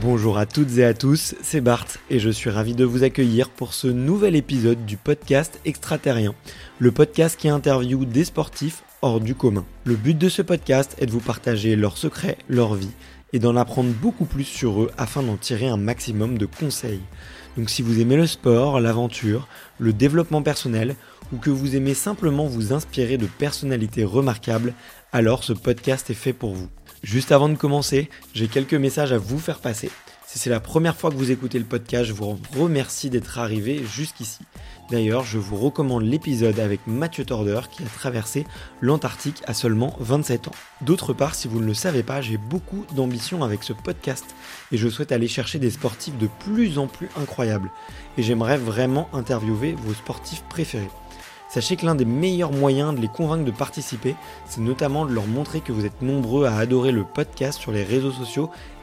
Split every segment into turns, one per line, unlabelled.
Bonjour à toutes et à tous, c'est Bart et je suis ravi de vous accueillir pour ce nouvel épisode du podcast Extraterrien, le podcast qui interviewe des sportifs hors du commun. Le but de ce podcast est de vous partager leurs secrets, leur vie et d'en apprendre beaucoup plus sur eux afin d'en tirer un maximum de conseils. Donc si vous aimez le sport, l'aventure, le développement personnel ou que vous aimez simplement vous inspirer de personnalités remarquables, alors ce podcast est fait pour vous. Juste avant de commencer, j'ai quelques messages à vous faire passer. Si c'est la première fois que vous écoutez le podcast, je vous remercie d'être arrivé jusqu'ici. D'ailleurs, je vous recommande l'épisode avec Mathieu Torder qui a traversé l'Antarctique à seulement 27 ans. D'autre part, si vous ne le savez pas, j'ai beaucoup d'ambition avec ce podcast et je souhaite aller chercher des sportifs de plus en plus incroyables. Et j'aimerais vraiment interviewer vos sportifs préférés. Sachez que l'un des meilleurs moyens de les convaincre de participer, c'est notamment de leur montrer que vous êtes nombreux à adorer le podcast sur les réseaux sociaux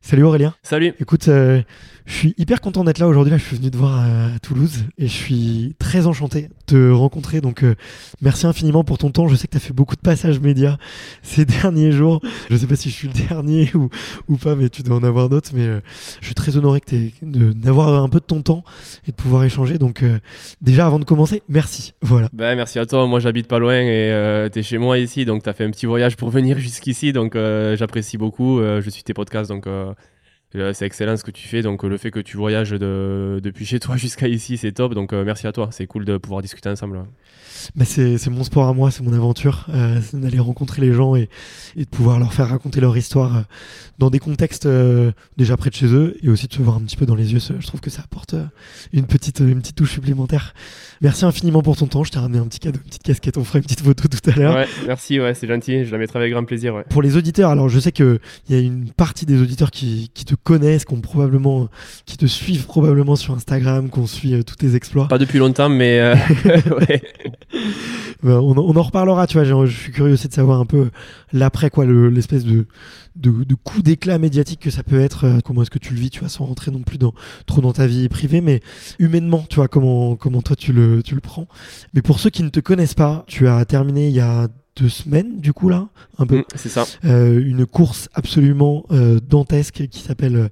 Salut Aurélien.
Salut.
Écoute, euh, je suis hyper content d'être là aujourd'hui. Là, je suis venu te voir à Toulouse et je suis très enchanté de te rencontrer. Donc, euh, merci infiniment pour ton temps. Je sais que tu as fait beaucoup de passages médias ces derniers jours. Je sais pas si je suis le dernier ou, ou pas, mais tu dois en avoir d'autres. Mais euh, je suis très honoré que d'avoir un peu de ton temps et de pouvoir échanger. Donc, déjà, avant de commencer, merci. Voilà.
Ben, merci à toi. Moi, j'habite pas loin et tu es chez moi ici. Donc, tu as fait un petit voyage pour venir jusqu'ici. Donc, j'apprécie beaucoup. je suis tes podcasts. Donc, c'est excellent ce que tu fais. Donc, le fait que tu voyages de, depuis chez toi jusqu'à ici, c'est top. Donc, euh, merci à toi. C'est cool de pouvoir discuter ensemble.
Bah c'est mon sport à moi, c'est mon aventure, euh, d'aller rencontrer les gens et, et, de pouvoir leur faire raconter leur histoire euh, dans des contextes euh, déjà près de chez eux et aussi de se voir un petit peu dans les yeux. Je trouve que ça apporte euh, une petite, une petite touche supplémentaire. Merci infiniment pour ton temps. Je t'ai ramené un petit cadeau, une petite casquette. On fera une petite photo tout à l'heure.
Ouais, merci, ouais, c'est gentil. Je la mettrai avec grand plaisir. Ouais.
Pour les auditeurs, alors je sais qu'il y a une partie des auditeurs qui, qui te connaissent, qui, probablement, qui te suivent probablement sur Instagram, qu'on suit tous tes exploits.
Pas depuis longtemps, mais ouais.
Bah, on, on, en reparlera, tu vois. Je, suis curieux aussi de savoir un peu l'après, quoi, l'espèce de, de, de, coup d'éclat médiatique que ça peut être. Euh, comment est-ce que tu le vis, tu vois, sans rentrer non plus dans, trop dans ta vie privée, mais humainement, tu vois, comment, comment toi tu le, tu le prends. Mais pour ceux qui ne te connaissent pas, tu as terminé il y a deux semaines, du coup, là, un peu. Mm,
c'est ça.
Euh, une course absolument euh, dantesque qui s'appelle euh,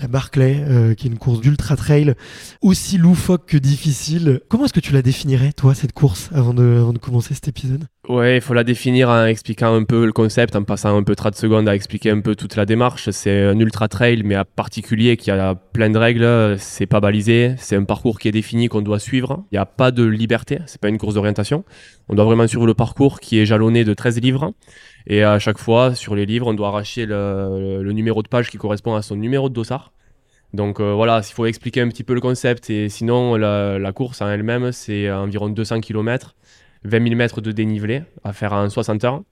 la Barclay, euh, qui est une course d'ultra trail, aussi loufoque que difficile. Comment est-ce que tu la définirais, toi, cette course, avant de, avant de commencer cet épisode?
Ouais, il faut la définir en expliquant un peu le concept, en passant un peu 30 secondes à expliquer un peu toute la démarche. C'est un ultra trail, mais à particulier qui a plein de règles. C'est pas balisé. C'est un parcours qui est défini, qu'on doit suivre. Il n'y a pas de liberté. C'est pas une course d'orientation. On doit vraiment suivre le parcours qui est jalonné de 13 livres. Et à chaque fois, sur les livres, on doit arracher le, numéro de page qui correspond à son numéro de dossard. Donc euh, voilà, il faut expliquer un petit peu le concept. Et sinon, la, la course en elle-même, c'est environ 200 km 20 000 mètres de dénivelé à faire en 60 heures.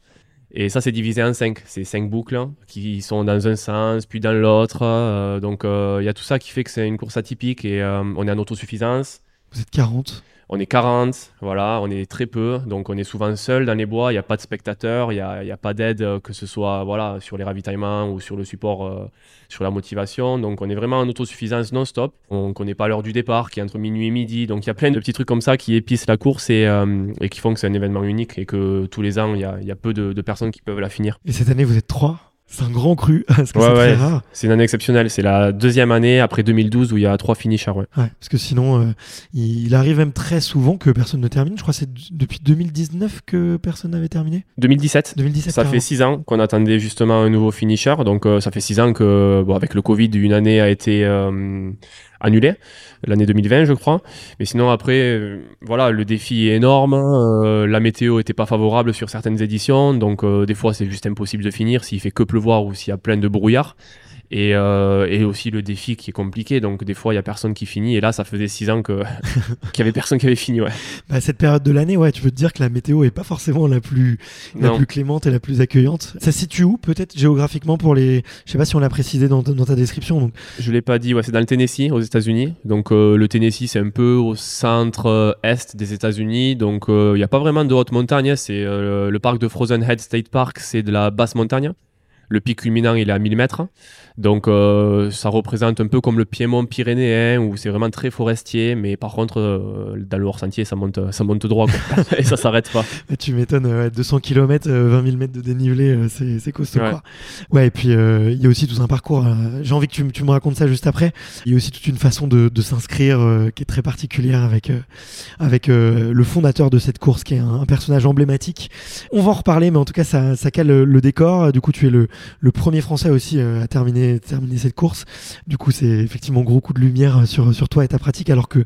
Et ça, c'est divisé en 5. C'est 5 boucles qui sont dans un sens, puis dans l'autre. Euh, donc, il euh, y a tout ça qui fait que c'est une course atypique et euh, on est en autosuffisance.
Vous êtes 40
on est 40, voilà, on est très peu, donc on est souvent seul dans les bois, il n'y a pas de spectateurs, il n'y a, pas d'aide, euh, que ce soit voilà, sur les ravitaillements ou sur le support, euh, sur la motivation. Donc on est vraiment en autosuffisance non-stop. On ne connaît pas l'heure du départ, qui est entre minuit et midi. Donc il y a plein de petits trucs comme ça qui épicent la course et, euh, qui font que c'est un événement unique et que tous les ans, il y a, y a, peu de, de personnes qui peuvent la finir.
Et cette année, vous êtes trois? C'est un grand cru, parce que c'est très rare.
C'est une année exceptionnelle. C'est la deuxième année après 2012 où il y a trois finishers. Ouais.
parce que sinon, euh, il arrive même très souvent que personne ne termine. Je crois que c'est depuis 2019 que personne n'avait terminé.
2017.
2017.
Ça fait six ans qu'on attendait justement un nouveau finisher. Donc euh, ça fait six ans que, bon, avec le Covid, une année a été euh, annulé, l'année 2020 je crois. Mais sinon après, euh, voilà, le défi est énorme. Euh, la météo était pas favorable sur certaines éditions, donc euh, des fois c'est juste impossible de finir s'il fait que pleuvoir ou s'il y a plein de brouillard. Et, euh, et, aussi le défi qui est compliqué. Donc des fois, il y a personne qui finit. Et là, ça faisait six ans que qu'il y avait personne qui avait fini. Ouais.
Bah, cette période de l'année, ouais, tu veux te dire que la météo est pas forcément la plus la plus clémente et la plus accueillante. Ça se situe où, peut-être géographiquement pour les. Je sais pas si on l'a précisé dans, dans, ta description. Donc.
Je l'ai pas dit. Ouais, c'est dans le Tennessee, aux États-Unis. Donc euh, le Tennessee, c'est un peu au centre euh, est des États-Unis. Donc il n'y a pas vraiment de haute montagne. C'est le parc de Frozen Head State Park, c'est de la basse montagne. Le pic culminant, il est à 1000 mètres. Donc euh, ça représente un peu comme le Piémont pyrénéen où c'est vraiment très forestier, mais par contre euh, dans le hors-sentier ça monte, ça monte droit et ça s'arrête pas.
tu m'étonnes, 200 km, 20 000 mètres de dénivelé, euh, c'est costaud ouais. quoi. Ouais, et puis il y a aussi tout un parcours, j'ai envie que tu, tu, me racontes ça juste après. Il y a aussi toute une façon de, de s'inscrire qui est très particulière avec, avec le fondateur de cette course qui est un, personnage emblématique. On va en reparler, mais en tout cas ça, ça cale le, le décor. Du coup, tu es le, le premier français aussi à terminer cette course. Du coup, c'est effectivement gros coup de lumière sur, sur toi et ta pratique, alors que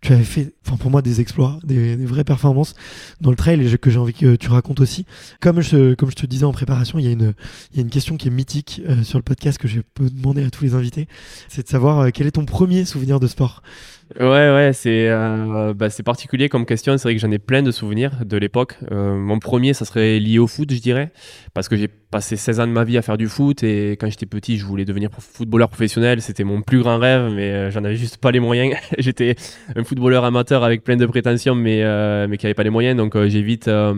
tu avais fait, enfin pour moi, des exploits, des, vraies performances dans le trail et que j'ai envie que tu racontes aussi. Comme je, comme je te disais en préparation, il y a une, il y a une question qui est mythique euh, sur le podcast que je peux demander à tous les invités. C'est de savoir euh, quel est ton premier souvenir de sport?
Ouais, ouais, c'est euh, bah, c'est particulier comme question. C'est vrai que j'en ai plein de souvenirs de l'époque. Mon premier, ça serait lié au foot, je dirais, parce que j'ai passé 16 ans de ma vie à faire du foot et quand j'étais petit, je voulais devenir footballeur professionnel. C'était mon plus grand rêve, mais j'en avais juste pas les moyens. j'étais footballeur amateur avec plein de prétentions, mais mais qui avait pas les moyens. Donc j'ai vite, je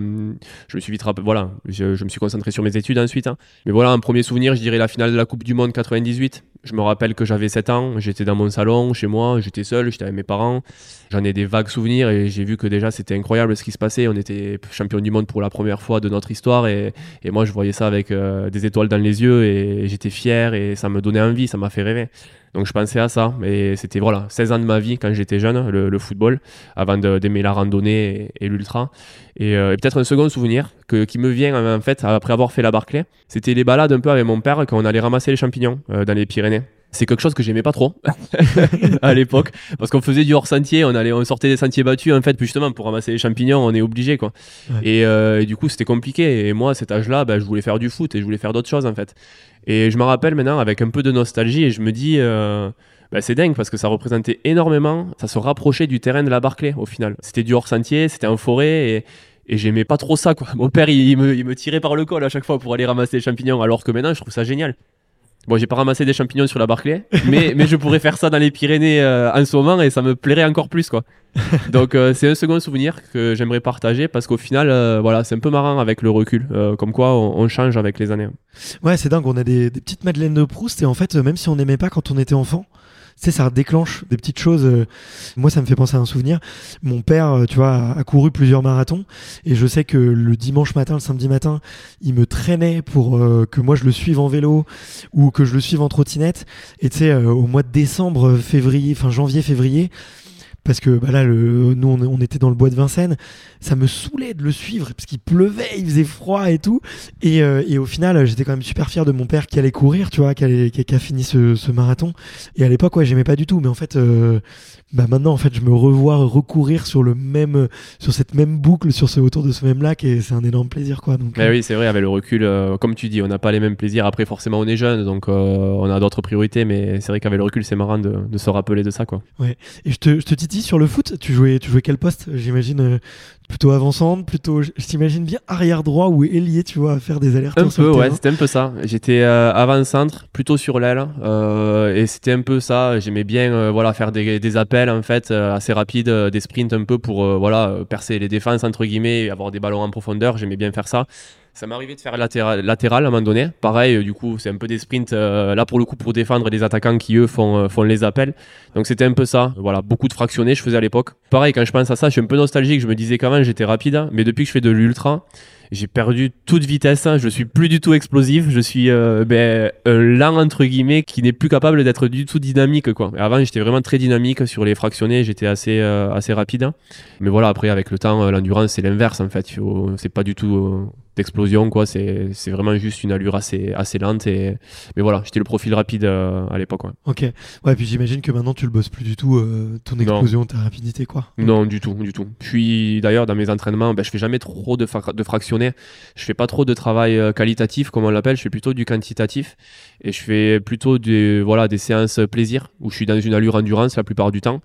me suis vite rappelé. Voilà, je, me suis concentré sur mes études ensuite. Hein. Mais voilà, un premier souvenir, je dirais la finale de la Coupe du Monde 98. Je me rappelle que j'avais 7 ans, j'étais dans mon salon, chez moi, j'étais seul, j'étais avec mes parents. J'en ai des vagues souvenirs et j'ai vu que déjà c'était incroyable ce qui se passait. On était champion du monde pour la première fois de notre histoire et, et moi je voyais ça avec euh, des étoiles dans les yeux et j'étais fier et ça me donnait envie, ça m'a fait rêver. Donc je pensais à ça. Et c'était voilà, 16 ans de ma vie quand j'étais jeune, le, football, avant d'aimer la randonnée et, l'ultra. Et, euh, et peut-être un second souvenir que, qui me vient en fait après avoir fait la Barclay, c'était les balades un peu avec mon père quand on allait ramasser les champignons euh, dans les Pyrénées c'est quelque chose que j'aimais pas trop à l'époque. Parce qu'on faisait du hors sentier on allait on sortait des sentiers battus en fait justement pour ramasser les champignons on est obligé quoi. Euh, et, du coup c'était compliqué. Et moi à cet âge là ben, je voulais faire du foot et je voulais faire d'autres choses en fait. Et je me rappelle maintenant avec un peu de nostalgie et je me dis euh, ben, c'est dingue parce que ça représentait énormément ça se rapprochait du terrain de la Barclay au final. C'était du hors sentier c'était en forêt et et j'aimais pas trop ça quoi. Mon père il, me, il me tirait par le col à chaque fois pour aller ramasser les champignons alors que maintenant je trouve ça génial. Bon, j'ai pas ramassé des champignons sur la Barclay, mais, mais je pourrais faire ça dans les Pyrénées euh, en ce moment et ça me plairait encore plus, quoi. Donc, euh, c'est un second souvenir que j'aimerais partager parce qu'au final, euh, voilà, c'est un peu marrant avec le recul, comme quoi on, change avec les années.
Ouais, c'est dingue, on a des, des, petites Madeleines de Proust et en fait, même si on n'aimait pas quand on était enfant, sais, ça déclenche des petites choses. Euh, moi, ça me fait penser à un souvenir. Mon père, euh, tu vois, a couru plusieurs marathons et je sais que le dimanche matin, le samedi matin, il me traînait pour euh, que moi je le suive en vélo ou que je le suive en trottinette. Et tu sais, au mois de décembre, février, enfin janvier, février, parce que bah là, le, nous, on, était dans le bois de Vincennes. Ça me saoulait de le suivre parce qu'il pleuvait, il faisait froid et tout. Et, euh, au final, j'étais quand même super fier de mon père qui allait courir, tu vois, qui, qui, a fini ce, ce, marathon. Et à l'époque, ouais, j'aimais pas du tout. Mais en fait, euh, bah maintenant en fait je me revois recourir sur le même sur cette même boucle sur ce autour de ce même lac et c'est un énorme plaisir quoi donc
bah oui c'est vrai avec le recul euh, comme tu dis on n'a pas les mêmes plaisirs après forcément on est jeune donc euh, on a d'autres priorités mais c'est vrai qu'avec le recul c'est marrant de, de, se rappeler de ça quoi
ouais et je te, je te titille sur le foot tu jouais tu jouais quel poste? J'imagine euh, plutôt avançante, plutôt, je t'imagine bien arrière droit ou ailier, tu vois, à faire des alertes.
Un peu, ouais, c'était un peu ça. J'étais euh, avant-centre, plutôt sur l'aile, euh, et c'était un peu ça. J'aimais bien, euh, voilà, faire des, des appels en fait assez rapides, des sprints un peu pour voilà percer les défenses entre guillemets et avoir des ballons en profondeur. J'aimais bien faire ça. Ça m'est arrivé de faire latéral, latéral à un moment donné. Pareil, euh, du coup, c'est un peu des sprints euh, là pour le coup pour défendre les attaquants qui eux font, euh, font les appels. Donc c'était un peu ça. Voilà, beaucoup de fractionnés je faisais à l'époque. Pareil, quand je pense à ça, je suis un peu nostalgique. Je me disais quand même j'étais rapide, mais depuis que je fais de l'ultra, j'ai perdu toute vitesse, je suis plus du tout explosif, je suis euh, ben, un lent entre guillemets qui n'est plus capable d'être du tout dynamique quoi. avant j'étais vraiment très dynamique sur les fractionnés, j'étais assez euh, assez rapide. Mais voilà après avec le temps l'endurance c'est l'inverse en fait, c'est pas du tout d'explosion quoi. C'est c'est vraiment juste une allure assez assez lente et mais voilà j'étais le profil rapide euh, à l'époque ouais.
ok. Ouais puis j'imagine que maintenant tu le bosses plus du tout euh, ton explosion ta rapidité quoi.
Non du tout du tout. Je suis d'ailleurs dans mes entraînements ben, je fais jamais trop de, de fractionnés. Je fais pas trop de travail euh, qualitatif comme on l'appelle. Je fais plutôt du quantitatif. Et je fais plutôt des voilà des séances plaisir où je suis dans une allure endurance la plupart du temps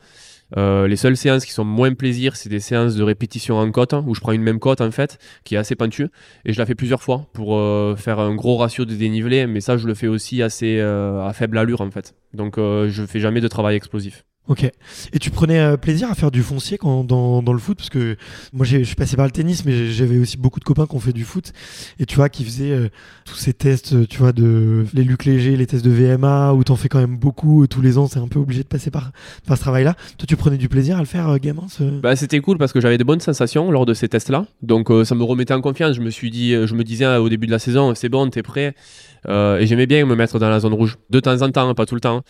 euh, les seules séances qui sont moins plaisir, c'est des séances de répétition en côte, où je prends une même côte en fait, qui est assez pentue, et je la fais plusieurs fois pour euh, faire un gros ratio de dénivelé, mais ça je le fais aussi assez euh, à faible allure en fait. Donc je fais jamais de travail explosif.
Ok. Et tu prenais euh, plaisir à faire du foncier dans, le foot? Parce que moi, je suis passé par le tennis, mais j'avais aussi beaucoup de copains qui ont fait du foot. Et tu vois, qui faisaient euh, tous ces tests, euh, tu vois, de les Luc Léger, les tests de VMA, où t'en fais quand même beaucoup. tous les ans, c'est un peu obligé de passer par, ce travail-là. Toi, tu prenais du plaisir à le faire, gamin
bah, C'était cool parce que j'avais de bonnes sensations lors de ces tests-là. Donc, ça me remettait en confiance. Je me suis dit, je me disais au début de la saison, c'est bon, t'es prêt. Euh, et j'aimais bien me mettre dans la zone rouge, de temps en temps, pas tout le temps.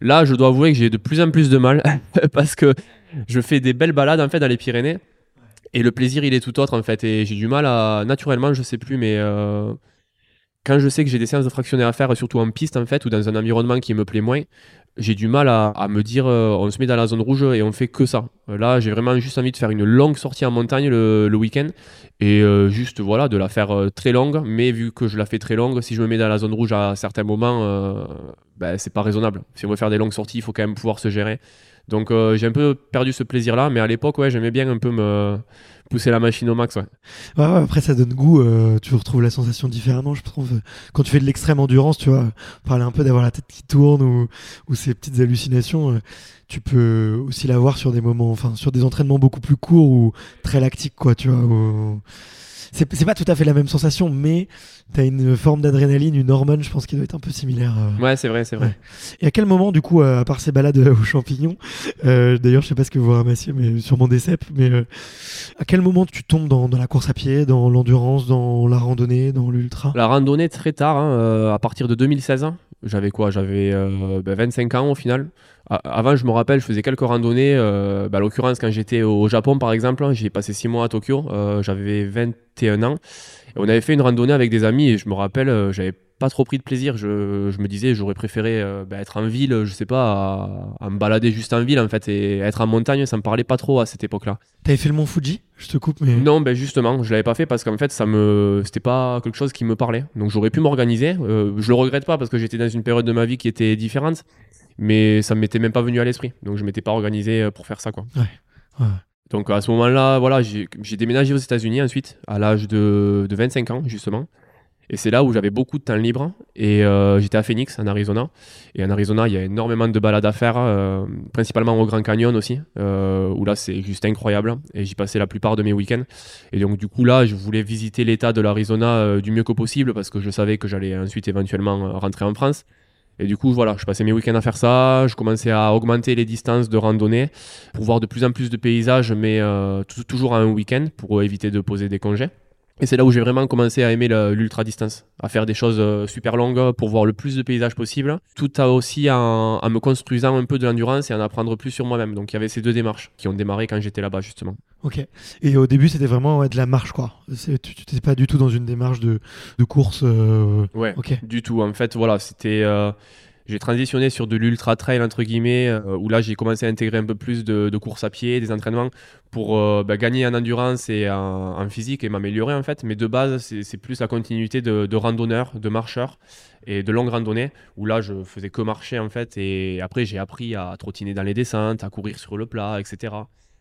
Là, je dois avouer que j'ai de plus en plus de mal parce que je fais des belles balades en fait dans les Pyrénées et le plaisir il est tout autre en fait. Et j'ai du mal à naturellement, je sais plus, mais euh, quand je sais que j'ai des séances de fractionner à faire, surtout en piste en fait ou dans un environnement qui me plaît moins, j'ai du mal à, me dire euh, on se met dans la zone rouge et on fait que ça. Euh, là, j'ai vraiment juste envie de faire une longue sortie en montagne le, week-end et euh, juste voilà de la faire très longue. Mais vu que je la fais très longue, si je me mets dans la zone rouge à certains moments, ben, c'est pas raisonnable. Si on veut faire des longues sorties, il faut quand même pouvoir se gérer. Donc j'ai un peu perdu ce plaisir-là, mais à l'époque, ouais, j'aimais bien un peu me pousser la machine au max. Ouais.
après, ça donne goût. Euh, tu retrouves la sensation différemment, je trouve. Quand tu fais de l'extrême endurance, tu vois, parler un peu d'avoir la tête qui tourne ou, ou ces petites hallucinations, euh, tu peux aussi l'avoir sur des moments, enfin, sur des entraînements beaucoup plus courts ou très lactiques, quoi, tu vois c'est pas tout à fait la même sensation, mais tu as une forme d'adrénaline, une hormone, je pense, qui doit être un peu similaire.
Euh. Ouais, c'est vrai, c'est vrai.
Et à quel moment, du coup, euh, à part ces balades euh, aux champignons, d'ailleurs, je sais pas ce que vous ramassiez, mais sûrement des cèpes, mais à quel moment tu tombes dans, la course à pied, dans l'endurance, dans la randonnée, dans l'ultra?
La randonnée très tard, hein, à partir de 2016. J'avais quoi? J'avais 25 ben, ans au final. Avant, je me rappelle, je faisais quelques randonnées. Euh, bah, à l'occurrence, quand j'étais au Japon, par exemple, j'ai passé 6 mois à Tokyo. Euh, j'avais 21 ans. Et on avait fait une randonnée avec des amis et je me rappelle, euh, j'avais pas trop pris de plaisir. Je, je me disais, j'aurais préféré bah, être en ville, je sais pas, à, me balader juste en ville en fait. Et être en montagne, ça me parlait pas trop à cette époque-là.
T'avais fait le mont Fuji? Je te coupe, mais.
Non, ben justement, je l'avais pas fait parce qu'en fait, ça me, c'était pas quelque chose qui me parlait. Donc j'aurais pu m'organiser. je le regrette pas parce que j'étais dans une période de ma vie qui était différente mais ça m'était même pas venu à l'esprit. Donc je m'étais pas organisé euh, pour faire ça, quoi. Donc à ce moment-là, voilà, j'ai déménagé aux États-Unis ensuite, à l'âge de, de, 25 ans, justement. Et c'est là où j'avais beaucoup de temps libre. Et euh, j'étais à Phoenix, en Arizona. Et en Arizona, il y a énormément de balades à faire, euh, principalement au Grand Canyon aussi, où là, c'est juste incroyable. Et j'y passais la plupart de mes week-ends. Et donc, du coup, là, je voulais visiter l'état de l'Arizona du mieux que possible parce que je savais que j'allais ensuite éventuellement rentrer en France. Et du coup, voilà, je passais mes week-ends à faire ça. Je commençais à augmenter les distances de randonnée pour voir de plus en plus de paysages, mais euh, toujours à un week-end pour éviter de poser des congés. Et c'est là où j'ai vraiment commencé à aimer l'ultra distance, à faire des choses euh, super longues pour voir le plus de paysages possible, tout aussi en, me construisant un peu de l'endurance et en apprendre plus sur moi-même. Donc il y avait ces deux démarches qui ont démarré quand j'étais là-bas justement.
Ok. Et au début c'était vraiment de la marche quoi. Tu n'étais pas du tout dans une démarche de, course. Euh,
ouais. Ok. Du tout. En fait voilà, c'était euh, j'ai transitionné sur de l'ultra trail entre guillemets euh, où là j'ai commencé à intégrer un peu plus de, de courses à pied des entraînements pour euh, bah, gagner en endurance et en, physique et m'améliorer en fait. Mais de base c'est plus la continuité de, randonneurs de marcheurs et de longues randonnées où là je faisais que marcher en fait. Et après j'ai appris à trottiner dans les descentes à courir sur le plat etc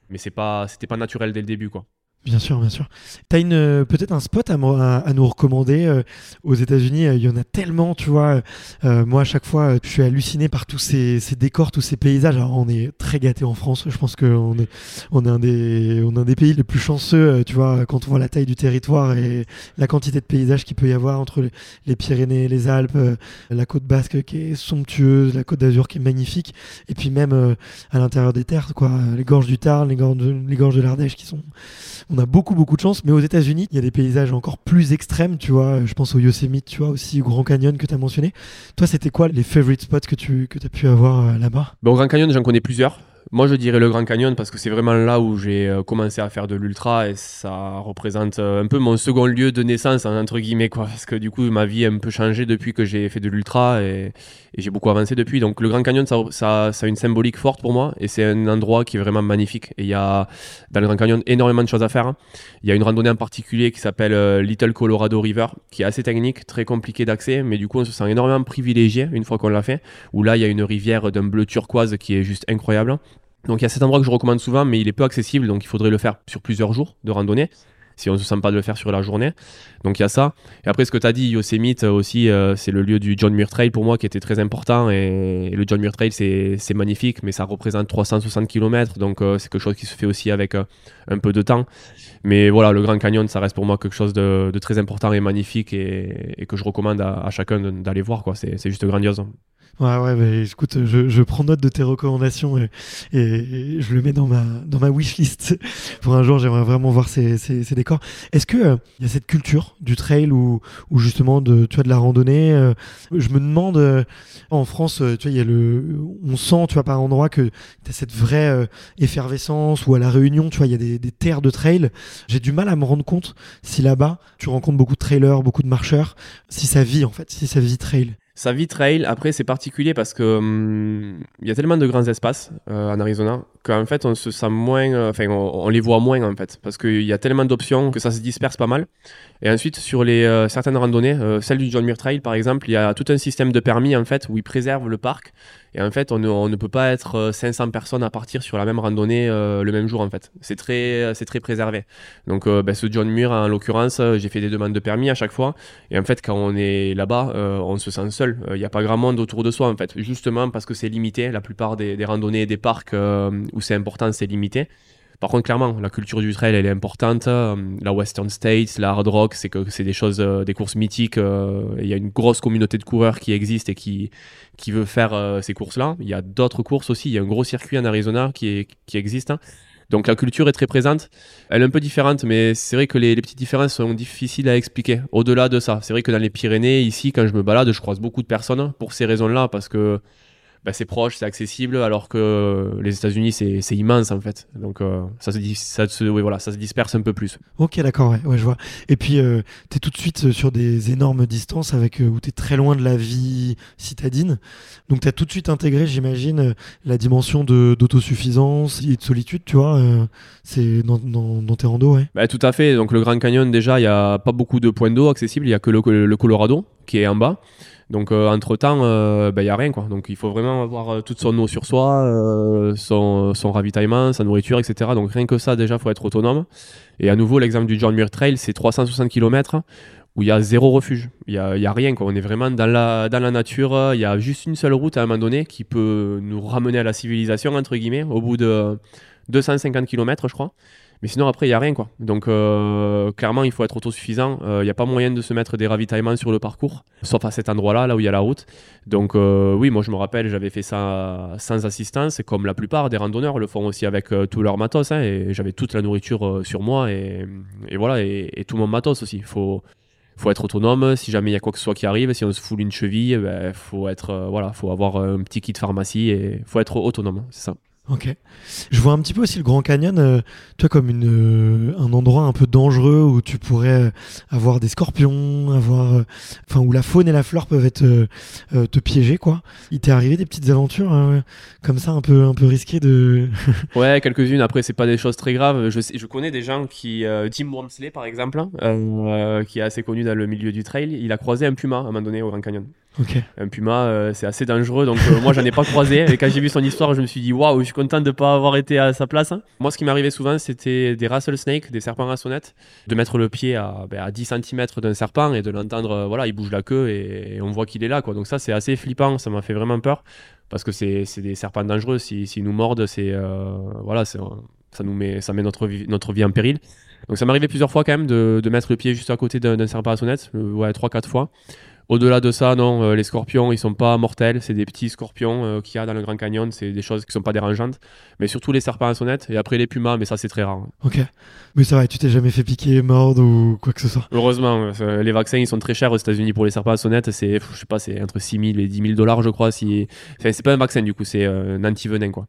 mais c'est pas c'était pas naturel dès le début quoi
Bien sûr, bien sûr. Tu as une, peut-être un spot à, à, nous recommander aux États-Unis Il y en a tellement, tu vois. moi, à chaque fois, je suis halluciné par tous ces, ces décors, tous ces paysages. Alors, on est très gâté en France. Je pense qu'on est, on est, un des, on est un des pays les plus chanceux, tu vois, quand on voit la taille du territoire et la quantité de paysages qu'il peut y avoir entre les Pyrénées, les Alpes, la côte basque qui est somptueuse, la côte d'Azur qui est magnifique, et puis même à l'intérieur des terres, quoi, les gorges du Tarn, les les gorges de l'Ardèche qui sont on a beaucoup beaucoup de chance. Mais aux États-Unis, il y a des paysages encore plus extrêmes, tu vois. Je pense au Yosemite, tu vois, aussi au Grand Canyon que tu as mentionné. Toi, c'était quoi les favorite spots que tu que as pu avoir euh, là-bas?
Bon, Au Grand Canyon, j'en connais plusieurs. Moi, je dirais le Grand Canyon parce que c'est vraiment là où j'ai euh, commencé à faire de l'ultra et ça représente euh, un peu mon second lieu de naissance, hein, entre guillemets, quoi. Parce que du coup, ma vie a un peu changé depuis que j'ai fait de l'ultra et, j'ai beaucoup avancé depuis. Donc, le Grand Canyon, ça, ça, a une symbolique forte pour moi et c'est un endroit qui est vraiment magnifique. Et il y a dans le Grand Canyon énormément de choses à faire. Hein. Il y a une randonnée en particulier qui s'appelle euh, Little Colorado River, qui est assez technique, très compliqué d'accès, mais du coup, on se sent énormément privilégié une fois qu'on l'a fait. Où là, il y a une rivière d'un bleu turquoise qui est juste incroyable. Donc il y a cet endroit que je recommande souvent, mais il est peu accessible, donc il faudrait le faire sur plusieurs jours de randonnée, si on ne se sent pas de le faire sur la journée. Donc il y a ça. Et après, ce que tu as dit, Yosemite aussi, euh, c'est le lieu du John Muir Trail pour moi qui était très important. Et, le John Muir Trail, c'est magnifique, mais ça représente 360 km, donc euh, c'est quelque chose qui se fait aussi avec euh, un peu de temps. Mais voilà, le Grand Canyon, ça reste pour moi quelque chose de, très important et magnifique et, que je recommande à, à chacun d'aller voir. C'est juste grandiose.
Ouais, ouais, mais écoute, je, je, prends note de tes recommandations et, et, je le mets dans ma, dans ma wishlist. Pour un jour, j'aimerais vraiment voir ces, ces, ces décors. Est-ce euh, il y a cette culture du trail ou, ou justement de, tu vois, de la randonnée euh, Je me demande, euh, en France, tu vois, y a le, on sent, tu vois, par endroit que tu as cette vraie effervescence ou à la Réunion, tu vois, il y a des, des terres de trail. J'ai du mal à me rendre compte si là-bas, tu rencontres beaucoup de trailers, beaucoup de marcheurs, si ça vit en fait, si ça vit trail.
Ça vit trail. Après, c'est particulier parce que hum, il y a tellement de grands espaces euh, en Arizona qu'en fait, on se sent moins, euh, enfin, on, les voit moins en fait, parce qu'il y a tellement d'options que ça se disperse pas mal. Et ensuite, sur les euh, certaines randonnées, celle du John Muir Trail par exemple, il y a tout un système de permis en fait où ils préservent le parc et en fait, on ne, peut pas être 500 euh, personnes à partir sur la même randonnée euh, le même jour, en fait. C'est très, euh, très préservé. Donc, ben, ce John Muir, en l'occurrence, j'ai fait des demandes de permis à chaque fois. Et en fait, quand on est là-bas, on se sent seul. Il n'y a pas grand monde autour de soi, en fait. Justement parce que c'est limité. La plupart des randonnées des parcs où c'est important, c'est limité. Par contre, clairement, la culture du trail, elle est importante. Euh, la Western States, la hard rock, c'est que c'est des choses, euh, des courses mythiques. Euh, il y a une grosse communauté de coureurs qui existe et qui, qui veut faire ces courses-là. Il y a d'autres courses aussi. Il y a un gros circuit en Arizona qui, qui existe. Hein. Donc la culture est très présente. Elle est un peu différente, mais c'est vrai que les, les, petites différences sont difficiles à expliquer. Au-delà de ça, c'est vrai que dans les Pyrénées, ici, quand je me balade, je croise beaucoup de personnes pour ces raisons-là, parce que bah, c'est proche, c'est accessible, alors que les États-Unis, c'est immense en fait. Donc euh, ça, se, ça, se, oui, voilà, ça se disperse un peu plus.
Ok, d'accord, ouais, ouais, je vois. Et puis, euh, tu es tout de suite sur des énormes distances avec, euh, où tu es très loin de la vie citadine. Donc tu as tout de suite intégré, j'imagine, la dimension d'autosuffisance et de solitude, tu vois. c'est dans, dans, dans, tes randos, ouais.
Bah, tout à fait. Donc le Grand Canyon, déjà, il n'y a pas beaucoup de points d'eau accessibles. Il n'y a que le Colorado qui est en bas. Donc euh, entre temps, il euh, n'y bah, a rien quoi. Donc il faut vraiment avoir euh, toute son eau sur soi, son, ravitaillement, sa nourriture, etc. Donc rien que ça déjà, faut être autonome. Et à nouveau, l'exemple du John Muir Trail, c'est 360 km où il y a zéro refuge. Il y a, y a, rien quoi. On est vraiment dans la, dans la nature. Il y a juste une seule route à un moment donné qui peut nous ramener à la civilisation entre guillemets au bout de 250 km, je crois. Mais sinon, après, il n'y a rien. quoi. Donc, euh, clairement, il faut être autosuffisant. Il euh, n'y a pas moyen de se mettre des ravitaillements sur le parcours, sauf à cet endroit-là, là où il y a la route. Donc, euh, oui, moi, je me rappelle, j'avais fait ça sans assistance, comme la plupart des randonneurs le font aussi avec tout leur matos. Hein, et j'avais toute la nourriture sur moi et, voilà, et, tout mon matos aussi. Il faut, être autonome. Si jamais il y a quoi que ce soit qui arrive, si on se foule une cheville, il ben, faut, voilà, faut avoir un petit kit pharmacie et faut être autonome. C'est ça.
Ok. Je vois un petit peu aussi le Grand Canyon, euh, toi comme une, euh, un endroit un peu dangereux où tu pourrais avoir des scorpions, avoir, euh, enfin où la faune et la flore peuvent être te piéger quoi. Il t'est arrivé des petites aventures hein, comme ça un peu un peu risquées de.
ouais, quelques-unes. Après c'est pas des choses très graves. Je, je connais des gens qui, Tim Wormsley par exemple, qui est assez connu dans le milieu du trail, il a croisé un puma à un moment donné au Grand Canyon. Un puma, c'est assez dangereux, donc moi j'en ai pas croisé. Et quand j'ai vu son histoire, je me suis dit waouh, je suis content de pas avoir été à sa place. Moi, ce qui m'arrivait souvent, c'était des rattlesnakes, des serpents à sonnette, de mettre le pied à, ben, à 10 cm d'un serpent et de l'entendre, voilà, il bouge la queue et, on voit qu'il est là. Donc ça, c'est assez flippant, ça m'a fait vraiment peur parce que c'est des serpents dangereux. S'ils si, nous mordent, c'est voilà, ça nous met, notre vie, en péril. Donc ça m'arrivait plusieurs fois quand même de, de, mettre le pied juste à côté d'un serpent à sonnette, ouais, 3-4 fois. Au-delà de ça, non, euh, les scorpions, ils sont pas mortels. C'est des petits scorpions euh, qu'il y a dans le Grand Canyon. C'est des choses qui sont pas dérangeantes. Mais surtout les serpents à sonnette. Et après les pumas, mais ça, c'est très rare.
Ok. Mais ça va, tu t'es jamais fait piquer, mordre ou quoi que ce soit?
Heureusement. les vaccins, ils sont très chers aux États-Unis pour les serpents à sonnette. C'est, je sais pas, c'est entre 6 000 et 10 000 dollars, je crois. Si... Enfin, c'est pas un vaccin, du coup, c'est euh, un anti-venin, quoi.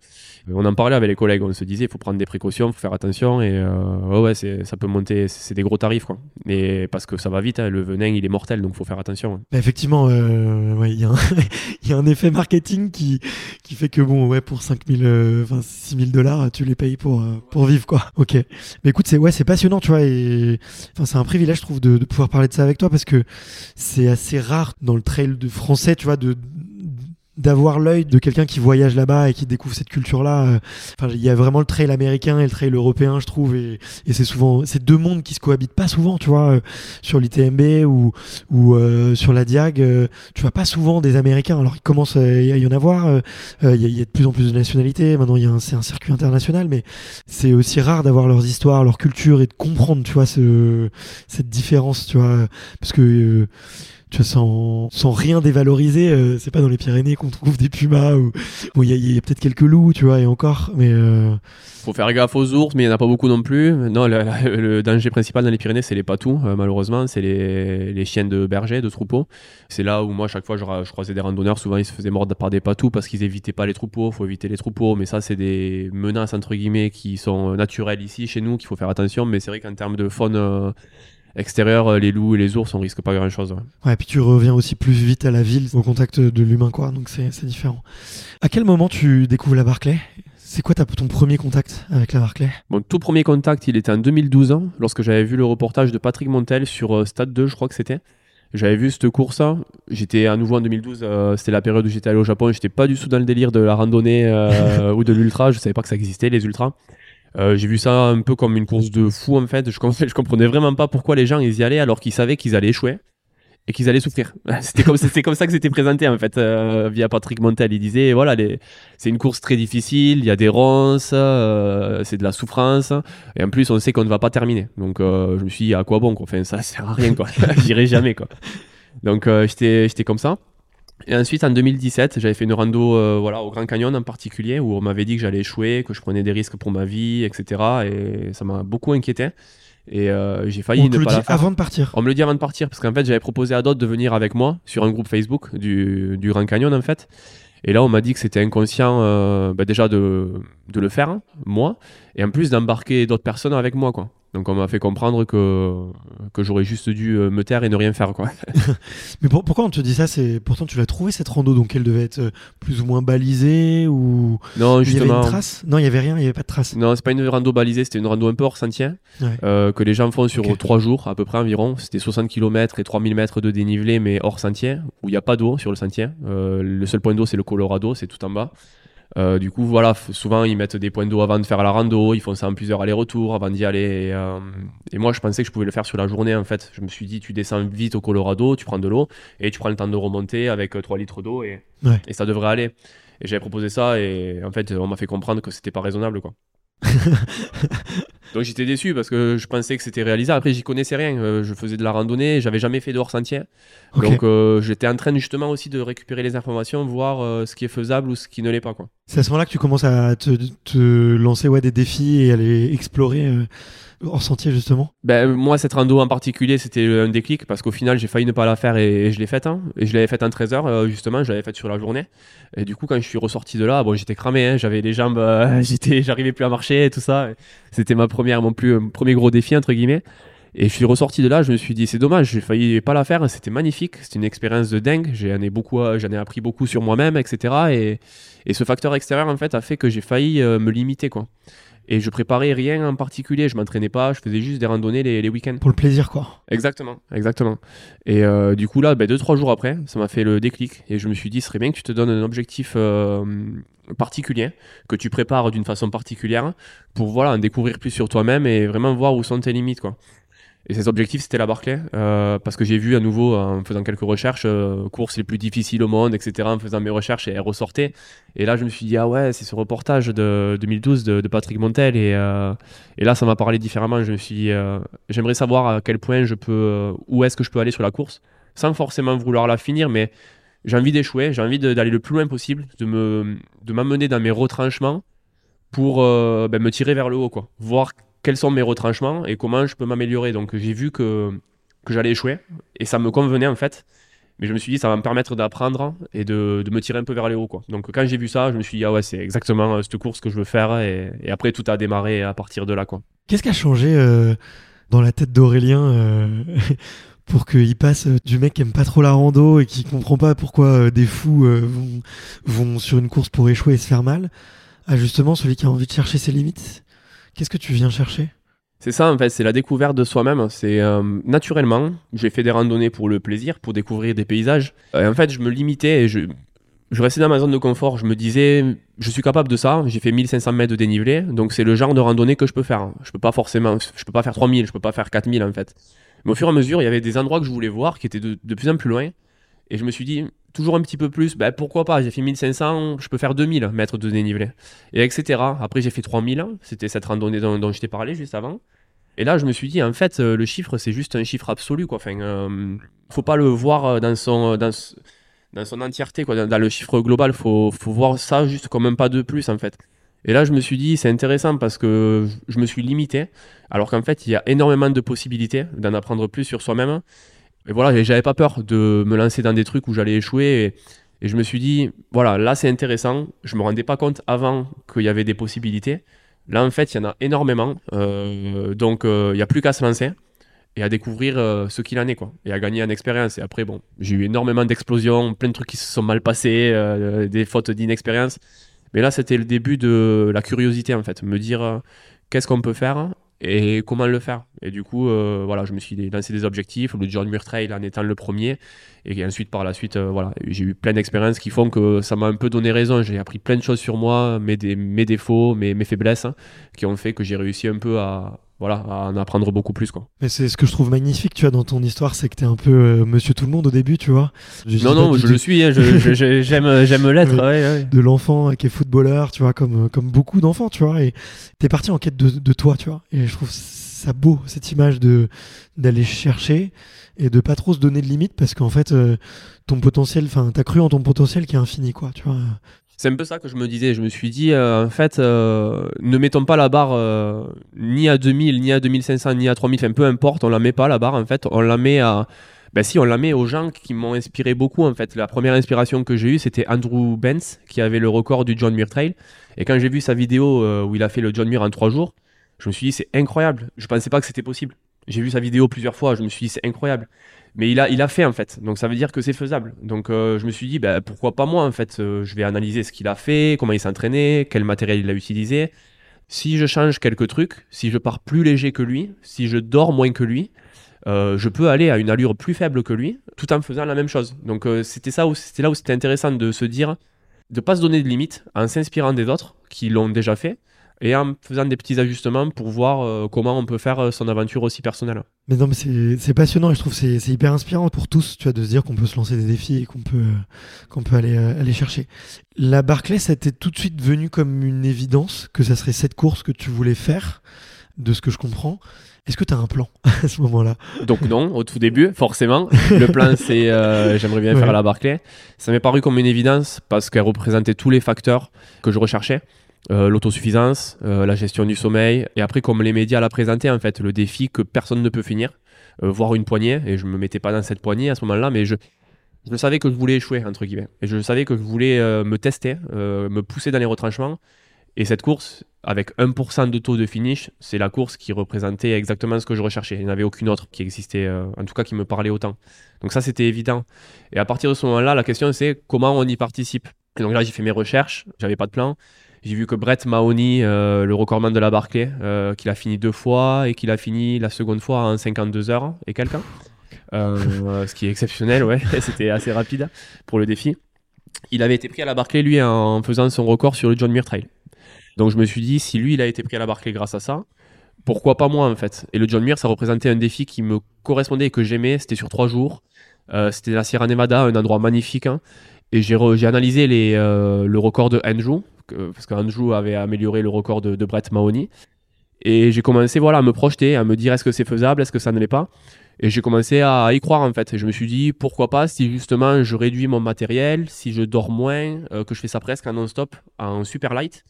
On en parlait avec les collègues. On se disait, il faut prendre des précautions, il faut faire attention. Et ouais, ouais ça peut monter. C'est des gros tarifs, quoi. Mais parce que ça va vite. Hein, le venin, il est mortel, donc il faut faire attention.
Bah, effectivement, euh, il y, a un effet marketing qui, qui fait que bon, ouais, pour 5000, euh, enfin 6000 dollars, tu les payes pour, euh, pour vivre, quoi. Ok. Mais écoute, c'est ouais, c'est passionnant, tu vois, et enfin, c'est un privilège, je trouve, de, de pouvoir parler de ça avec toi parce que c'est assez rare dans le trail de français, tu vois, de, d'avoir l'œil de quelqu'un qui voyage là-bas et qui découvre cette culture-là. Euh, enfin, il y a vraiment le trail américain et le trail européen, je trouve, et, et c'est souvent c'est deux mondes qui se cohabitent pas souvent, tu vois, euh, sur l'ITMB ou ou euh, sur la Diag, tu vois pas souvent des Américains. Alors il commence à y en avoir, il y, a de plus en plus de nationalités. Maintenant, il y a c'est un circuit international, mais c'est aussi rare d'avoir leurs histoires, leur culture et de comprendre, tu vois, ce, cette différence, tu vois, parce que sans, rien dévaloriser, euh, c'est pas dans les Pyrénées qu'on trouve des pumas ou il y a, peut-être quelques loups, tu vois, et encore, mais euh...
faut faire gaffe aux ours, mais il y en a pas beaucoup non plus. Non, le, danger principal dans les Pyrénées, c'est les patous, euh, malheureusement, c'est les, les, chiens de berger, de troupeaux. C'est là où moi, chaque fois, je, je, croisais des randonneurs, souvent ils se faisaient mordre par des patous parce qu'ils évitaient pas les troupeaux. Faut éviter les troupeaux, mais ça, c'est des menaces entre guillemets qui sont naturelles ici chez nous, qu'il faut faire attention. Mais c'est vrai qu'en termes de faune extérieur, euh, les loups et les ours, on risque pas grand chose.
Ouais. et puis tu reviens aussi plus vite à la ville, au contact de l'humain, quoi. Donc c'est différent. À quel moment tu découvres la Barclay? C'est quoi ton premier contact avec la Barclay?
Mon tout premier contact, il était en 2012, hein, lorsque j'avais vu le reportage de Patrick Montel sur euh, Stade 2, je crois que c'était. J'avais vu cette course, j'étais à nouveau en 2012, euh, c'était la période où j'étais allé au Japon, j'étais pas du tout dans le délire de la randonnée ou de l'ultra, je savais pas que ça existait, les ultras. Euh, j'ai vu ça un peu comme une course de fou en fait. Je, je comprenais vraiment pas pourquoi les gens ils y allaient alors qu'ils savaient qu'ils allaient échouer et qu'ils allaient souffrir. C'était comme, ça que c'était présenté en fait euh, via Patrick Montel. Il disait voilà, c'est une course très difficile, il y a des ronces, euh, c'est de la souffrance et en plus on sait qu'on ne va pas terminer. Donc je me suis dit à quoi bon quoi. Enfin ça sert à rien quoi. J'irai jamais quoi. Donc j'étais comme ça. Et ensuite, en 2017, j'avais fait une rando euh, voilà, au Grand Canyon en particulier, où on m'avait dit que j'allais échouer, que je prenais des risques pour ma vie, etc. Et ça m'a beaucoup inquiété. Et euh, j'ai failli
on
ne
pas
la faire.
avant de partir.
On me le dit avant de partir, parce qu'en fait, j'avais proposé à d'autres de venir avec moi sur un groupe Facebook du, du Grand Canyon, en fait. Et là, on m'a dit que c'était inconscient euh, bah, déjà de, de le faire, moi, et en plus d'embarquer d'autres personnes avec moi, quoi. Donc on m'a fait comprendre que, que j'aurais juste dû euh, me taire et ne rien faire. Quoi.
Mais pourquoi on te dit ça? C'est Pourtant tu l'as trouvé cette rando, donc elle devait être euh, plus ou moins balisée ou...
Non, justement.
Il y avait une trace? Non, il n'y avait rien, il n'y avait pas de trace.
Non, c'est pas une rando balisée, c'était une rando un peu hors sentier euh, que les gens font sur trois jours à peu près environ. C'était 60 km et 3000 mètres de dénivelé mais hors sentier, où il n'y a pas d'eau sur le sentier. le seul point d'eau c'est le Colorado, c'est tout en bas. Euh, du coup, voilà, souvent ils mettent des points d'eau avant de faire la rando, ils font ça en plusieurs allers-retours avant d'y aller. Euh, et, moi, je pensais que je pouvais le faire sur la journée en fait. Je me suis dit, tu descends vite au Colorado, tu prends de l'eau et tu prends le temps de remonter avec 3 euh, litres d'eau et, et ça devrait aller. Et j'avais proposé ça et en fait, on m'a fait comprendre que c'était pas raisonnable quoi. Donc j'étais déçu parce que je pensais que c'était réalisable. Après, j'y connaissais rien. Euh, je faisais de la randonnée, j'avais jamais fait de hors sentier. Donc euh, j'étais en train justement aussi de récupérer les informations, voir euh, ce qui est faisable ou ce qui ne l'est pas.
C'est à ce moment-là que tu commences à te, te lancer ouais, des défis et aller explorer hors sentier justement?
Ben, Moi, cette rando en particulier, c'était un déclic parce qu'au final, j'ai failli ne pas la faire et, je l'ai faite. Hein. Et je l'avais faite en 13 heures, euh, justement, je l'avais faite sur la journée. Et du coup, quand je suis ressorti de là, bon, j'étais cramé, hein. j'avais les jambes, euh, j'étais, j'arrivais plus à marcher et tout ça. C'était ma première, mon plus, premier gros défi, entre guillemets. Et je suis ressorti de là, je me suis dit, c'est dommage, j'ai failli pas la faire, c'était magnifique, c'était une expérience de dingue, j'en ai, beaucoup, j'en ai appris beaucoup sur moi-même, etc. Et, et, ce facteur extérieur, en fait, a fait que j'ai failli euh, me limiter, quoi. Et je préparais rien en particulier, je m'entraînais pas, je faisais juste des randonnées les, week-ends.
Pour le plaisir, quoi.
Exactement, exactement. Et euh, du coup, là, ben, deux, trois jours après, ça m'a fait le déclic. Et je me suis dit, ce serait bien que tu te donnes un objectif euh, particulier, que tu prépares d'une façon particulière, pour voilà, en découvrir plus sur toi-même et vraiment voir où sont tes limites, quoi. Et ces objectifs, c'était la Barclay, euh, parce que j'ai vu à nouveau, en faisant quelques recherches, euh, courses les plus difficiles au monde, etc., en faisant mes recherches, et elles ressortaient. Et là, je me suis dit, ah ouais, c'est ce reportage de 2012 de, Patrick Montel. Et, euh, et là, ça m'a parlé différemment. Je me suis dit, j'aimerais savoir à quel point je peux, où est-ce que je peux aller sur la course, sans forcément vouloir la finir, mais j'ai envie d'échouer, j'ai envie d'aller le plus loin possible, de me de m'amener dans mes retranchements pour ben, me tirer vers le haut, quoi. Voir quels sont mes retranchements et comment je peux m'améliorer. Donc j'ai vu que, j'allais échouer et ça me convenait en fait. Mais je me suis dit, ça va me permettre d'apprendre et de, me tirer un peu vers les hauts. Quoi. Donc quand j'ai vu ça, je me suis dit, ah ouais, c'est exactement euh, cette course que je veux faire. Et, et, après, tout a démarré à partir de là. Quoi.
Qu'est-ce qui a changé euh, dans la tête d'Aurélien euh, pour qu'il passe du mec qui aime pas trop la rando et qui comprend pas pourquoi des fous vont, vont sur une course pour échouer et se faire mal, à justement celui qui a envie de chercher ses limites? Qu'est-ce que tu viens chercher?
C'est ça en fait, c'est la découverte de soi-même. C'est euh, naturellement, j'ai fait des randonnées pour le plaisir, pour découvrir des paysages. Et en fait, je me limitais et je, restais dans ma zone de confort. Je me disais, je suis capable de ça. J'ai fait 1500 mètres de dénivelé, donc c'est le genre de randonnée que je peux faire. Je peux pas forcément, je peux pas faire 3000, je peux pas faire 4000 en fait. Mais au fur et à mesure, il y avait des endroits que je voulais voir qui étaient de plus en plus loin. Et je me suis dit, toujours un petit peu plus, ben pourquoi pas, j'ai fait 1500, je peux faire 2000 mètres de dénivelé, et etc. Après j'ai fait 3000, c'était cette randonnée dont, je t'ai parlé juste avant. Et là je me suis dit, en fait, euh, le chiffre c'est juste un chiffre absolu, quoi. Enfin, euh, faut pas le voir euh, dans son, dans son entièreté, quoi. Dans, le chiffre global, faut, faut voir ça juste comme un pas de plus, en fait. Et là, je me suis dit, c'est intéressant parce que je me suis limité, alors qu'en fait, il y a énormément de possibilités d'en apprendre plus sur soi-même. Et voilà, j'avais pas peur de me lancer dans des trucs où j'allais échouer. Et, je me suis dit, voilà, là c'est intéressant. Je me rendais pas compte avant qu'il y avait des possibilités. Là, en fait, il y en a énormément. Euh, donc, euh, il n'y a plus qu'à se lancer et à découvrir euh, ce qu'il en est, quoi. Et à gagner en expérience. Et après, bon, j'ai eu énormément d'explosions, plein de trucs qui se sont mal passés, des fautes d'inexpérience. Mais là, c'était le début de la curiosité, en fait. Me dire, qu'est-ce qu'on peut faire et comment le faire. Et du coup, euh, voilà, je me suis lancé des objectifs, le John Muir Trail en étant le premier. Et ensuite, par la suite, euh, voilà, j'ai eu plein d'expériences qui font que ça m'a un peu donné raison. J'ai appris plein de choses sur moi, mes, mes défauts, mes, mes faiblesses, hein, qui ont fait que j'ai réussi un peu à, voilà, à en apprendre beaucoup plus. Quoi.
Mais c'est ce que je trouve magnifique, tu vois, dans ton histoire, c'est que tu es un peu euh, monsieur tout le monde au début, tu vois.
non, non, je le suis, hein, j'aime, j'aime l'être.
De l'enfant qui est footballeur, tu vois, comme, comme beaucoup d'enfants, tu vois, et tu es parti en quête de, de, toi, tu vois. Et je trouve ça beau, cette image de d'aller chercher et de pas trop se donner de limites parce qu'en fait, euh, ton potentiel, enfin, t'as cru en ton potentiel qui est infini, quoi, tu vois.
C'est un peu ça que je me disais. Je me suis dit, euh, en fait, euh, ne mettons pas la barre ni à 2000, ni à 2500, ni à 3000, enfin peu importe, on la met pas la barre, en fait, on la met à. Ben si, on la met aux gens qui m'ont inspiré beaucoup, en fait. La première inspiration que j'ai eue, c'était Andrew Benz, qui avait le record du John Muir Trail. Et quand j'ai vu sa vidéo où il a fait le John Muir en trois jours, je me suis dit, c'est incroyable. Je pensais pas que c'était possible. J'ai vu sa vidéo plusieurs fois, je me suis dit, c'est incroyable. Mais il a, il a fait en fait, donc ça veut dire que c'est faisable. Donc euh, je me suis dit, bah, pourquoi pas moi en fait euh, Je vais analyser ce qu'il a fait, comment il s'entraînait, quel matériel il a utilisé. Si je change quelques trucs, si je pars plus léger que lui, si je dors moins que lui, euh, je peux aller à une allure plus faible que lui, tout en faisant la même chose. Donc c'était ça, c'était là où c'était intéressant de se dire, de pas se donner de limites, en s'inspirant des autres qui l'ont déjà fait, et en faisant des petits ajustements pour voir euh, comment on peut faire euh, son aventure aussi personnelle.
Mais non, mais c'est passionnant et je trouve c'est hyper inspirant pour tous, tu vois, de se dire qu'on peut se lancer des défis et qu'on peut, qu'on peut aller, euh, aller chercher. La Barclay, ça t'est tout de suite venu comme une évidence que ça serait cette course que tu voulais faire, de ce que je comprends. Est-ce que tu as un plan à ce moment-là?
Donc non, au tout début, forcément. Le plan, c'est j'aimerais bien faire la Barclay. Ça m'est paru comme une évidence parce qu'elle représentait tous les facteurs que je recherchais. Euh, l'autosuffisance, euh, la gestion du sommeil, et après comme les médias l'a présenté en fait, le défi que personne ne peut finir, euh, voir une poignée, et je me mettais pas dans cette poignée à ce moment-là, mais je, je savais que je voulais échouer entre guillemets, et je savais que je voulais me tester, me pousser dans les retranchements, et cette course, avec 1% de taux de finish, c'est la course qui représentait exactement ce que je recherchais. Il n'y en avait aucune autre qui existait, en tout cas qui me parlait autant. Donc ça, c'était évident. Et à partir de ce moment-là, la question c'est comment on y participe? Donc là, j'ai fait mes recherches, j'avais pas de plan. J'ai vu que Brett Mahoney, le recordman de la Barclay, qu'il a fini deux fois et qu'il a fini la seconde fois en 52 heures et quelqu'un? ce qui est exceptionnel, ouais, c'était assez rapide pour le défi. Il avait été pris à la Barclay, lui, en faisant son record sur le John Muir Trail. Donc je me suis dit, si lui, il a été pris à la Barclay grâce à ça, pourquoi pas moi, en fait? Et le John Muir, ça représentait un défi qui me correspondait et que j'aimais. C'était sur trois jours. Euh, c'était la Sierra Nevada, un endroit magnifique. Hein. Et j'ai, analysé euh, le record de Andrew, parce qu'Andrew avait amélioré le record de, Brett Mahoney. Et j'ai commencé voilà, à me projeter, à me dire est-ce que c'est faisable, est-ce que ça ne l'est pas? Et j'ai commencé à y croire en fait. Et je me suis dit pourquoi pas si justement je réduis mon matériel, si je dors moins, euh, que je fais ça presque en non-stop, en super light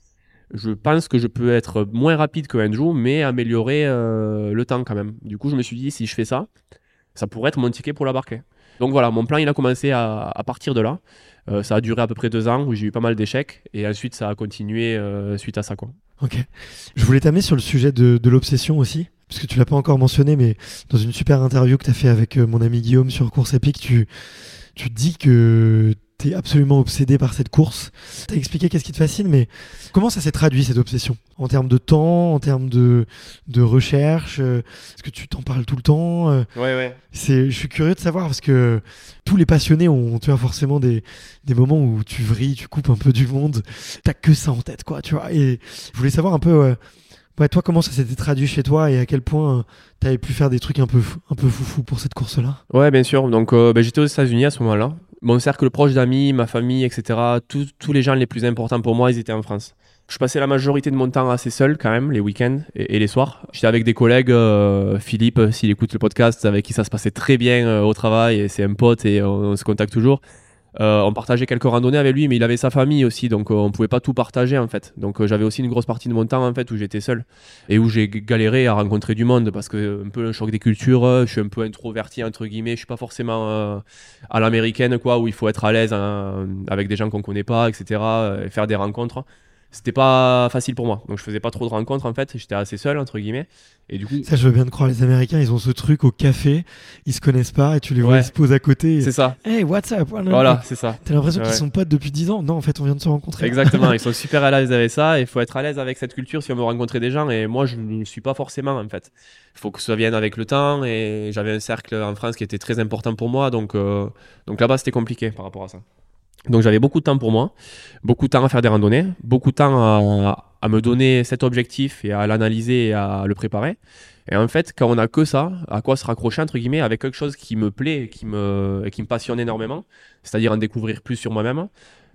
je pense que je peux être moins rapide que Andrew, mais améliorer euh, le temps quand même. Du coup, je me suis dit, si je fais ça, ça pourrait être mon ticket pour la Barclay. Donc voilà, mon plan, il a commencé à, partir de là. Euh, ça a duré à peu près deux ans où j'ai eu pas mal d'échecs et ensuite ça a continué euh, suite à ça. Quoi.
Ok. Je voulais t'amener sur le sujet de, l'obsession aussi, parce que tu l'as pas encore mentionné, mais dans une super interview que tu as fait avec mon ami Guillaume sur Course Epic, tu, tu dis que t'es absolument obsédé par cette course. T'as expliqué qu'est-ce qui te fascine, mais comment ça s'est traduit cette obsession? En termes de temps, en termes de, de recherche euh, Est-ce que tu t'en parles tout le temps
euh, Ouais, ouais.
C'est, je suis curieux de savoir parce que tous les passionnés ont, tu vois, forcément des, des moments où tu vrilles, tu coupes un peu du monde. T'as que ça en tête, quoi, tu vois. Et je voulais savoir un peu. Ouais, toi, comment ça s'était traduit chez toi et à quel point tu euh, t'avais pu faire des trucs un peu, un peu foufou pour cette course-là?
Ouais, bien sûr. Donc, ben, j'étais aux États-Unis à ce moment-là mon cercle proche d'amis, ma famille, etc., tous les gens les plus importants pour moi, ils étaient en France. Je passais la majorité de mon temps assez seul quand même, les week-ends et, les soirs. J'étais avec des collègues, euh, Philippe, s'il écoute le podcast, avec qui ça se passait très bien euh, au travail, et c'est un pote et on se contacte toujours. Euh, on partageait quelques randonnées avec lui, mais il avait sa famille aussi, donc euh, on pouvait pas tout partager en fait. Donc euh, j'avais aussi une grosse partie de mon temps en fait où j'étais seul et où j'ai galéré à rencontrer du monde parce que un peu un choc des cultures, je suis un peu introverti entre guillemets, je suis pas forcément à l'américaine quoi, où il faut être à l'aise hein, avec des gens qu'on connaît pas, etc. et faire des rencontres c'était pas facile pour moi. Donc je faisais pas trop de rencontres en fait, j'étais assez seul entre guillemets. Et du coup,
ça je veux bien te croire les Américains, ils ont ce truc au café, ils se connaissent pas et tu les vois ils se posent à côté.
C'est ça.
Hey, what's up?
Voilà, c'est ça.
T'as l'impression qu'ils sont potes depuis 10 ans. Non, en fait, on vient de se rencontrer.
Exactement, ils sont super à l'aise avec ça, il faut être à l'aise avec cette culture si on veut rencontrer des gens et moi je ne suis pas forcément en fait. Il faut que ça vienne avec le temps et j'avais un cercle en France qui était très important pour moi donc euh, donc là-bas c'était compliqué par rapport à ça. Donc j'avais beaucoup de temps pour moi, beaucoup de temps à faire des randonnées, beaucoup de temps à, me donner cet objectif et à l'analyser et à le préparer. Et en fait, quand on a que ça, à quoi se raccrocher entre guillemets avec quelque chose qui me plaît, qui me, qui me passionne énormément, c'est-à-dire en découvrir plus sur moi-même.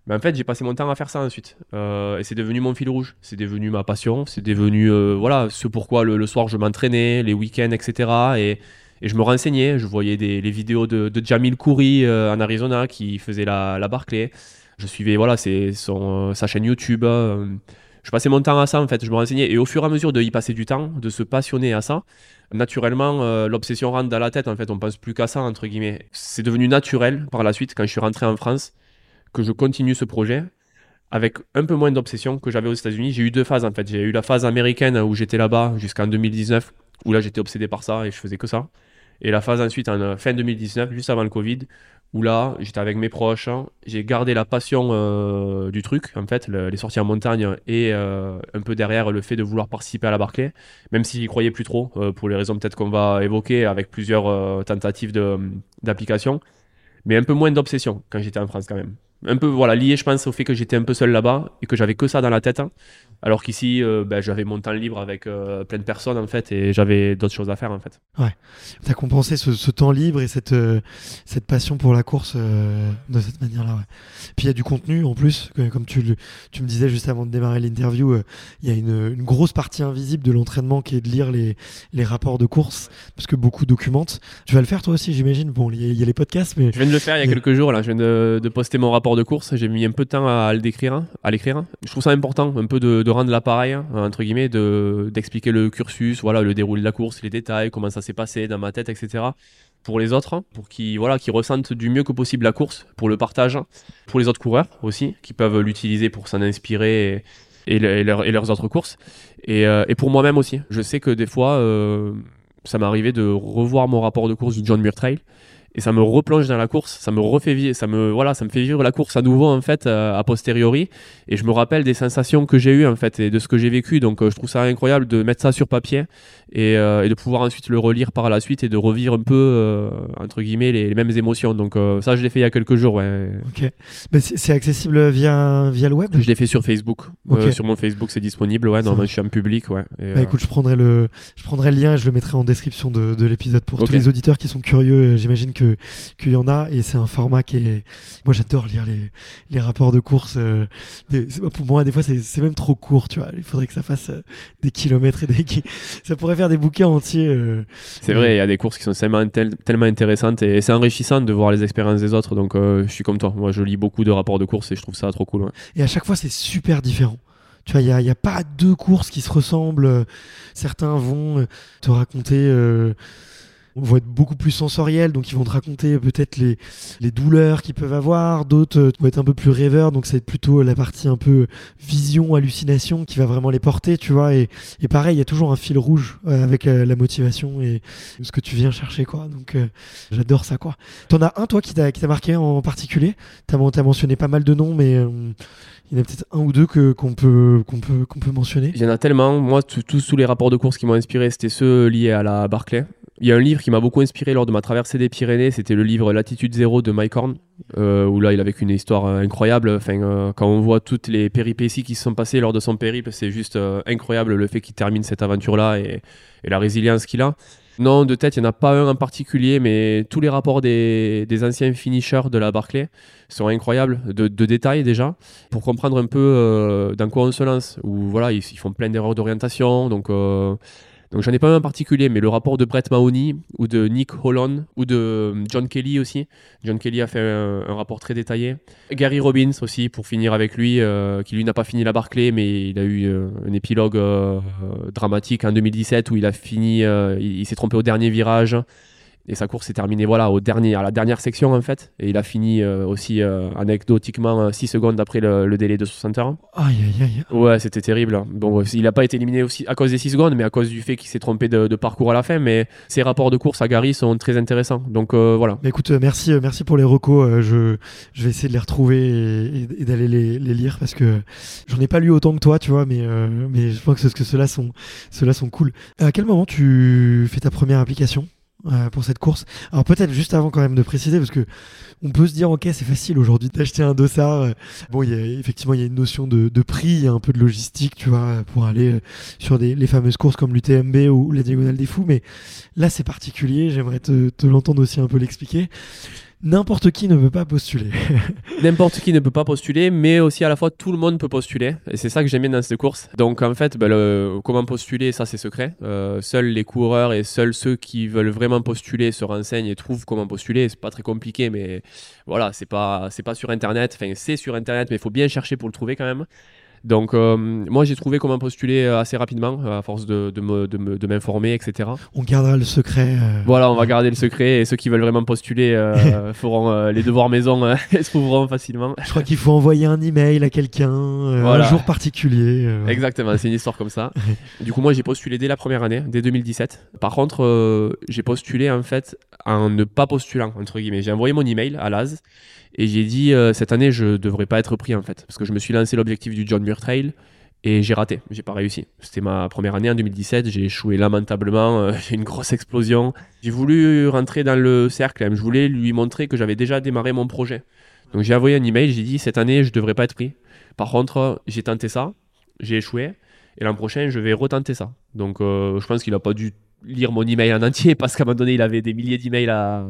Mais en fait, j'ai passé mon temps à faire ça ensuite. Euh, et c'est devenu mon fil rouge. C'est devenu ma passion. C'est devenu euh, voilà ce pourquoi le, le soir je m'entraînais, les week-ends, etc. Et, et je me renseignais, je voyais les vidéos de, Jamil Khoury euh, en Arizona qui faisait la, la Barclay. Je suivais voilà, euh, sa chaîne YouTube. Euh, je passais mon temps à ça en fait, je me renseignais. Et au fur et à mesure de y passer du temps, de se passionner à ça, naturellement, l'obsession rentre dans la tête en fait. On pense plus qu'à ça, entre guillemets. C'est devenu naturel par la suite, quand je suis rentré en France, que je continue ce projet avec un peu moins d'obsession que j'avais aux États-Unis. J'ai eu deux phases en fait. J'ai eu la phase américaine où j'étais là-bas jusqu'en 2019, où là j'étais obsédé par ça et je faisais que ça. Et la phase ensuite en euh, fin 2019, juste avant le Covid, où là, j'étais avec mes proches, hein. j'ai gardé la passion euh, du truc, en fait, les sorties en montagne et euh, un peu derrière le fait de vouloir participer à la Barclay, même si j'y croyais plus trop, pour les raisons peut-être qu'on va évoquer avec plusieurs tentatives d'application, mais un peu moins d'obsession quand j'étais en France quand même un peu voilà lié je pense au fait que j'étais un peu seul là-bas et que j'avais que ça dans la tête. Hein. alors qu'ici euh, ben, j'avais mon temps libre avec euh, plein de personnes en fait et j'avais d'autres choses à faire en fait.
Ouais. T'as compensé ce, temps libre et cette euh, cette passion pour la course de cette manière là ouais. puis il y a du contenu en plus comme tu tu me disais juste avant de démarrer l'interview il y a une, une, grosse partie invisible de l'entraînement qui est de lire les, les rapports de course parce que beaucoup documentent. Tu vas le faire toi aussi j'imagine. Bon il y, a les podcasts mais
je viens de le faire il y a quelques jours là. Je viens de, de poster mon rapport de course. J'ai mis un peu de temps à, le décrire, à l'écrire. Je trouve ça important, un peu de, rendre l'appareil, hein, entre guillemets, de, d'expliquer le cursus, voilà, le déroulé de la course, les détails, comment ça s'est passé dans ma tête, etc. Pour les autres, hein, pour qu'ils voilà, qui ressentent du mieux que possible la course, pour le partage, pour les autres coureurs aussi, qui peuvent l'utiliser pour s'en inspirer et, leurs autres courses. Euh, et, pour moi-même aussi. Je sais que des fois, euh, ça m'est arrivé de revoir mon rapport de course du John Muir Trail et ça me replonge dans la course, ça me refait vivre, ça me voilà, ça me fait vivre la course à nouveau en fait euh, a posteriori. Et je me rappelle des sensations que j'ai eues en fait et de ce que j'ai vécu. Donc euh, je trouve ça incroyable de mettre ça sur papier et, euh, et, de pouvoir ensuite le relire par la suite et de revivre un peu entre guillemets les, mêmes émotions donc ça je l'ai fait il y a quelques jours ouais.
OK. Mais c'est accessible via via le web?
Je l'ai fait sur Facebook. sur mon Facebook c'est disponible ouais, je suis en public ouais.
bah, écoute, je prendrai le je prendrai le lien et je le mettrai en description de, de l'épisode pour tous les auditeurs qui sont curieux, j'imagine que qu'il y en a et c'est un format qui est moi j'adore lire les, les rapports de course euh, pour moi des fois c'est même trop court tu vois il faudrait que ça fasse euh, des kilomètres et des ça pourrait faire des bouquins entiers euh,
c'est vrai il y a des courses qui sont tellement, tellement intéressantes et c'est enrichissant de voir les expériences des autres. Donc je suis comme toi. Moi je lis beaucoup de rapports de course et je trouve ça trop cool
et à chaque fois c'est super différent. Tu vois, il n'y a, y a, pas deux courses qui se ressemblent. Certains vont te raconter vont être beaucoup plus sensoriels, donc ils vont te raconter peut-être les, les douleurs qu'ils peuvent avoir. D'autres euh, vont être un peu plus rêveurs, donc c'est plutôt la partie un peu vision, hallucination qui va vraiment les porter, tu vois. Et, pareil, il y a toujours un fil rouge euh, avec la, motivation et ce que tu viens chercher, quoi. Donc euh, j'adore ça, quoi. T'en as un, toi, qui t'a marqué en particulier? T'as as mentionné pas mal de noms, mais il y en a peut-être un ou deux que, qu'on, peut, qu'on, peut, qu'on peut mentionner?
Il y en a tellement. Moi, tous les rapports de course qui m'ont inspiré, c'était ceux liés à la Barclay. Il y a un livre qui m'a beaucoup inspiré lors de ma traversée des Pyrénées, c'était le livre Latitude Zéro de Mike Horn, euh, où là il avait une histoire euh, incroyable. Enfin, euh, quand on voit toutes les péripéties qui se sont passées lors de son périple, c'est juste incroyable le fait qu'il termine cette aventure-là et, la résilience qu'il a. Non, de tête, il n'y en a pas un en particulier, mais tous les rapports des, anciens finishers de la Barclay sont incroyables, de, détails déjà, pour comprendre un peu dans quoi on se lance. Où voilà, ils, font plein d'erreurs d'orientation, donc donc j'en ai pas un particulier, mais le rapport de Brett Mahoney ou de Nick Holland ou de euh, John Kelly aussi. John Kelly a fait un, rapport très détaillé. Gary Robbins aussi, pour finir avec lui, euh, qui lui n'a pas fini la Barclay, mais il a eu euh, un épilogue dramatique en 2017 où il a fini, il s'est trompé au dernier virage. Et sa course s'est terminée voilà, au dernier, à la dernière section en fait. Et il a fini euh, aussi euh, anecdotiquement 6 euh, secondes après le, délai de 60 heures.
Aïe aïe aïe.
Ouais, c'était terrible. Bon, il n'a pas été éliminé aussi à cause des 6 secondes, mais à cause du fait qu'il s'est trompé de, parcours à la fin. Mais ses rapports de course à Gary sont très intéressants. Donc voilà.
écoute, merci, merci pour les recos. je, je vais essayer de les retrouver et, d'aller les, lire parce que j'en ai pas lu autant que toi, tu vois, mais, mais je pense que, que ceux-là sont, ceux sont cool. À quel moment tu fais ta première application? Euh, pour cette course. Alors peut-être juste avant quand même de préciser, parce que on peut se dire ok c'est facile aujourd'hui d'acheter un dossard. Euh, bon, il y a, effectivement il y a une notion de, prix, il y a un peu de logistique, tu vois, pour aller euh, sur des, les fameuses courses comme l'UTMB ou la Diagonale des Fous. Mais là c'est particulier, j'aimerais te l'entendre aussi un peu l'expliquer n'importe qui ne peut pas postuler.
n'importe qui ne peut pas postuler, mais aussi à la fois tout le monde peut postuler. Et c'est ça que j'aime bien dans cette course. Donc en fait, ben, comment postuler, ça c'est secret. Euh, seuls les coureurs et seuls ceux qui veulent vraiment postuler se renseignent et trouvent comment postuler. C'est pas très compliqué, mais voilà, c'est pas c'est pas sur internet. Enfin, c'est sur internet, mais il faut bien chercher pour le trouver quand même. Donc, euh, moi, j'ai trouvé comment postuler euh, assez rapidement, euh, à force de, de, m'informer, etc.
On gardera le secret.
Voilà, on va garder le secret et ceux qui veulent vraiment postuler feront les devoirs maison et se trouveront facilement.
Je crois qu'il faut envoyer un email à quelqu'un un jour particulier.
Exactement, c'est une histoire comme ça. du coup, moi, j'ai postulé dès la première année, dès 2017. Par contre, j'ai postulé en fait en ne pas postulant, entre guillemets. J'ai envoyé mon email à l'AS et j'ai dit, cette année, je devrais pas être pris en fait. Parce que je me suis lancé l'objectif du John Trail et j'ai raté. J'ai pas réussi. C'était ma première année en 2017. J'ai échoué lamentablement. Euh, j'ai une grosse explosion. J'ai voulu rentrer dans le cercle. Je voulais lui montrer que j'avais déjà démarré mon projet. Donc j'ai envoyé un email. J'ai dit, cette année, je devrais pas être pris. Par contre, j'ai tenté ça. J'ai échoué. Et l'an prochain, je vais retenter ça. Donc euh, je pense qu'il a pas dû lire mon email en entier parce qu'à un moment donné, il avait des milliers d'emails à,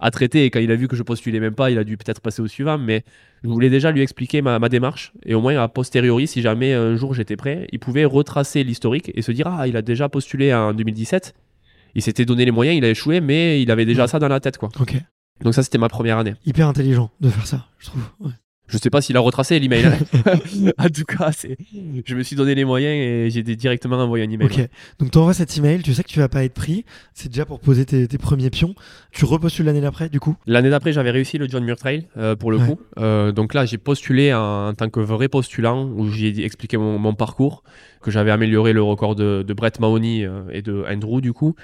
à, traiter et quand il a vu que je postulais même pas, il a dû peut-être passer au suivant. Mais je voulais déjà lui expliquer ma, ma, démarche et au moins a posteriori, si jamais un jour j'étais prêt, il pouvait retracer l'historique et se dire Ah, il a déjà postulé en 2017. Il s'était donné les moyens, il a échoué, mais il avait déjà ça dans la tête. quoi.
Ok.
Donc, ça, c'était ma première année.
Hyper intelligent de faire ça, je trouve.
Je sais pas s'il a retracé l'email. en tout cas, je me suis donné les moyens et j'ai directement envoyé un email.
Ok. Donc tu envoies cet email, tu sais que tu vas pas être pris. C'est déjà pour poser tes, tes premiers pions. Tu repostules l'année d'après, du coup?
L'année d'après, j'avais réussi le John Muir Trail euh, pour le
Ouais.
coup. Euh, donc là, j'ai postulé en, en tant que vrai postulant où j'ai expliqué mon, mon parcours, que j'avais amélioré le record de, de Brett Mahoney euh, et de Andrew du coup,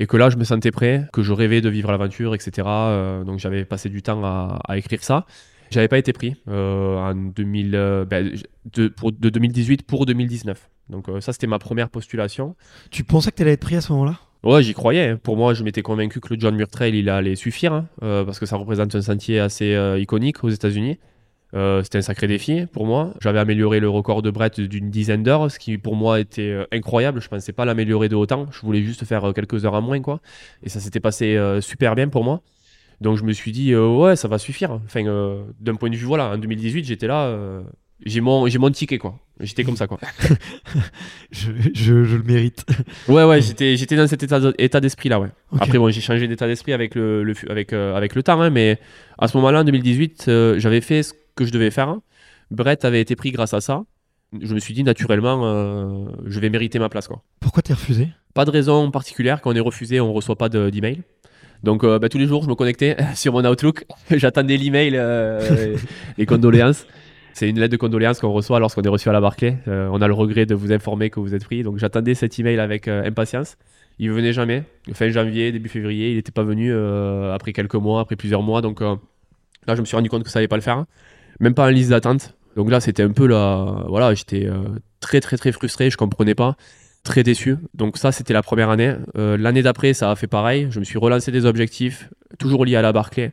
et que là, je me sentais prêt, que je rêvais de vivre l'aventure, etc. Euh, donc j'avais passé du temps à, à écrire ça. J'avais pas été pris euh, en 2000, euh, ben, de, pour- de 2018 pour 2019. Donc euh, ça, c'était ma première postulation.
Tu pensais que tu allais être pris à ce moment-là?
Ouais, j'y croyais. hein. Pour moi, je m'étais convaincu que le John Muir Trail, il allait suffire, hein, parce que ça représente un sentier assez iconique aux États-Unis. C'était un sacré défi pour moi. J'avais amélioré le record de Brett d'une dizaine d'heures, ce qui pour moi était incroyable. Je pensais pas l'améliorer de autant. Je voulais juste faire quelques heures en moins, quoi. Et ça s'était passé super bien pour moi. Donc je me suis dit, euh, ouais, ça va suffire. Enfin, euh, d'un point de vue, voilà, en 2018, j'étais là, euh, j'ai mon, j'ai mon ticket, quoi. J'étais comme ça, quoi.
je, je, je le mérite.
Ouais, ouais, j'étais, j'étais dans cet état, de- état d'esprit-là, ouais.
Ok.
Après, bon, j'ai changé d'état d'esprit avec le, le avec, avec le temps, hein, mais à ce moment-là, en 2018, euh, j'avais fait ce que je devais faire. Brett avait été pris grâce à ça. Je me suis dit, naturellement, je vais mériter ma place. Quoi.
Pourquoi t'es refusé?
Pas de raison particulière. Quand on est refusé, on reçoit pas de- d'email. Donc, euh, bah, tous les jours, je me connectais sur mon Outlook. J'attendais l'email, euh, les condoléances. C'est une lettre de condoléances qu'on reçoit lorsqu'on est reçu à la Barclay. Euh, on a le regret de vous informer que vous êtes pris. Donc, j'attendais cet email avec euh, impatience. Il venait jamais. Fin janvier, début février, il n'était pas venu après quelques mois, après plusieurs mois. Donc, là, je me suis rendu compte que ça allait pas le faire. Même pas en liste d'attente. Donc là, c'était un peu la. Voilà, j'étais très, très, très frustré. Je comprenais pas. Très déçu. Donc, ça, c'était la première année. Euh, L'année d'après, ça a fait pareil. Je me suis relancé des objectifs, toujours liés à la Barclay,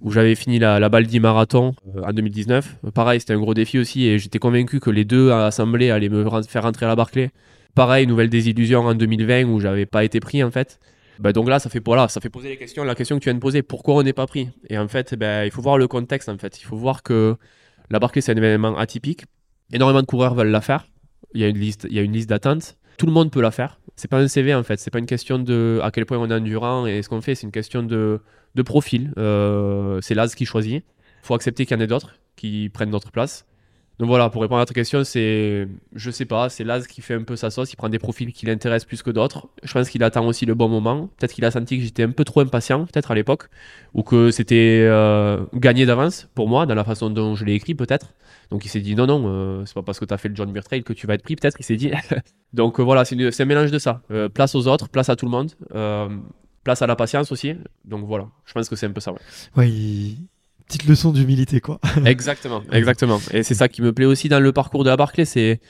où j'avais fini la, la Baldi Marathon euh, en 2019. Euh, Pareil, c'était un gros défi aussi. Et j'étais convaincu que les deux assemblés allaient me faire rentrer à la Barclay. Pareil, nouvelle désillusion en 2020 où j'avais pas été pris en fait. Bah donc là, ça fait, ça fait poser les questions, la question que tu viens de poser, pourquoi on n'est pas pris? Et en fait, ben, il faut voir le contexte en fait. Il faut voir que la Barclay, c'est un événement atypique. Énormément de coureurs veulent la faire. Il y a une liste, il y a une liste d'attente. Tout le monde peut la faire. C'est pas un CV en fait. C'est pas une question de à quel point on est endurant et ce qu'on fait. C'est une question de, de profil. Euh, c'est Laz qui choisit. faut accepter qu'il y en ait d'autres qui prennent notre place. Donc voilà, pour répondre à ta question, c'est, je sais pas, c'est Laz qui fait un peu sa sauce, il prend des profils qui l'intéressent plus que d'autres. Je pense qu'il attend aussi le bon moment. Peut-être qu'il a senti que j'étais un peu trop impatient, peut-être à l'époque, ou que c'était euh, gagné d'avance pour moi, dans la façon dont je l'ai écrit, peut-être. Donc il s'est dit non, non, euh, c'est pas parce que tu as fait le John Muir Trail que tu vas être pris, peut-être, il s'est dit. Donc euh, voilà, c'est, un mélange de ça. Euh, place aux autres, place à tout le monde, place à la patience aussi. Donc voilà, je pense que c'est un peu ça. ouais.
Petite leçon d'humilité, quoi.
Exactement, exactement. Et c'est ça qui me plaît aussi dans le parcours de la Barclay, c'est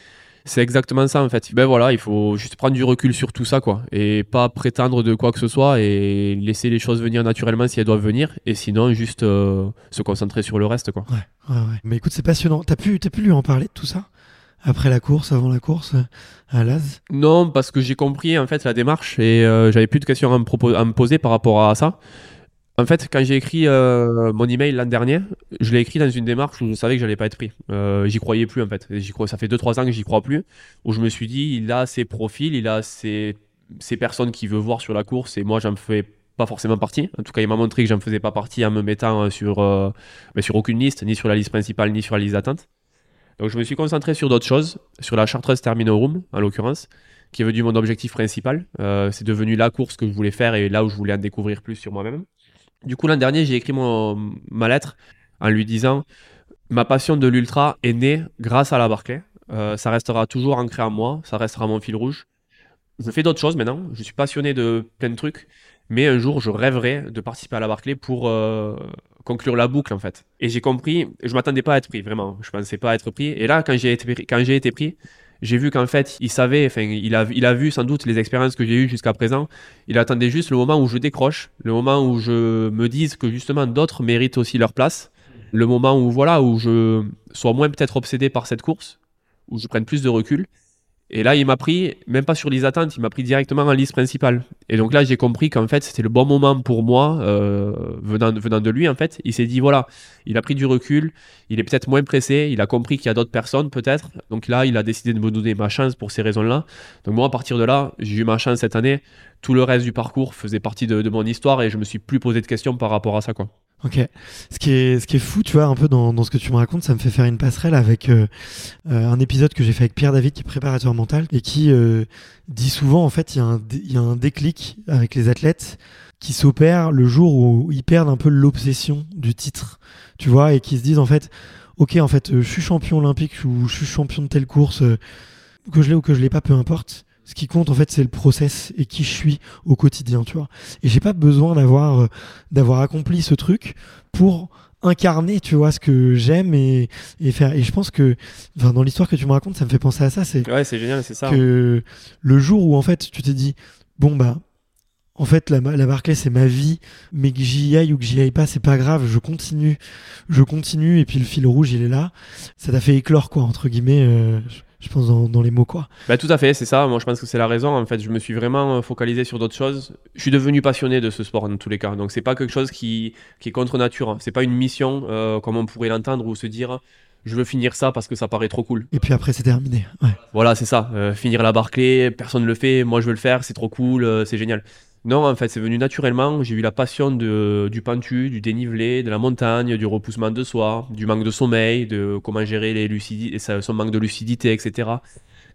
c'est exactement ça en fait. Ben voilà, il faut juste prendre du recul sur tout ça quoi, et pas prétendre de quoi que ce soit et laisser les choses venir naturellement si elles doivent venir, et sinon juste euh, se concentrer sur le reste quoi.
Ouais, ouais. Mais écoute, c'est passionnant. T'as pu, t'as pu lui en parler de tout ça? Après la course, avant la course, euh, à Laz?
Non, parce que j'ai compris en fait la démarche et euh, j'avais plus de questions à me, à me poser par rapport à ça. En fait, quand j'ai écrit euh, mon email l'an dernier, je l'ai écrit dans une démarche où je savais que j'allais pas être pris. Euh, j'y croyais plus en fait. Ça fait 2-3 ans que j'y crois plus. Où je me suis dit, il a ses profils, il a ses, personnes qu'il veut voir sur la course et moi j'en fais pas forcément partie. En tout cas, il m'a montré que j'en faisais pas partie en me mettant euh, sur, euh, ben, sur aucune liste, ni sur la liste principale, ni sur la liste d'attente. Donc je me suis concentré sur d'autres choses, sur la Chartreuse Terminorum en l'occurrence qui est devenu mon objectif principal. C'est devenu la course que je voulais faire et là où je voulais en découvrir plus sur moi-même. Du coup, l'an dernier, j'ai écrit mon, ma lettre en lui disant Ma passion de l'ultra est née grâce à la Barclay. Euh, ça restera toujours ancré en moi, ça restera mon fil rouge. Je fais d'autres choses maintenant, je suis passionné de plein de trucs, mais un jour, je rêverais de participer à la Barclay pour euh, conclure la boucle en fait. Et j'ai compris, je m'attendais pas à être pris, vraiment, je pensais pas être pris. Et là, quand j'ai été, quand j'ai été pris, j'ai vu qu'en fait, il savait, enfin, il a, il a vu sans doute les expériences que j'ai eues jusqu'à présent. Il attendait juste le moment où je décroche, le moment où je me dise que justement d'autres méritent aussi leur place, le moment où voilà, où je sois moins peut-être obsédé par cette course, où je prenne plus de recul. Et là, il m'a pris, même pas sur les attentes, il m'a pris directement en liste principale. Et donc là, j'ai compris qu'en fait, c'était le bon moment pour moi, euh, venant, de lui, en fait. Il s'est dit, voilà, il a pris du recul, il est peut-être moins pressé, il a compris qu'il y a d'autres personnes, peut-être. Donc là, il a décidé de me donner ma chance pour ces raisons-là. Donc moi, à partir de là, j'ai eu ma chance cette année. Tout le reste du parcours faisait partie de, de mon histoire et je me suis plus posé de questions par rapport à ça, quoi.
Ok. Ce qui est, ce qui est fou, tu vois, un peu dans, dans ce que tu me racontes, ça me fait faire une passerelle avec euh, euh, un épisode que j'ai fait avec Pierre David, qui est préparateur mental, et qui euh, dit souvent, en fait, il y, a un, il y a un déclic avec les athlètes qui s'opère le jour où ils perdent un peu l'obsession du titre, tu vois, et qui se disent, en fait, ok, en fait, je suis champion olympique ou je suis champion de telle course, que je l'ai ou que je l'ai pas, peu importe ce qui compte en fait c'est le process et qui je suis au quotidien tu vois et j'ai pas besoin d'avoir euh, d'avoir accompli ce truc pour incarner tu vois ce que j'aime et, et faire et je pense que enfin, dans l'histoire que tu me racontes ça me fait penser à ça c'est
ouais c'est génial c'est ça
que le jour où en fait tu t'es dit bon bah en fait, la, la Barclay, c'est ma vie, mais que j'y aille ou que j'y aille pas, c'est pas grave, je continue, je continue, et puis le fil rouge, il est là. Ça t'a fait éclore, quoi, entre guillemets. Euh, je pense, dans, les mots, quoi.
Bah, tout à fait, c'est ça. Moi, je pense que c'est la raison. En fait, je me suis vraiment euh, focalisé sur d'autres choses. Je suis devenu passionné de ce sport, dans tous les cas. Donc, c'est pas quelque chose qui, qui est contre nature. C'est pas une mission, euh, comme on pourrait l'entendre, ou se dire je veux finir ça parce que ça paraît trop cool.
Et puis après, c'est terminé. Ouais.
Voilà, c'est ça. Euh, finir la Barclay, personne ne le fait. Moi, je veux le faire. C'est trop cool. c'est génial. Non, en fait, c'est venu naturellement. J'ai eu la passion de, du pentu, du dénivelé, de la montagne, du repoussement de soi, du manque de sommeil, de comment gérer les lucidités, son manque de lucidité, etc.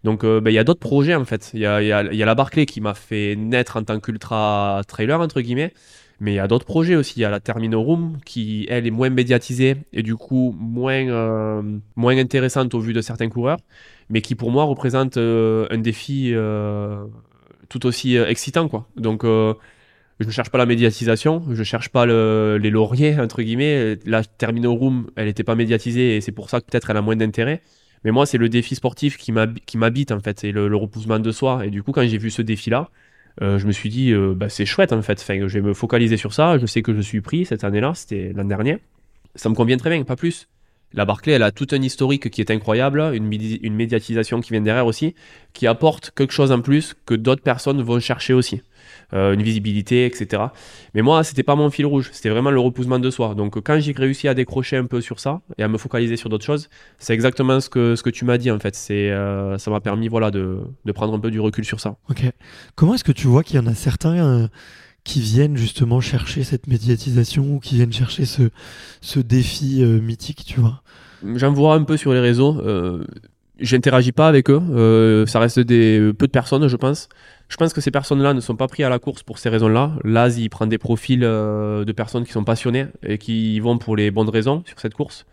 Donc, euh, ben, il y a d'autres projets, en fait. Il y a, la Barclay qui m'a fait naître en tant qu'ultra trailer, entre guillemets. Mais il y a d'autres projets aussi. Il y a la Termino Room qui, elle, est moins médiatisée et du coup moins, euh, moins intéressante au vu de certains coureurs, mais qui pour moi représente euh, un défi tout aussi euh, excitant, quoi. Donc, euh, je ne cherche pas la médiatisation, je ne cherche pas les lauriers, entre guillemets. La Termino Room, elle n'était pas médiatisée et c'est pour ça que peut-être elle a moins d'intérêt. Mais moi, c'est le défi sportif qui m'habite, en fait, c'est le, repoussement de soi. Et du coup, quand j'ai vu ce défi-là, euh, je me suis dit, bah, c'est chouette, en fait. Enfin, je vais me focaliser sur ça. Je sais que je suis pris cette année-là, c'était l'an dernier. Ça me convient très bien, pas plus. La Barclay, elle a tout un historique qui est incroyable, une, une, médiatisation qui vient derrière aussi, qui apporte quelque chose en plus que d'autres personnes vont chercher aussi. Euh, une visibilité, etc. Mais moi, c'était pas mon fil rouge, c'était vraiment le repoussement de soi. Donc quand j'ai réussi à décrocher un peu sur ça et à me focaliser sur d'autres choses, c'est exactement ce que, ce que tu m'as dit en fait. C'est, euh, ça m'a permis voilà, de, de, prendre un peu du recul sur ça.
Ok. Comment est-ce que tu vois qu'il y en a certains... Euh, qui viennent justement chercher cette médiatisation ou qui viennent chercher ce, ce défi euh, mythique, tu vois
J'en vois un peu sur les réseaux. Euh, J'interagis pas avec eux. Euh, ça reste des peu de personnes, je pense. Je pense que ces personnes-là ne sont pas pris à la course pour ces raisons-là. L'AS, il prend des profils de personnes qui sont passionnées et qui vont pour les bonnes raisons sur cette course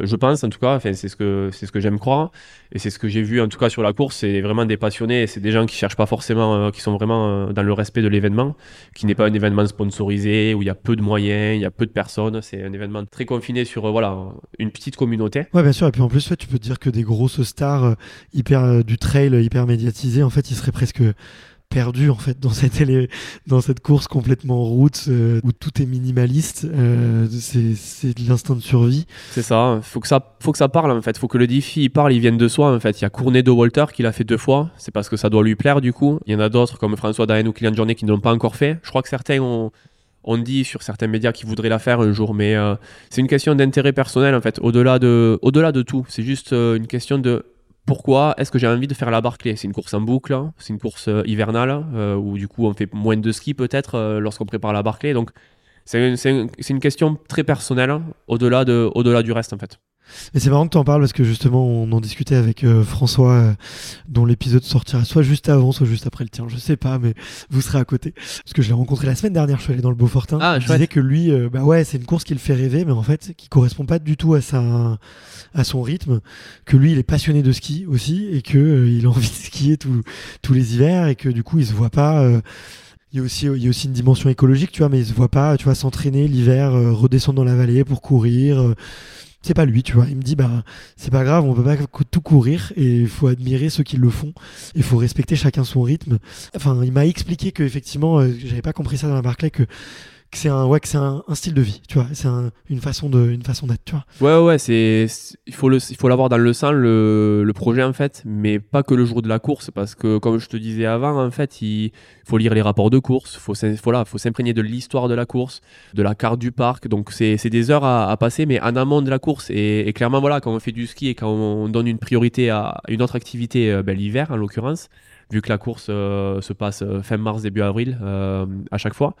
je pense en tout cas, c'est ce que, c'est ce que j'aime croire, et c'est ce que j'ai vu en tout cas sur la course, c'est vraiment des passionnés, c'est des gens qui cherchent pas forcément, euh, qui sont vraiment euh, dans le respect de l'événement, qui n'est pas un événement sponsorisé, où il y a peu de moyens, il y a peu de personnes, c'est un événement très confiné sur euh, voilà, une petite communauté.
Ouais bien sûr, et puis en plus tu peux te dire que des grosses stars hyper du trail, hyper médiatisées, en fait ils seraient presque perdu en fait dans cette dans cette course complètement route euh, où tout est minimaliste euh, c'est de l'instinct de survie.
C'est ça faut que ça faut que ça parle en fait. Faut que le défi il parle il vienne de soi en fait. Il y a Cournet de Walter qui l'a fait deux fois. C'est parce que ça doit lui plaire du coup. Il y en a d'autres comme François Daen ou Kylian Jornet qui ne l'ont pas encore fait. Je crois que certains ont on dit sur certains médias qu'ils voudraient la faire un jour, mais euh, c'est une question d'intérêt personnel en fait, au-delà de, au-delà de tout. C'est juste une question de pourquoi est-ce que j'ai envie de faire la Barclay C'est une course en boucle, c'est une course euh, hivernale, euh, où du coup on fait moins de ski peut-être euh, lorsqu'on prépare la Barclay. Donc c'est une, question très personnelle, au-delà de, au -delà du reste en fait.
Mais c'est marrant que tu en parles parce que justement, on en discutait avec euh, François, euh, dont l'épisode sortira soit juste avant, soit juste après le tien. Je sais pas, mais vous serez à côté. Parce que je l'ai rencontré la semaine dernière, je suis allé dans le Beaufortin.
Ah,
je disais que lui, euh, bah ouais, c'est une course qui le fait rêver, mais en fait, qui correspond pas du tout à sa, à son rythme. Que lui, il est passionné de ski aussi et que il a envie de skier tous les hivers et que du coup, il se voit pas il y a aussi il y a aussi une dimension écologique tu vois mais il se voit pas tu vois s'entraîner l'hiver redescendre dans la vallée pour courir c'est pas lui, tu vois. Il me dit, bah, c'est pas grave, on peut pas tout courir et il faut admirer ceux qui le font. Il faut respecter chacun son rythme. Enfin, il m'a expliqué que effectivement, euh, j'avais pas compris ça dans la Barclay que c'est un ouais c'est un, style de vie tu vois. C'est une façon de une façon d'être tu vois.
Ouais ouais c'est il faut le il faut l'avoir dans le sang le, le, projet en fait mais pas que le jour de la course parce que comme je te disais avant en fait il faut lire les rapports de course faut voilà faut s'imprégner de l'histoire de la course de la carte du parc donc c'est des heures à, passer mais en amont de la course et, clairement voilà quand on fait du ski et quand on donne une priorité à une autre activité euh, ben, l'hiver en l'occurrence vu que la course euh, se passe euh, fin mars début avril à chaque fois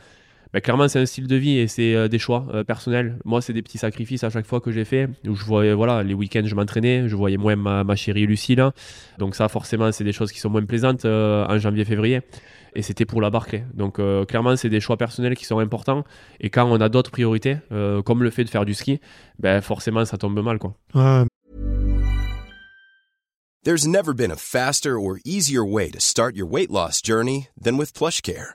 bah, clairement, c'est un style de vie et c'est euh, des choix euh, personnels. Moi, c'est des petits sacrifices à chaque fois que j'ai fait. Où je voyais, voilà, les week-ends, je m'entraînais, je voyais moins ma, chérie Lucie là. Donc ça, forcément, c'est des choses qui sont moins plaisantes euh, en janvier-février. Et c'était pour la Barclay. Donc clairement, c'est des choix personnels qui sont importants. Et quand on a d'autres priorités, comme le fait de faire du ski, ben forcément, ça tombe mal, quoi.
There's never been a faster or easier way to start your weight loss journey than with PlushCare.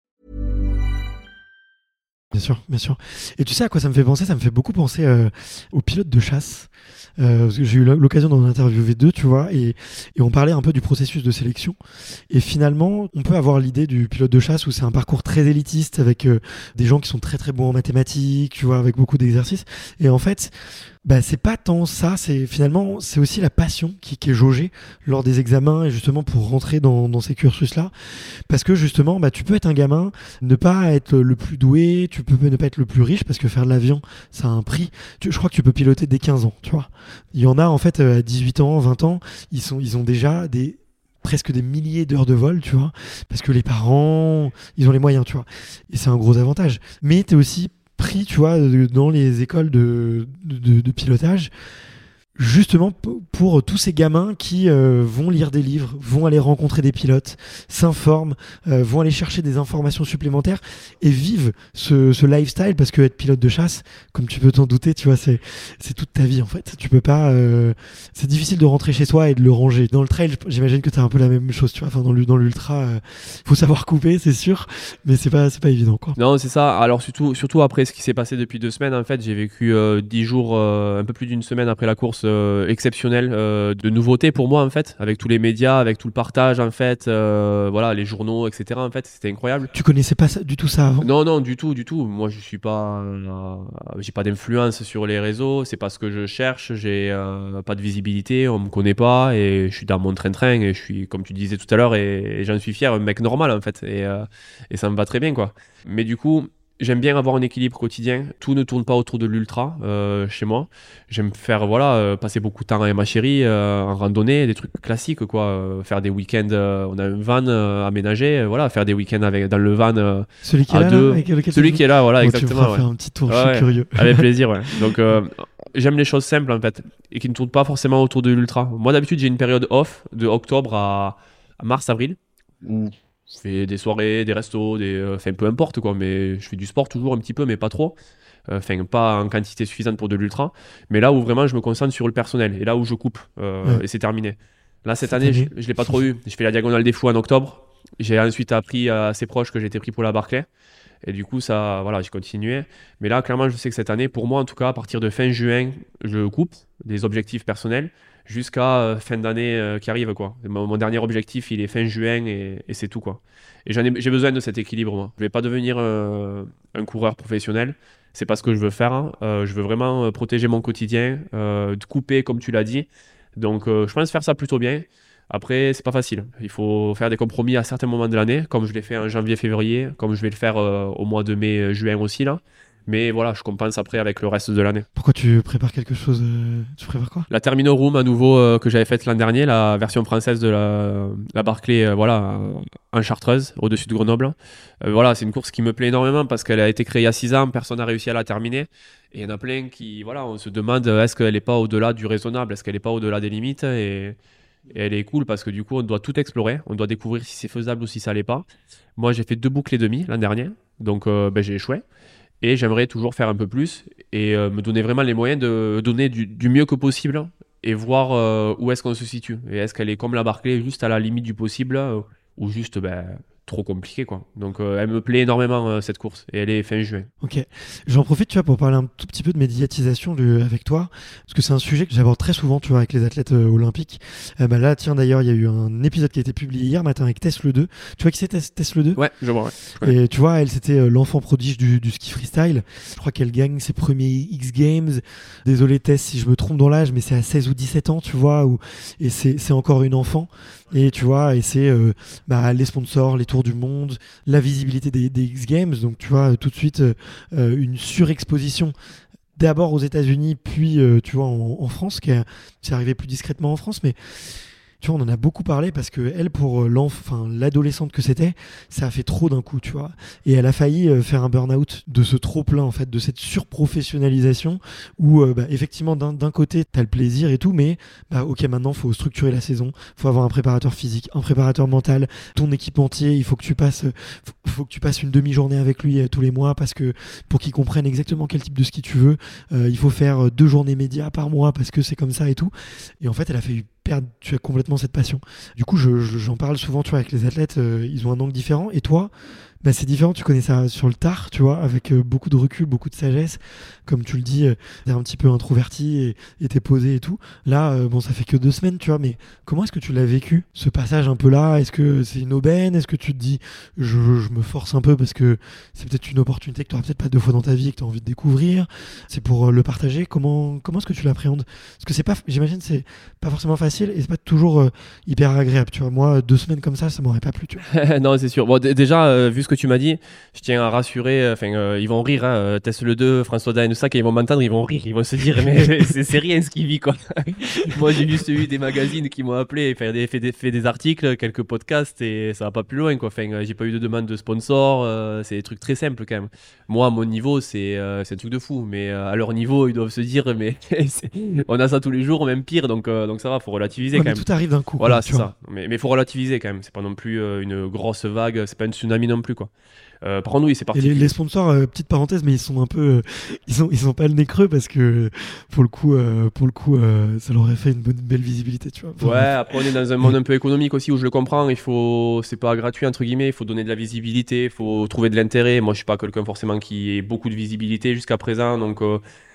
Bien sûr, bien sûr. Et tu sais à quoi ça me fait penser? Ça me fait beaucoup penser euh, aux pilotes de chasse. Euh, j'ai eu l'occasion d'en interviewer deux, tu vois, et, et, on parlait un peu du processus de sélection. Et finalement, on peut avoir l'idée du pilote de chasse où c'est un parcours très élitiste avec euh, des gens qui sont très très bons en mathématiques, tu vois, avec beaucoup d'exercices. Et en fait, bah, c'est pas tant ça, c'est finalement c'est aussi la passion qui, qui, est jaugée lors des examens et justement pour rentrer dans, dans ces cursus-là, parce que justement bah, tu peux être un gamin, ne pas être le plus doué, tu peux ne pas être le plus riche parce que faire de l'avion ça a un prix. je crois que tu peux piloter dès 15 ans, tu vois. Il y en a en fait euh, à 18 ans, 20 ans, ils sont ils ont déjà des presque des milliers d'heures de vol, tu vois, parce que les parents, ils ont les moyens, tu vois. Et c'est un gros avantage. Mais tu es aussi pris, tu vois, dans les écoles de, de pilotage justement pour tous ces gamins qui euh, vont lire des livres, vont aller rencontrer des pilotes, s'informent, euh, vont aller chercher des informations supplémentaires et vivent ce, ce, lifestyle parce que être pilote de chasse, comme tu peux t'en douter, tu vois, c'est c'est toute ta vie en fait. Tu peux pas, euh, c'est difficile de rentrer chez soi et de le ranger. Dans le trail, j'imagine que tu as un peu la même chose, tu vois. Enfin dans dans l'ultra, faut savoir couper, c'est sûr, mais c'est pas c'est pas évident quoi.
Non, c'est ça. Alors surtout surtout après ce qui s'est passé depuis deux semaines, en fait, j'ai vécu dix jours, un peu plus d'une semaine après la course euh, exceptionnel euh, de nouveautés pour moi en fait, avec tous les médias, avec tout le partage en fait, euh, voilà, les journaux, etc. En fait, c'était incroyable.
Tu connaissais pas du tout ça avant?
Non, non, du tout, du tout. Moi, je suis pas, j'ai pas d'influence sur les réseaux, c'est pas ce que je cherche, j'ai pas de visibilité, on me connaît pas et je suis dans mon train-train et je suis, comme tu disais tout à l'heure, et, j'en suis fier, un mec normal en fait, et, et ça me va très bien quoi. Mais du coup, J'aime bien avoir un équilibre quotidien. Tout ne tourne pas autour de l'ultra euh, chez moi. J'aime faire voilà euh, passer beaucoup de temps avec ma chérie euh, en randonnée, des trucs classiques quoi. faire des week-ends. on a un van aménagé. voilà, faire des week-ends avec dans le van.
Celui qui est là,
Celui qui est là, voilà, exactement.
Tu faire un petit tour. je suis curieux.
Avec plaisir. Ouais. Donc j'aime les choses simples en fait et qui ne tournent pas forcément autour de l'ultra. Moi d'habitude j'ai une période off de octobre à, à mars avril où je fais des soirées, des restos, des, euh, enfin peu importe quoi, mais je fais du sport toujours un petit peu, mais pas trop. Euh, enfin, pas en quantité suffisante pour de l'ultra. Mais là où vraiment je me concentre sur le personnel et là où je coupe euh, et c'est terminé. Là cette, année, je, ne l'ai pas trop eu. Je fais la diagonale des fous en octobre. J'ai ensuite appris à assez proche que j'étais pris pour la Barclay. Et du coup, ça, voilà, j'ai continué. Mais là, clairement, je sais que cette année, pour moi, en tout cas, à partir de fin juin, je coupe des objectifs personnels jusqu'à euh, fin d'année euh, qui arrive quoi. Mon, dernier objectif il est fin juin et, c'est tout quoi. Et j'ai besoin de cet équilibre moi. Je vais pas devenir euh, un coureur professionnel, c'est pas ce que je veux faire. Hein. je veux vraiment protéger mon quotidien, couper comme tu l'as dit. Donc je pense faire ça plutôt bien. Après c'est pas facile. Il faut faire des compromis à certains moments de l'année, comme je l'ai fait en janvier-février, comme je vais le faire au mois de mai-juin aussi là. Mais voilà, je compense après avec le reste de l'année.
Pourquoi tu prépares quelque chose euh, Tu prépares quoi?
La Termino Room à nouveau euh, que j'avais faite l'an dernier, la version française de la, la Barclay, euh, voilà, en Chartreuse, au-dessus de Grenoble. voilà, c'est une course qui me plaît énormément parce qu'elle a été créée il y a 6 ans, personne n'a réussi à la terminer. Et il y en a plein qui, voilà, on se demande est-ce qu'elle n'est pas au-delà du raisonnable, est-ce qu'elle n'est pas au-delà des limites? Et, elle est cool parce que du coup, on doit tout explorer, on doit découvrir si c'est faisable ou si ça l'est pas. Moi, j'ai fait deux boucles et demi l'an dernier, donc ben, j'ai échoué. Et j'aimerais toujours faire un peu plus et euh, me donner vraiment les moyens de donner du, mieux que possible et voir euh, où est-ce qu'on se situe. Et est-ce qu'elle est comme la Barclay, juste à la limite du possible, ou juste ben, trop compliqué quoi. Donc elle me plaît énormément cette course et elle est fin juin.
Ok, j'en profite tu vois pour parler un tout petit peu de médiatisation avec toi parce que c'est un sujet que j'aborde très souvent tu vois avec les athlètes olympiques. bah là tiens d'ailleurs il y a eu un épisode qui a été publié hier matin avec Tesla 2. Tu vois qui c'est Tesla 2
Ouais, je vois.
Et tu vois elle c'était l'enfant prodige du, du, ski freestyle. Je crois qu'elle gagne ses premiers X Games. Désolé Tess si je me trompe dans l'âge mais c'est à 16 ou 17 ans tu vois où, et c'est encore une enfant et tu vois et c'est euh, bah, les sponsors les tours du monde la visibilité des, X Games. Donc tu vois tout de suite euh, euh, une surexposition d'abord aux États-Unis puis tu vois en, France qui c'est arrivé plus discrètement en France mais tu vois, on en a beaucoup parlé parce que elle, pour l'enfant, l'adolescente que c'était, ça a fait trop d'un coup, tu vois. Et elle a failli euh, faire un burn-out de ce trop plein, en fait, de cette surprofessionnalisation où, euh, bah, effectivement, d'un côté, t'as le plaisir et tout, mais, bah, ok, maintenant, faut structurer la saison, faut avoir un préparateur physique, un préparateur mental, ton équipementier, il faut que tu passes, faut, que tu passes une demi-journée avec lui euh, tous les mois parce que pour qu'il comprenne exactement quel type de ski tu veux, il faut faire deux journées médias par mois parce que c'est comme ça et tout. Et en fait, elle a fait perdre tu as complètement cette passion. Du coup, j'en parle souvent, tu vois, avec les athlètes, euh, ils ont un angle différent. Et toi, bah, c'est différent, tu connais ça sur le tard, tu vois, avec euh, beaucoup de recul, beaucoup de sagesse. Comme tu le dis, euh, t'es un petit peu introverti et t'es posé et tout. Là, euh, bon, ça fait que deux semaines, tu vois, mais comment est-ce que tu l'as vécu, ce passage un peu là? Est-ce que c'est une aubaine? Est-ce que tu te dis, je, me force un peu parce que c'est peut-être une opportunité que tu peut-être pas deux fois dans ta vie et que tu as envie de découvrir? C'est pour le partager? Comment, comment est-ce que tu l'appréhendes? Parce que c'est pas, j'imagine, c'est pas forcément facile et c'est pas toujours hyper agréable, tu vois. Moi, deux semaines comme ça, ça m'aurait pas plu,
non, c'est sûr. Bon, déjà, vu ce que tu m'as dit, je tiens à rassurer. Euh, enfin, euh, ils vont rire. Hein, euh, Tess le 2, François tout ça, quand ils vont m'entendre, ils vont rire. Ils vont se dire, mais c'est rien ce qu'il vit, quoi. Moi, j'ai juste eu des magazines qui m'ont appelé, fait des, fait, des, fait des articles, quelques podcasts, et ça va pas plus loin, quoi. Enfin, j'ai pas eu de demande de sponsor. c'est des trucs très simples, quand même. Moi, à mon niveau, c'est un truc de fou. Mais à leur niveau, ils doivent se dire, mais on a ça tous les jours, même pire. Donc, donc ça va, faut relativiser quand même.
Tout arrive d'un coup.
Voilà, c'est ça. Mais il faut relativiser quand même. C'est pas non plus une grosse vague. C'est pas une tsunami non plus, quoi. Euh, par contre, oui, c'est parti.
Les, les, sponsors, euh, petite parenthèse, mais ils sont un peu, euh, ils sont, ils sont pas le nez creux parce que pour le coup, euh, pour le coup, ça leur aurait fait une bonne, belle visibilité, tu vois.
ouais, après on est dans un monde un peu économique aussi où je le comprends. Il faut, c'est pas gratuit entre guillemets. Il faut donner de la visibilité, il faut trouver de l'intérêt. Moi, je suis pas quelqu'un forcément qui ait beaucoup de visibilité jusqu'à présent, donc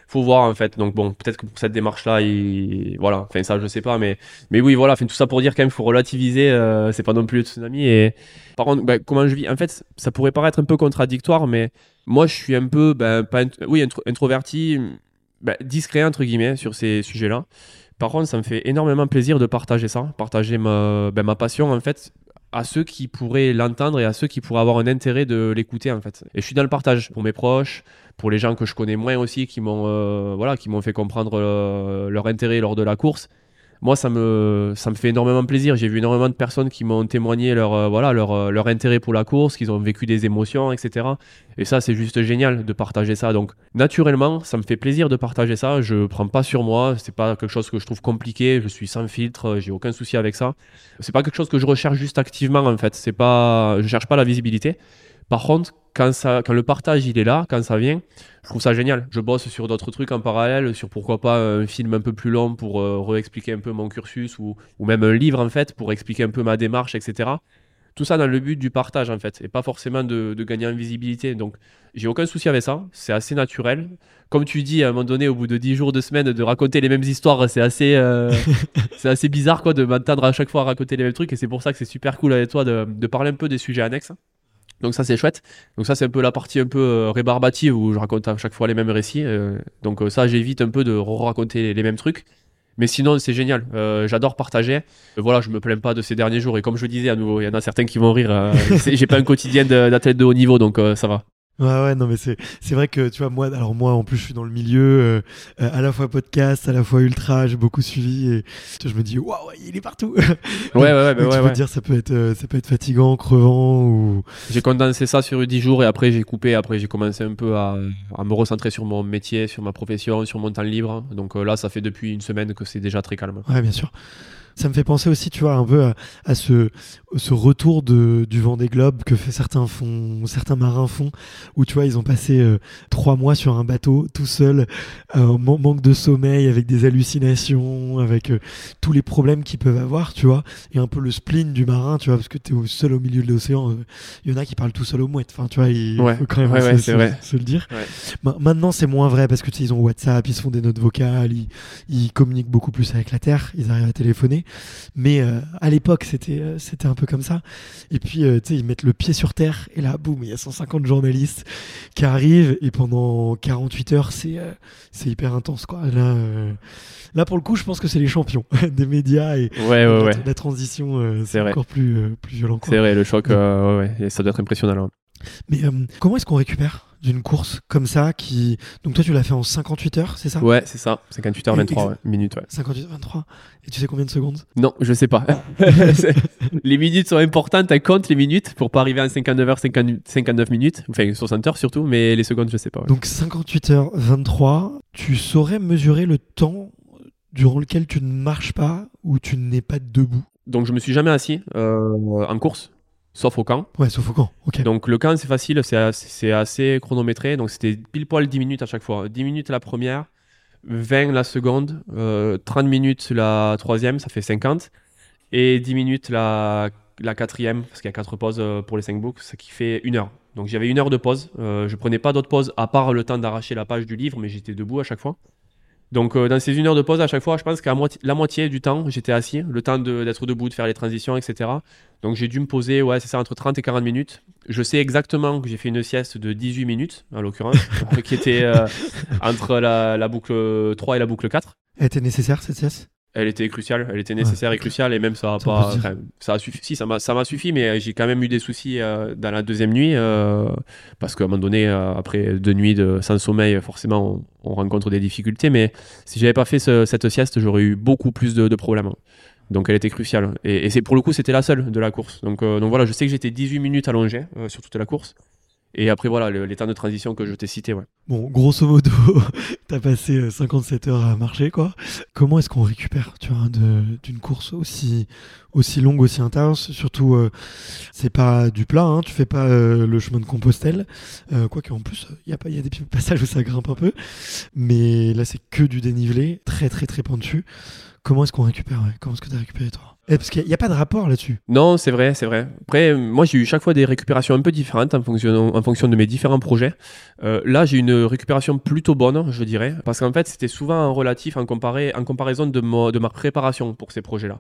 faut voir en fait. Donc bon, peut-être que pour cette démarche-là, il... voilà. Enfin ça, je sais pas, mais mais oui, voilà. Enfin tout ça pour dire quand même, faut relativiser. Euh, c'est pas non plus le tsunami. Et par contre, ben, comment je vis? En fait, ça pourrait paraître un peu contradictoire, mais moi, je suis un peu, ben, pas oui, introverti, ben, discret entre guillemets sur ces sujets-là. Par contre, ça me fait énormément plaisir de partager ça, partager ma, ben, ma passion en fait à ceux qui pourraient l'entendre et à ceux qui pourraient avoir un intérêt de l'écouter en fait. Et je suis dans le partage pour mes proches, pour les gens que je connais moins aussi qui m'ont euh, voilà, qui m'ont fait comprendre euh, leur intérêt lors de la course moi ça me ça me fait énormément plaisir. J'ai vu énormément de personnes qui m'ont témoigné leur euh, voilà leur, leur intérêt pour la course qu'ils ont vécu des émotions etc et ça c'est juste génial de partager ça. Donc naturellement ça me fait plaisir de partager ça. Je prends pas sur moi. C'est pas quelque chose que je trouve compliqué. Je suis sans filtre. J'ai aucun souci avec ça. C'est pas quelque chose que je recherche juste activement en fait. C'est pas je cherche pas la visibilité. Par contre, quand, ça, quand le partage il est là, quand ça vient, je trouve ça génial. Je bosse sur d'autres trucs en parallèle, sur pourquoi pas un film un peu plus long pour euh, réexpliquer un peu mon cursus ou, ou, même un livre en fait pour expliquer un peu ma démarche, etc. Tout ça dans le but du partage en fait et pas forcément de, de gagner en visibilité. Donc j'ai aucun souci avec ça, c'est assez naturel. Comme tu dis, à un moment donné, au bout de 10 jours, de semaines, de raconter les mêmes histoires, c'est assez, euh, c'est assez bizarre quoi de m'entendre à chaque fois raconter les mêmes trucs et c'est pour ça que c'est super cool avec toi de, de parler un peu des sujets annexes. Donc ça c'est chouette. Donc ça c'est un peu la partie un peu euh, rébarbative où je raconte à chaque fois les mêmes récits. Euh, donc euh, ça j'évite un peu de raconter les mêmes trucs. Mais sinon c'est génial. J'adore partager. voilà, je me plains pas de ces derniers jours. Et comme je disais à nouveau, il y en a certains qui vont rire. J'ai pas un quotidien d'athlète de haut niveau, donc ça va.
Ouais, ouais, non, mais c'est, c'est vrai que, tu vois, moi, alors moi, en plus, je suis dans le milieu, euh, euh, à la fois podcast, à la fois ultra, j'ai beaucoup suivi et je me dis, waouh, il est partout.
ouais, ouais, ouais,
bah,
Tu
peux dire, ça peut être, euh, ça peut être fatigant, crevant ou.
J'ai condensé ça sur 10 jours et après, j'ai coupé. Après, j'ai commencé un peu à, à, me recentrer sur mon métier, sur ma profession, sur mon temps libre. Donc là, ça fait depuis une semaine que c'est déjà très calme.
Ouais, bien sûr. Ça me fait penser aussi, tu vois, un peu à, ce, ce retour de, du vent des globes que fait certains, font, certains marins font, où tu vois, ils ont passé euh, trois mois sur un bateau tout seul, euh, manque de sommeil, avec des hallucinations, avec euh, tous les problèmes qu'ils peuvent avoir, tu vois, et un peu le spleen du marin, tu vois, parce que tu es seul au milieu de l'océan. Il y en a qui parlent tout seul aux mouettes, enfin, tu vois, il faut quand même se, le dire. maintenant, c'est moins vrai parce que tu sais, ils ont WhatsApp, ils se font des notes vocales, ils, ils communiquent beaucoup plus avec la Terre, ils arrivent à téléphoner. Mais euh, à l'époque, c'était euh, c'était un peu comme ça. Et puis, euh, tu sais, ils mettent le pied sur terre et là, boum, il y a 150 journalistes qui arrivent et pendant 48 heures, c'est c'est hyper intense, quoi. Là, là, pour le coup, je pense que c'est les champions des médias et
ouais, ouais,
la, transition, c'est encore plus plus violent.
C'est vrai, le choc, ça doit être impressionnant.
Mais comment est-ce qu'on récupère d'une course comme ça qui donc toi tu l'as fait en 58 heures c'est ça?
Ouais c'est ça. 58 heures 23 minutes ouais.
58 23 et tu sais combien de secondes?
Non je sais pas. Les minutes sont importantes elles comptent les minutes pour pas arriver à 59 heures 59 minutes enfin 60 heures surtout mais les secondes je sais pas
donc 58 heures 23 tu saurais mesurer le temps durant lequel tu ne marches pas ou tu n'es pas debout?
Donc je me suis jamais assis euh, en course sauf au camp.
Ouais, sauf au camp, ok.
Donc le camp, c'est facile, c'est assez, chronométré. Donc c'était pile poil 10 minutes à chaque fois. 10 minutes la première, 20 la seconde, 30 euh, minutes la troisième, ça fait 50. Et 10 minutes la, la quatrième, parce qu'il y a 4 pauses euh, pour les 5 books, ce qui fait une heure. Donc j'avais une heure de pause. Euh, je prenais pas d'autres pauses à part le temps d'arracher la page du livre, mais j'étais debout à chaque fois. Donc euh, dans ces une heure de pause à chaque fois, je pense qu'à la moitié du temps, j'étais assis, le temps d'être debout, de faire les transitions, etc. Donc j'ai dû me poser, ouais, c'est ça, entre 30 et 40 minutes. Je sais exactement que j'ai fait une sieste de 18 minutes, en l'occurrence, qui était euh, entre la, la, boucle 3 et la boucle 4.
Elle était nécessaire cette sieste?
Elle était cruciale, elle était nécessaire et cruciale et même ça a pas, ça a suffi, si ça m'a, ça m'a suffi, mais j'ai quand même eu des soucis euh, dans la deuxième nuit euh, parce qu'à un moment donné, euh, après deux nuits de sans sommeil, forcément on, rencontre des difficultés. Mais si j'avais pas fait cette sieste, j'aurais eu beaucoup plus de, problèmes. Donc elle était cruciale et, et, c'est pour le coup c'était la seule de la course. Donc, donc voilà, je sais que j'étais 18 minutes allongé sur toute la course. Et après, voilà, les de transition que je t'ai cité, ouais.
Bon, grosso modo, t'as passé 57 euh, heures à marcher, quoi. Comment est-ce qu'on récupère, tu vois, d'une course aussi, aussi longue, aussi intense? Surtout, euh, c'est pas du plat, hein, tu fais pas euh, le chemin de Compostelle. Quoique, en plus, il y, a, y a des passages où ça grimpe un peu. Mais là, c'est que du dénivelé, très, très, très pentu. Comment est-ce qu'on récupère Comment est-ce que t'as récupéré, toi? Eh, parce qu'il n'y a, pas de rapport là-dessus.
Non, c'est vrai, c'est vrai. Après, moi, j'ai eu chaque fois des récupérations un peu différentes en fonction, en fonction de mes différents projets. Euh, là, j'ai une récupération plutôt bonne, je dirais, parce qu'en fait, c'était souvent en relatif, en, comparé, en comparaison de, de ma préparation pour ces projets-là.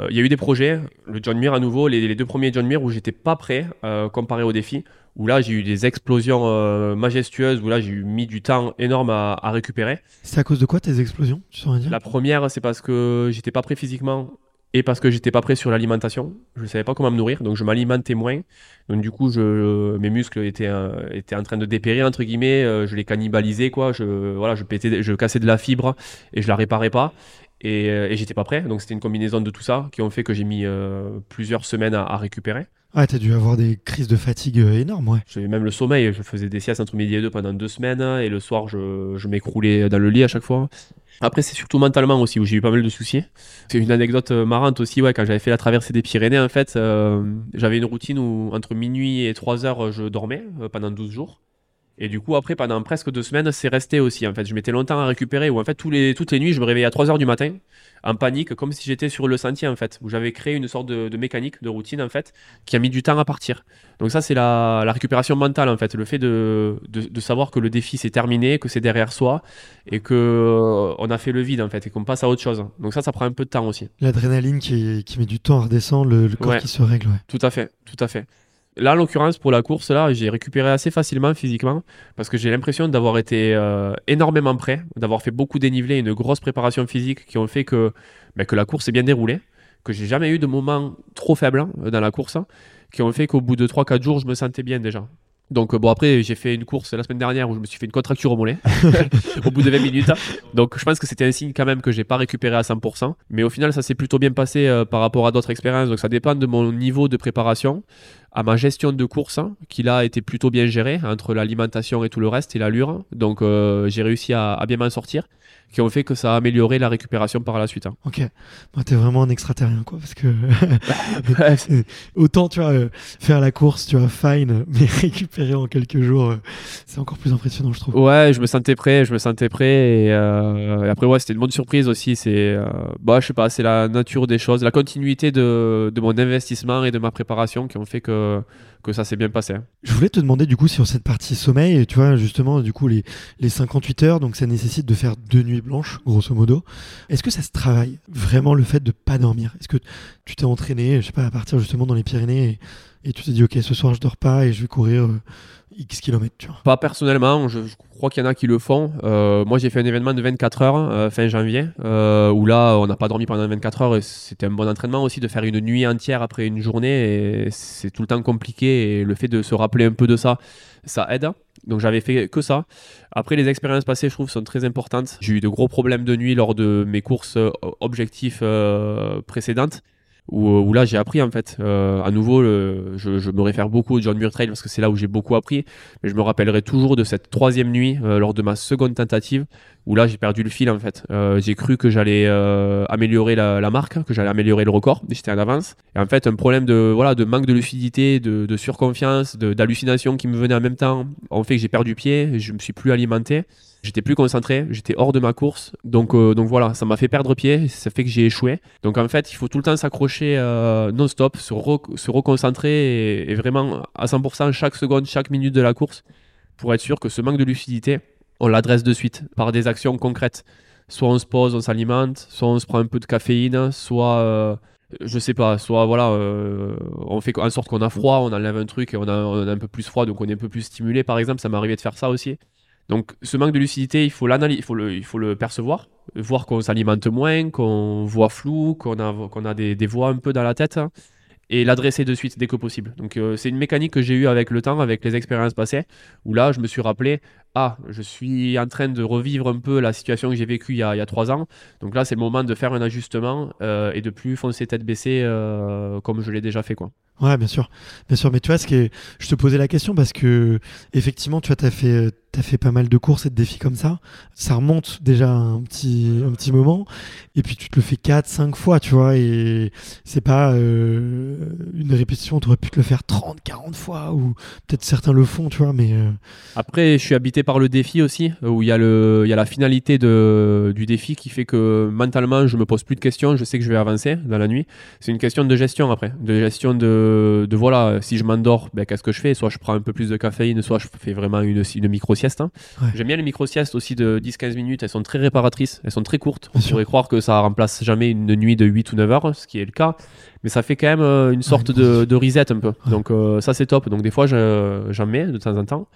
Euh, il y a eu des projets, le John Muir à nouveau, les, deux premiers John Muir où j'étais pas prêt euh, comparé au défi, où là j'ai eu des explosions majestueuses, où là j'ai eu mis du temps énorme à, à récupérer.
C'est à cause de quoi tes explosions tu dire?
La première, c'est parce que j'étais pas prêt physiquement et parce que j'étais pas prêt sur l'alimentation. Je ne savais pas comment me nourrir, donc je m'alimentais moins. Donc du coup, je, mes muscles étaient, euh, étaient en train de dépérir entre guillemets. Euh, je les cannibalisais quoi. Je voilà, je pétais, je cassais de la fibre et je la réparais pas. Et, euh, et j'étais pas prêt. Donc c'était une combinaison de tout ça qui ont fait que j'ai mis plusieurs semaines à, récupérer.
Ah, t'as dû avoir des crises de fatigue énormes, ouais.
J'avais même le sommeil. Je faisais des siestes entre midi et deux pendant deux semaines. Et le soir, je, je m'écroulais dans le lit à chaque fois. Après, c'est surtout mentalement aussi où j'ai eu pas mal de soucis. C'est une anecdote euh, marrante aussi, ouais, quand j'avais fait la traversée des Pyrénées, en fait, euh, j'avais une routine où entre minuit et 3 heures, je dormais euh, pendant 12 jours. Et du coup, après, pendant presque deux semaines, c'est resté aussi. En fait, je mettais longtemps à récupérer. Ou en fait, tous les, toutes les nuits, je me réveillais à 3 heures du matin, en panique, comme si j'étais sur le sentier, en fait, où j'avais créé une sorte de, mécanique, de routine, en fait, qui a mis du temps à partir. Donc ça, c'est la, récupération mentale, en fait, le fait de, de, savoir que le défi c'est terminé, que c'est derrière soi, et que euh, on a fait le vide, en fait, et qu'on passe à autre chose. Donc ça, ça prend un peu de temps aussi.
L'adrénaline qui, qui met du temps à redescendre, le, corps qui se règle. Ouais.
Tout à fait, tout à fait. Là, en l'occurrence, pour la course, là, j'ai récupéré assez facilement physiquement parce que j'ai l'impression d'avoir été euh, énormément prêt, d'avoir fait beaucoup dénivelé, une grosse préparation physique qui ont fait que, ben, que la course s'est bien déroulée, que j'ai jamais eu de moments trop faibles hein, dans la course, hein, qui ont fait qu'au bout de 3-4 jours, je me sentais bien déjà. Donc bon après j'ai fait une course la semaine dernière où je me suis fait une contracture au mollet au bout de 20 minutes. Donc je pense que c'était un signe quand même que j'ai pas récupéré à 100%. Mais au final ça s'est plutôt bien passé euh, par rapport à d'autres expériences. Donc ça dépend de mon niveau de préparation. À ma gestion de course, hein, qui là a été plutôt bien gérée entre l'alimentation et tout le reste et l'allure. Donc euh, j'ai réussi à, à bien m'en sortir qui ont fait que ça a amélioré la récupération par la suite. hein.
Ok, moi t'es vraiment un extraterrien quoi, parce que autant tu vois euh, faire la course, tu vois fine, mais récupérer en quelques jours, euh, c'est encore plus impressionnant je trouve.
Ouais, je me sentais prêt, je me sentais prêt. Et, et après, ouais, c'était une bonne surprise aussi. C'est, bah, je sais pas, c'est la nature des choses, la continuité de, de mon investissement et de ma préparation qui ont fait que, que ça s'est bien passé.
Je voulais te demander du coup sur cette partie sommeil, tu vois justement du coup les, les 58 heures, donc ça nécessite de faire deux nuits blanches grosso modo. Est-ce que ça se travaille vraiment le fait de pas dormir? Est-ce que tu t'es entraîné, je sais pas, à partir justement dans les Pyrénées et, et tu t'es dit ok ce soir je dors pas et je vais courir euh, X kilomètres,
Pas personnellement, je, crois qu'il y en a qui le font. Euh, moi, j'ai fait un événement de 24 heures euh, fin janvier, euh, où là, on n'a pas dormi pendant 24 heures. C'était un bon entraînement aussi de faire une nuit entière après une journée. C'est tout le temps compliqué. Et le fait de se rappeler un peu de ça, ça aide. Donc j'avais fait que ça. Après, les expériences passées, je trouve, sont très importantes. J'ai eu de gros problèmes de nuit lors de mes courses objectifs précédentes. Où, où là j'ai appris en fait Euh, à nouveau je, me réfère beaucoup au John Muir Trail parce que c'est là où j'ai beaucoup appris mais je me rappellerai toujours de cette troisième nuit euh, lors de ma seconde tentative où là j'ai perdu le fil en fait. Euh, j'ai cru que j'allais euh, améliorer la, marque, que j'allais améliorer le record, et j'étais en avance. Et en fait un problème de voilà de manque de lucidité, de, de surconfiance, d'hallucination qui me venait en même temps ont fait que j'ai perdu pied, je me suis plus alimenté. J'étais plus concentré, j'étais hors de ma course, donc euh, donc voilà, ça m'a fait perdre pied, ça fait que j'ai échoué. Donc en fait, il faut tout le temps s'accrocher euh, non-stop, se, re- se reconcentrer et, et vraiment à 100% chaque seconde, chaque minute de la course pour être sûr que ce manque de lucidité, on l'adresse de suite par des actions concrètes. Soit on se pose, on s'alimente, soit on se prend un peu de caféine, soit euh, je sais pas, soit voilà, euh, on fait en sorte qu'on a froid, on enlève un truc et on a, on a un peu plus froid, donc on est un peu plus stimulé. Par exemple, ça m'est arrivé de faire ça aussi. Donc ce manque de lucidité, il faut l'analyser, il faut le, il faut le percevoir, voir qu'on s'alimente moins, qu'on voit flou, qu'on a, des voix un peu dans la tête, hein, et l'adresser de suite dès que possible. Donc euh, c'est une mécanique que j'ai eue avec le temps, avec les expériences passées, où là je me suis rappelé, ah, je suis en train de revivre un peu la situation que j'ai vécue il y a, il y a trois ans. Donc là c'est le moment de faire un ajustement euh, et de plus foncer tête baissée euh, comme je l'ai déjà fait quoi.
Ouais, bien sûr, bien sûr. Mais tu vois, ce qui est... je te posais la question parce que effectivement, tu vois, t'as fait, t'as fait pas mal de courses et de défis comme ça. Ça remonte déjà un petit, un petit moment, et puis tu te le fais 4 5 fois, tu vois, et c'est pas euh, une répétition. Tu aurais pu te le faire 30 40 fois, ou peut-être certains le font, tu vois, mais euh,
Après, je suis habité par le défi aussi, euh, où il y a, le, il y a la finalité de, du défi qui fait que mentalement, je me pose plus de questions, je sais que je vais avancer dans la nuit. C'est une question de gestion après, de gestion de, de voilà, si je m'endors, ben, qu'est-ce que je fais? Soit je prends un peu plus de caféine, soit je fais vraiment une, une micro-sieste. hein.
Ouais.
J'aime bien les micro-siestes aussi de 10-15 minutes, elles sont très réparatrices, elles sont très courtes. On pourrait croire que ça remplace jamais une nuit de 8 ou 9 heures, ce qui est le cas, mais ça fait quand même euh, une sorte
une
de, de reset un peu. Donc euh, ça c'est top. Donc des fois je- j'en mets de temps en temps.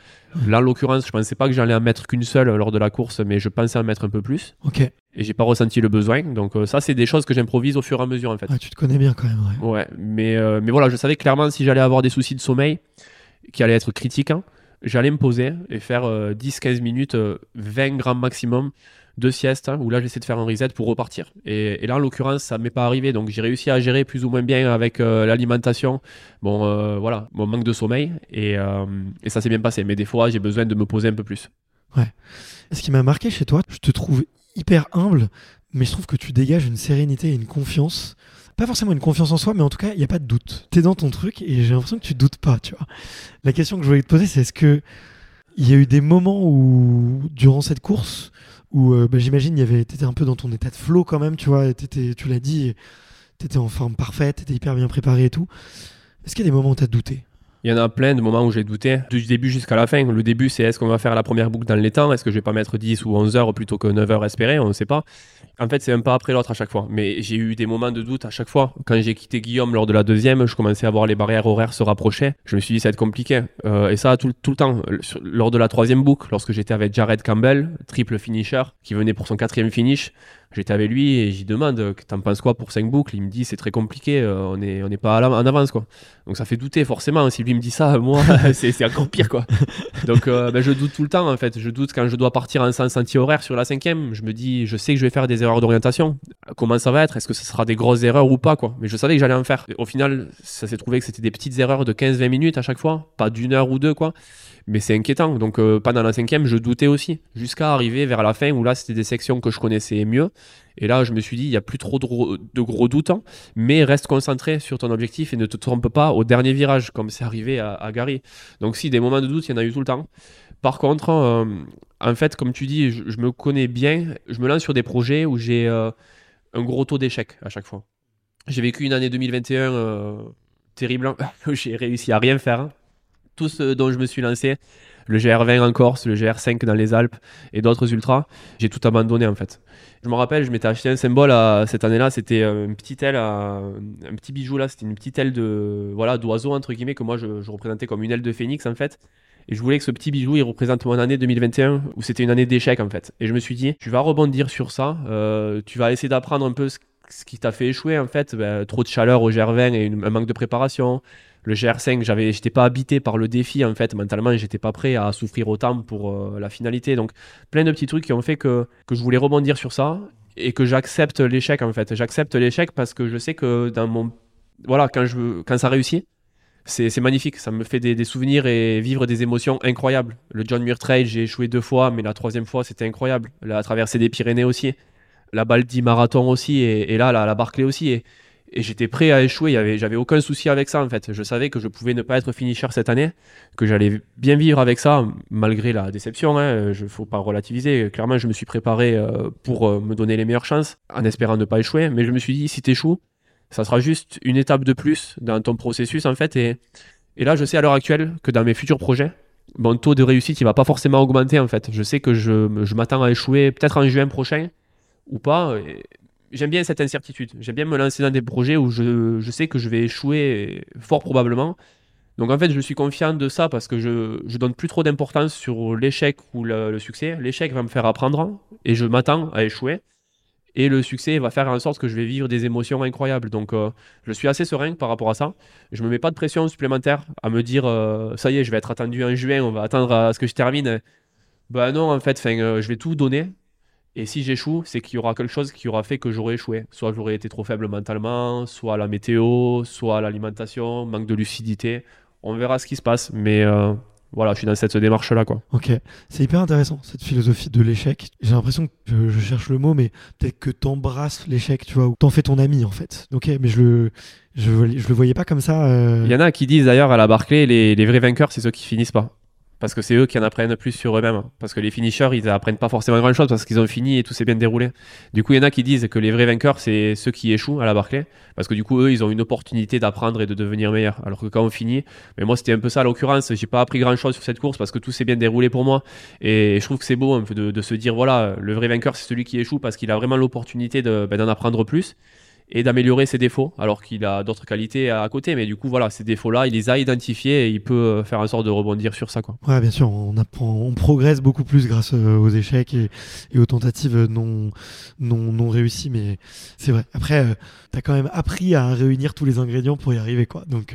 Là en l'occurrence, je pensais pas que j'allais en mettre qu'une seule lors de la course, mais je pensais en mettre un peu plus
ok.
et j'ai pas ressenti le besoin. Donc euh, ça c'est des choses que j'improvise au fur et à mesure en fait.
Ouais, tu te connais bien quand même. Ouais.
Ouais, mais, euh, mais voilà, je savais clairement si j'allais avoir des soucis de sommeil qui allaient être critiques, hein, j'allais me poser et faire euh, 10-15 minutes, euh, 20 grammes maximum de sieste, hein, où là j'essaie de faire un reset pour repartir. Et, là en l'occurrence, ça m'est pas arrivé, donc j'ai réussi à gérer plus ou moins bien avec euh, l'alimentation, bon euh, voilà, mon manque de sommeil, et, euh, et ça s'est bien passé. Mais des fois, j'ai besoin de me poser un peu plus.
Ce qui m'a marqué chez toi, je te trouve hyper humble, mais je trouve que tu dégages une sérénité et une confiance. Pas forcément une confiance en soi, mais en tout cas, il n'y a pas de doute. T'es dans ton truc et j'ai l'impression que tu doutes pas, tu vois. La question que je voulais te poser, c'est est-ce que il y a eu des moments où, durant cette course, où euh, bah, j'imagine il y avait, t'étais un peu dans ton état de flow quand même, tu vois, tu l'as dit, t'étais en forme parfaite, t'étais hyper bien préparé et tout. Est-ce qu'il y a des moments où t'as douté?
Il y en a plein de moments où j'ai douté, du début jusqu'à la fin. Le début, c'est est-ce qu'on va faire la première boucle dans les temps? Est-ce que je vais pas mettre 10 ou 11 heures plutôt que 9 heures espérées? On ne sait pas. En fait, c'est un pas après l'autre à chaque fois. Mais j'ai eu des moments de doute à chaque fois. Quand j'ai quitté Guillaume lors de la deuxième, je commençais à voir les barrières horaires se rapprocher. Je me suis dit, ça va être compliqué. Euh, et ça, tout, tout le temps. Lors de la troisième boucle, lorsque j'étais avec Jared Campbell, triple finisher, qui venait pour son quatrième finish, J'étais avec lui et j'y demande T'en penses quoi pour 5 boucles? Il me dit C'est très compliqué, euh, on n'est on est pas en avance. quoi. Donc ça fait douter forcément. Si lui me dit ça, moi, c'est encore pire. quoi. Donc euh, ben, je doute tout le temps en fait. Je doute quand je dois partir en sens anti-horaire sur la cinquième. Je me dis Je sais que je vais faire des erreurs d'orientation. Comment ça va être? Est-ce que ce sera des grosses erreurs ou pas quoi? Mais je savais que j'allais en faire. Au final, ça s'est trouvé que c'était des petites erreurs de 15-20 minutes à chaque fois, pas d'une heure ou deux quoi mais c'est inquiétant. Donc euh, pendant la cinquième, je doutais aussi, jusqu'à arriver vers la fin où là, c'était des sections que je connaissais mieux. Et là, je me suis dit, il n'y a plus trop de, gros doutes, hein. mais reste concentré sur ton objectif et ne te trompe pas au dernier virage, comme c'est arrivé à, Gary. Donc si, des moments de doute, il y en a eu tout le temps. Par contre, euh, en fait, comme tu dis, je, me connais bien, je me lance sur des projets où j'ai euh, un gros taux d'échec à chaque fois. J'ai vécu une année 2021 terrible, hein. j'ai réussi à rien faire. Hein tout ce dont je me suis lancé, le GR20 en Corse, le GR5 dans les Alpes et d'autres ultras, j'ai tout abandonné en fait. Je me rappelle, je m'étais acheté un symbole cette année-là, c'était une petite aile, un petit bijou là, c'était une petite aile de voilà d'oiseau entre guillemets que moi je, représentais comme une aile de phénix en fait. Et je voulais que ce petit bijou, il représente mon année 2021, où c'était une année d'échec en fait. Et je me suis dit, tu vas rebondir sur ça, euh, tu vas essayer d'apprendre un peu ce, qui t'a fait échouer en fait, ben, trop de chaleur au GR20 et un manque de préparation, le GR5, j'avais, j'étais pas habité par le défi en fait. Mentalement, j'étais pas prêt à souffrir autant pour euh, la finalité. Donc, plein de petits trucs qui ont fait que, je voulais rebondir sur ça et que j'accepte l'échec en fait. J'accepte l'échec parce que je sais que dans mon voilà quand ça réussit, c'est, magnifique. Ça me fait des, souvenirs et vivre des émotions incroyables. Le John Muir Trail, j'ai échoué deux fois, mais la troisième fois, c'était incroyable. La traversée des Pyrénées aussi, la Baldi Marathon aussi, et, là, la, la Barclay aussi. Et, et j'étais prêt à échouer. J'avais aucun souci avec ça en fait. Je savais que je pouvais ne pas être finisher cette année, que j'allais bien vivre avec ça malgré la déception. Il hein. ne faut pas relativiser. Clairement, je me suis préparé euh, pour euh, me donner les meilleures chances en espérant ne pas échouer. Mais je me suis dit, si tu échoues, ça sera juste une étape de plus dans ton processus en fait. Et, là, je sais à l'heure actuelle que dans mes futurs projets, mon taux de réussite, il va pas forcément augmenter en fait. Je sais que je, je m'attends à échouer peut-être en juin prochain ou pas j'aime bien cette incertitude. J'aime bien me lancer dans des projets où je, je, sais que je vais échouer fort probablement. Donc en fait, je suis confiant de ça parce que je, je donne plus trop d'importance sur l'échec ou le, succès. L'échec va me faire apprendre et je m'attends à échouer. Et le succès va faire en sorte que je vais vivre des émotions incroyables. Donc euh, je suis assez serein par rapport à ça. Je me mets pas de pression supplémentaire à me dire euh, ça y est, je vais être attendu en juin, on va attendre à ce que je termine. Ben non, en fait, euh, je vais tout donner et si j'échoue, c'est qu'il y aura quelque chose qui aura fait que j'aurais échoué. Soit j'aurais été trop faible mentalement, soit la météo, soit l'alimentation, manque de lucidité. On verra ce qui se passe. Mais euh, voilà, je suis dans cette démarche-là. quoi.
Ok, c'est hyper intéressant, cette philosophie de l'échec. J'ai l'impression que je, cherche le mot, mais peut-être que t'embrasses l'échec, tu vois, ou t'en fais ton ami, en fait. Ok, mais je le, je, le voyais pas comme ça. Euh.
Il y en a qui disent d'ailleurs à la Barclay, les, les vrais vainqueurs, c'est ceux qui finissent pas parce que c'est eux qui en apprennent plus sur eux-mêmes. Parce que les finishers, ils apprennent pas forcément grand-chose parce qu'ils ont fini et tout s'est bien déroulé. Du coup, il y en a qui disent que les vrais vainqueurs, c'est ceux qui échouent à la Barclay, parce que du coup, eux, ils ont une opportunité d'apprendre et de devenir meilleurs. Alors que quand on finit, mais moi, c'était un peu ça l'occurrence. J'ai pas appris grand-chose sur cette course parce que tout s'est bien déroulé pour moi. Et je trouve que c'est beau de, se dire, voilà, le vrai vainqueur, c'est celui qui échoue parce qu'il a vraiment l'opportunité ben, d'en apprendre plus et d'améliorer ses défauts, alors qu'il a d'autres qualités à côté. Mais du coup, voilà, ces défauts-là, il les a identifiés et il peut euh, faire en sorte de rebondir sur ça. Quoi.
Ouais, bien sûr, on, apprend, on progresse beaucoup plus grâce euh, aux échecs et, aux tentatives non, non, non réussies. Mais c'est vrai. Après, euh, tu as quand même appris à réunir tous les ingrédients pour y arriver. Quoi. Donc,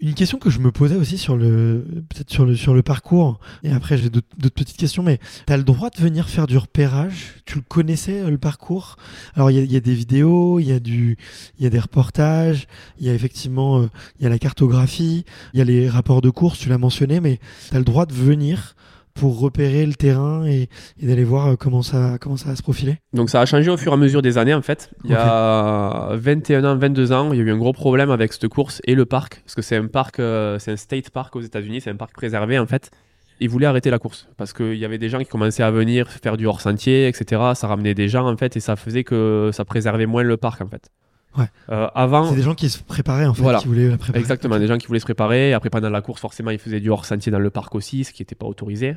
une question que je me posais aussi sur le, peut-être sur le, sur le parcours, et après j'ai d'autres petites questions, mais tu as le droit de venir faire du repérage? Tu le connaissais, le parcours? Alors, il y, y, a des vidéos, il y a il y a des reportages, il y a effectivement, euh, il y a la cartographie, il y a les rapports de course, tu l'as mentionné, mais tu as le droit de venir pour repérer le terrain et, d'aller voir euh, comment ça, comment ça va se profiler
Donc ça a changé au fur et à mesure des années en fait. Il y a 21 ans, 22 ans, il y a eu un gros problème avec cette course et le parc, parce que c'est un parc, euh, c'est un state park aux États-Unis, c'est un parc préservé en fait. Ils voulaient arrêter la course parce qu'il y avait des gens qui commençaient à venir faire du hors-sentier, etc. Ça ramenait des gens en fait et ça faisait que ça préservait moins le parc en fait.
Ouais. Euh, avant, c'est des gens qui se préparaient en fait, qui voulaient la préparer.
Exactement, des gens qui voulaient se préparer. Après, pendant la course, forcément, ils faisaient du hors-sentier dans le parc aussi, ce qui n'était pas autorisé.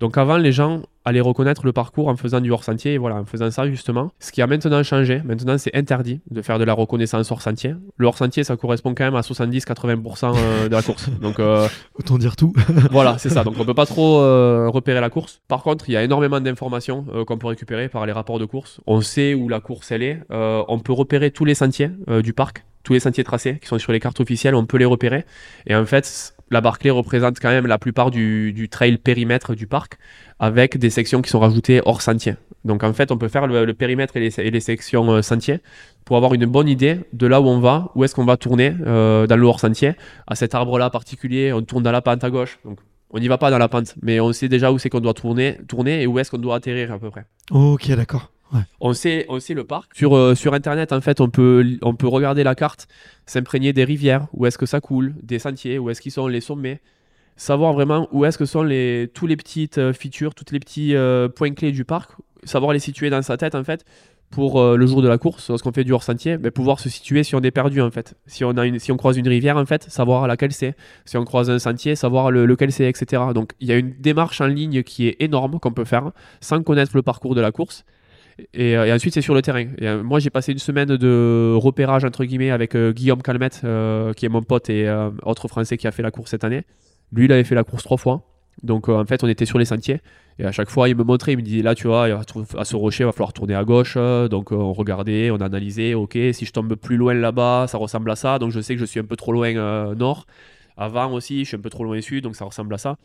Donc avant, les gens allaient reconnaître le parcours en faisant du hors-sentier, et voilà, en faisant ça justement. Ce qui a maintenant changé, maintenant c'est interdit de faire de la reconnaissance hors-sentier. Le hors-sentier, ça correspond quand même à 70-80% euh, de la course. Donc euh,
Autant dire tout.
voilà, c'est ça. Donc on peut pas trop euh, repérer la course. Par contre, il y a énormément d'informations euh, qu'on peut récupérer par les rapports de course. On sait où la course elle est. On peut repérer tous les sentiers du parc, tous les sentiers tracés qui sont sur les cartes officielles. On peut les repérer. Et en fait, la Barclay représente quand même la plupart du, du trail périmètre du parc, avec des sections qui sont rajoutées hors sentier. Donc en fait, on peut faire le, périmètre et les, les sections euh, sentiers pour avoir une bonne idée de là où on va, où est-ce qu'on va tourner euh, dans le hors sentier. À cet arbre-là particulier, on tourne dans la pente à gauche. Donc on n'y va pas dans la pente, mais on sait déjà où c'est qu'on doit tourner, tourner et où est-ce qu'on doit atterrir à peu près.
ok, d'accord. Ouais.
On sait, on sait le parc. Sur, euh, sur Internet, en fait, on peut, on peut regarder la carte, s'imprégner des rivières, où est-ce que ça coule, des sentiers, où est-ce qu'ils sont les sommets, savoir vraiment où est-ce que sont les, tous les petites euh, features, tous les petits euh, points clés du parc, savoir les situer dans sa tête, en fait, pour le jour de la course, lorsqu'on fait du hors-sentier, mais pouvoir se situer si on est perdu, en fait. Si on, a une, si on croise une rivière, en fait, savoir laquelle c'est. Si on croise un sentier, savoir le- lequel c'est, etc. Donc, il y a une démarche en ligne qui est énorme qu'on peut faire sans connaître le parcours de la course. Et, euh, et ensuite, c'est sur le terrain. Euh, moi, j'ai passé une semaine de repérage, entre guillemets, avec euh, Guillaume Calmette, qui est mon pote et autre Français qui a fait la course cette année. Lui, il avait fait la course trois fois. Donc, en fait, on était sur les sentiers. Et à chaque fois, il me montrait, il me disait, là, tu vois, à ce rocher, il va falloir tourner à gauche. Donc, on regardait, on analysait. OK, si je tombe plus loin là-bas, ça ressemble à ça. Donc, je sais que je suis un peu trop loin euh, nord. Avant aussi, je suis un peu trop loin sud, donc ça ressemble à ça.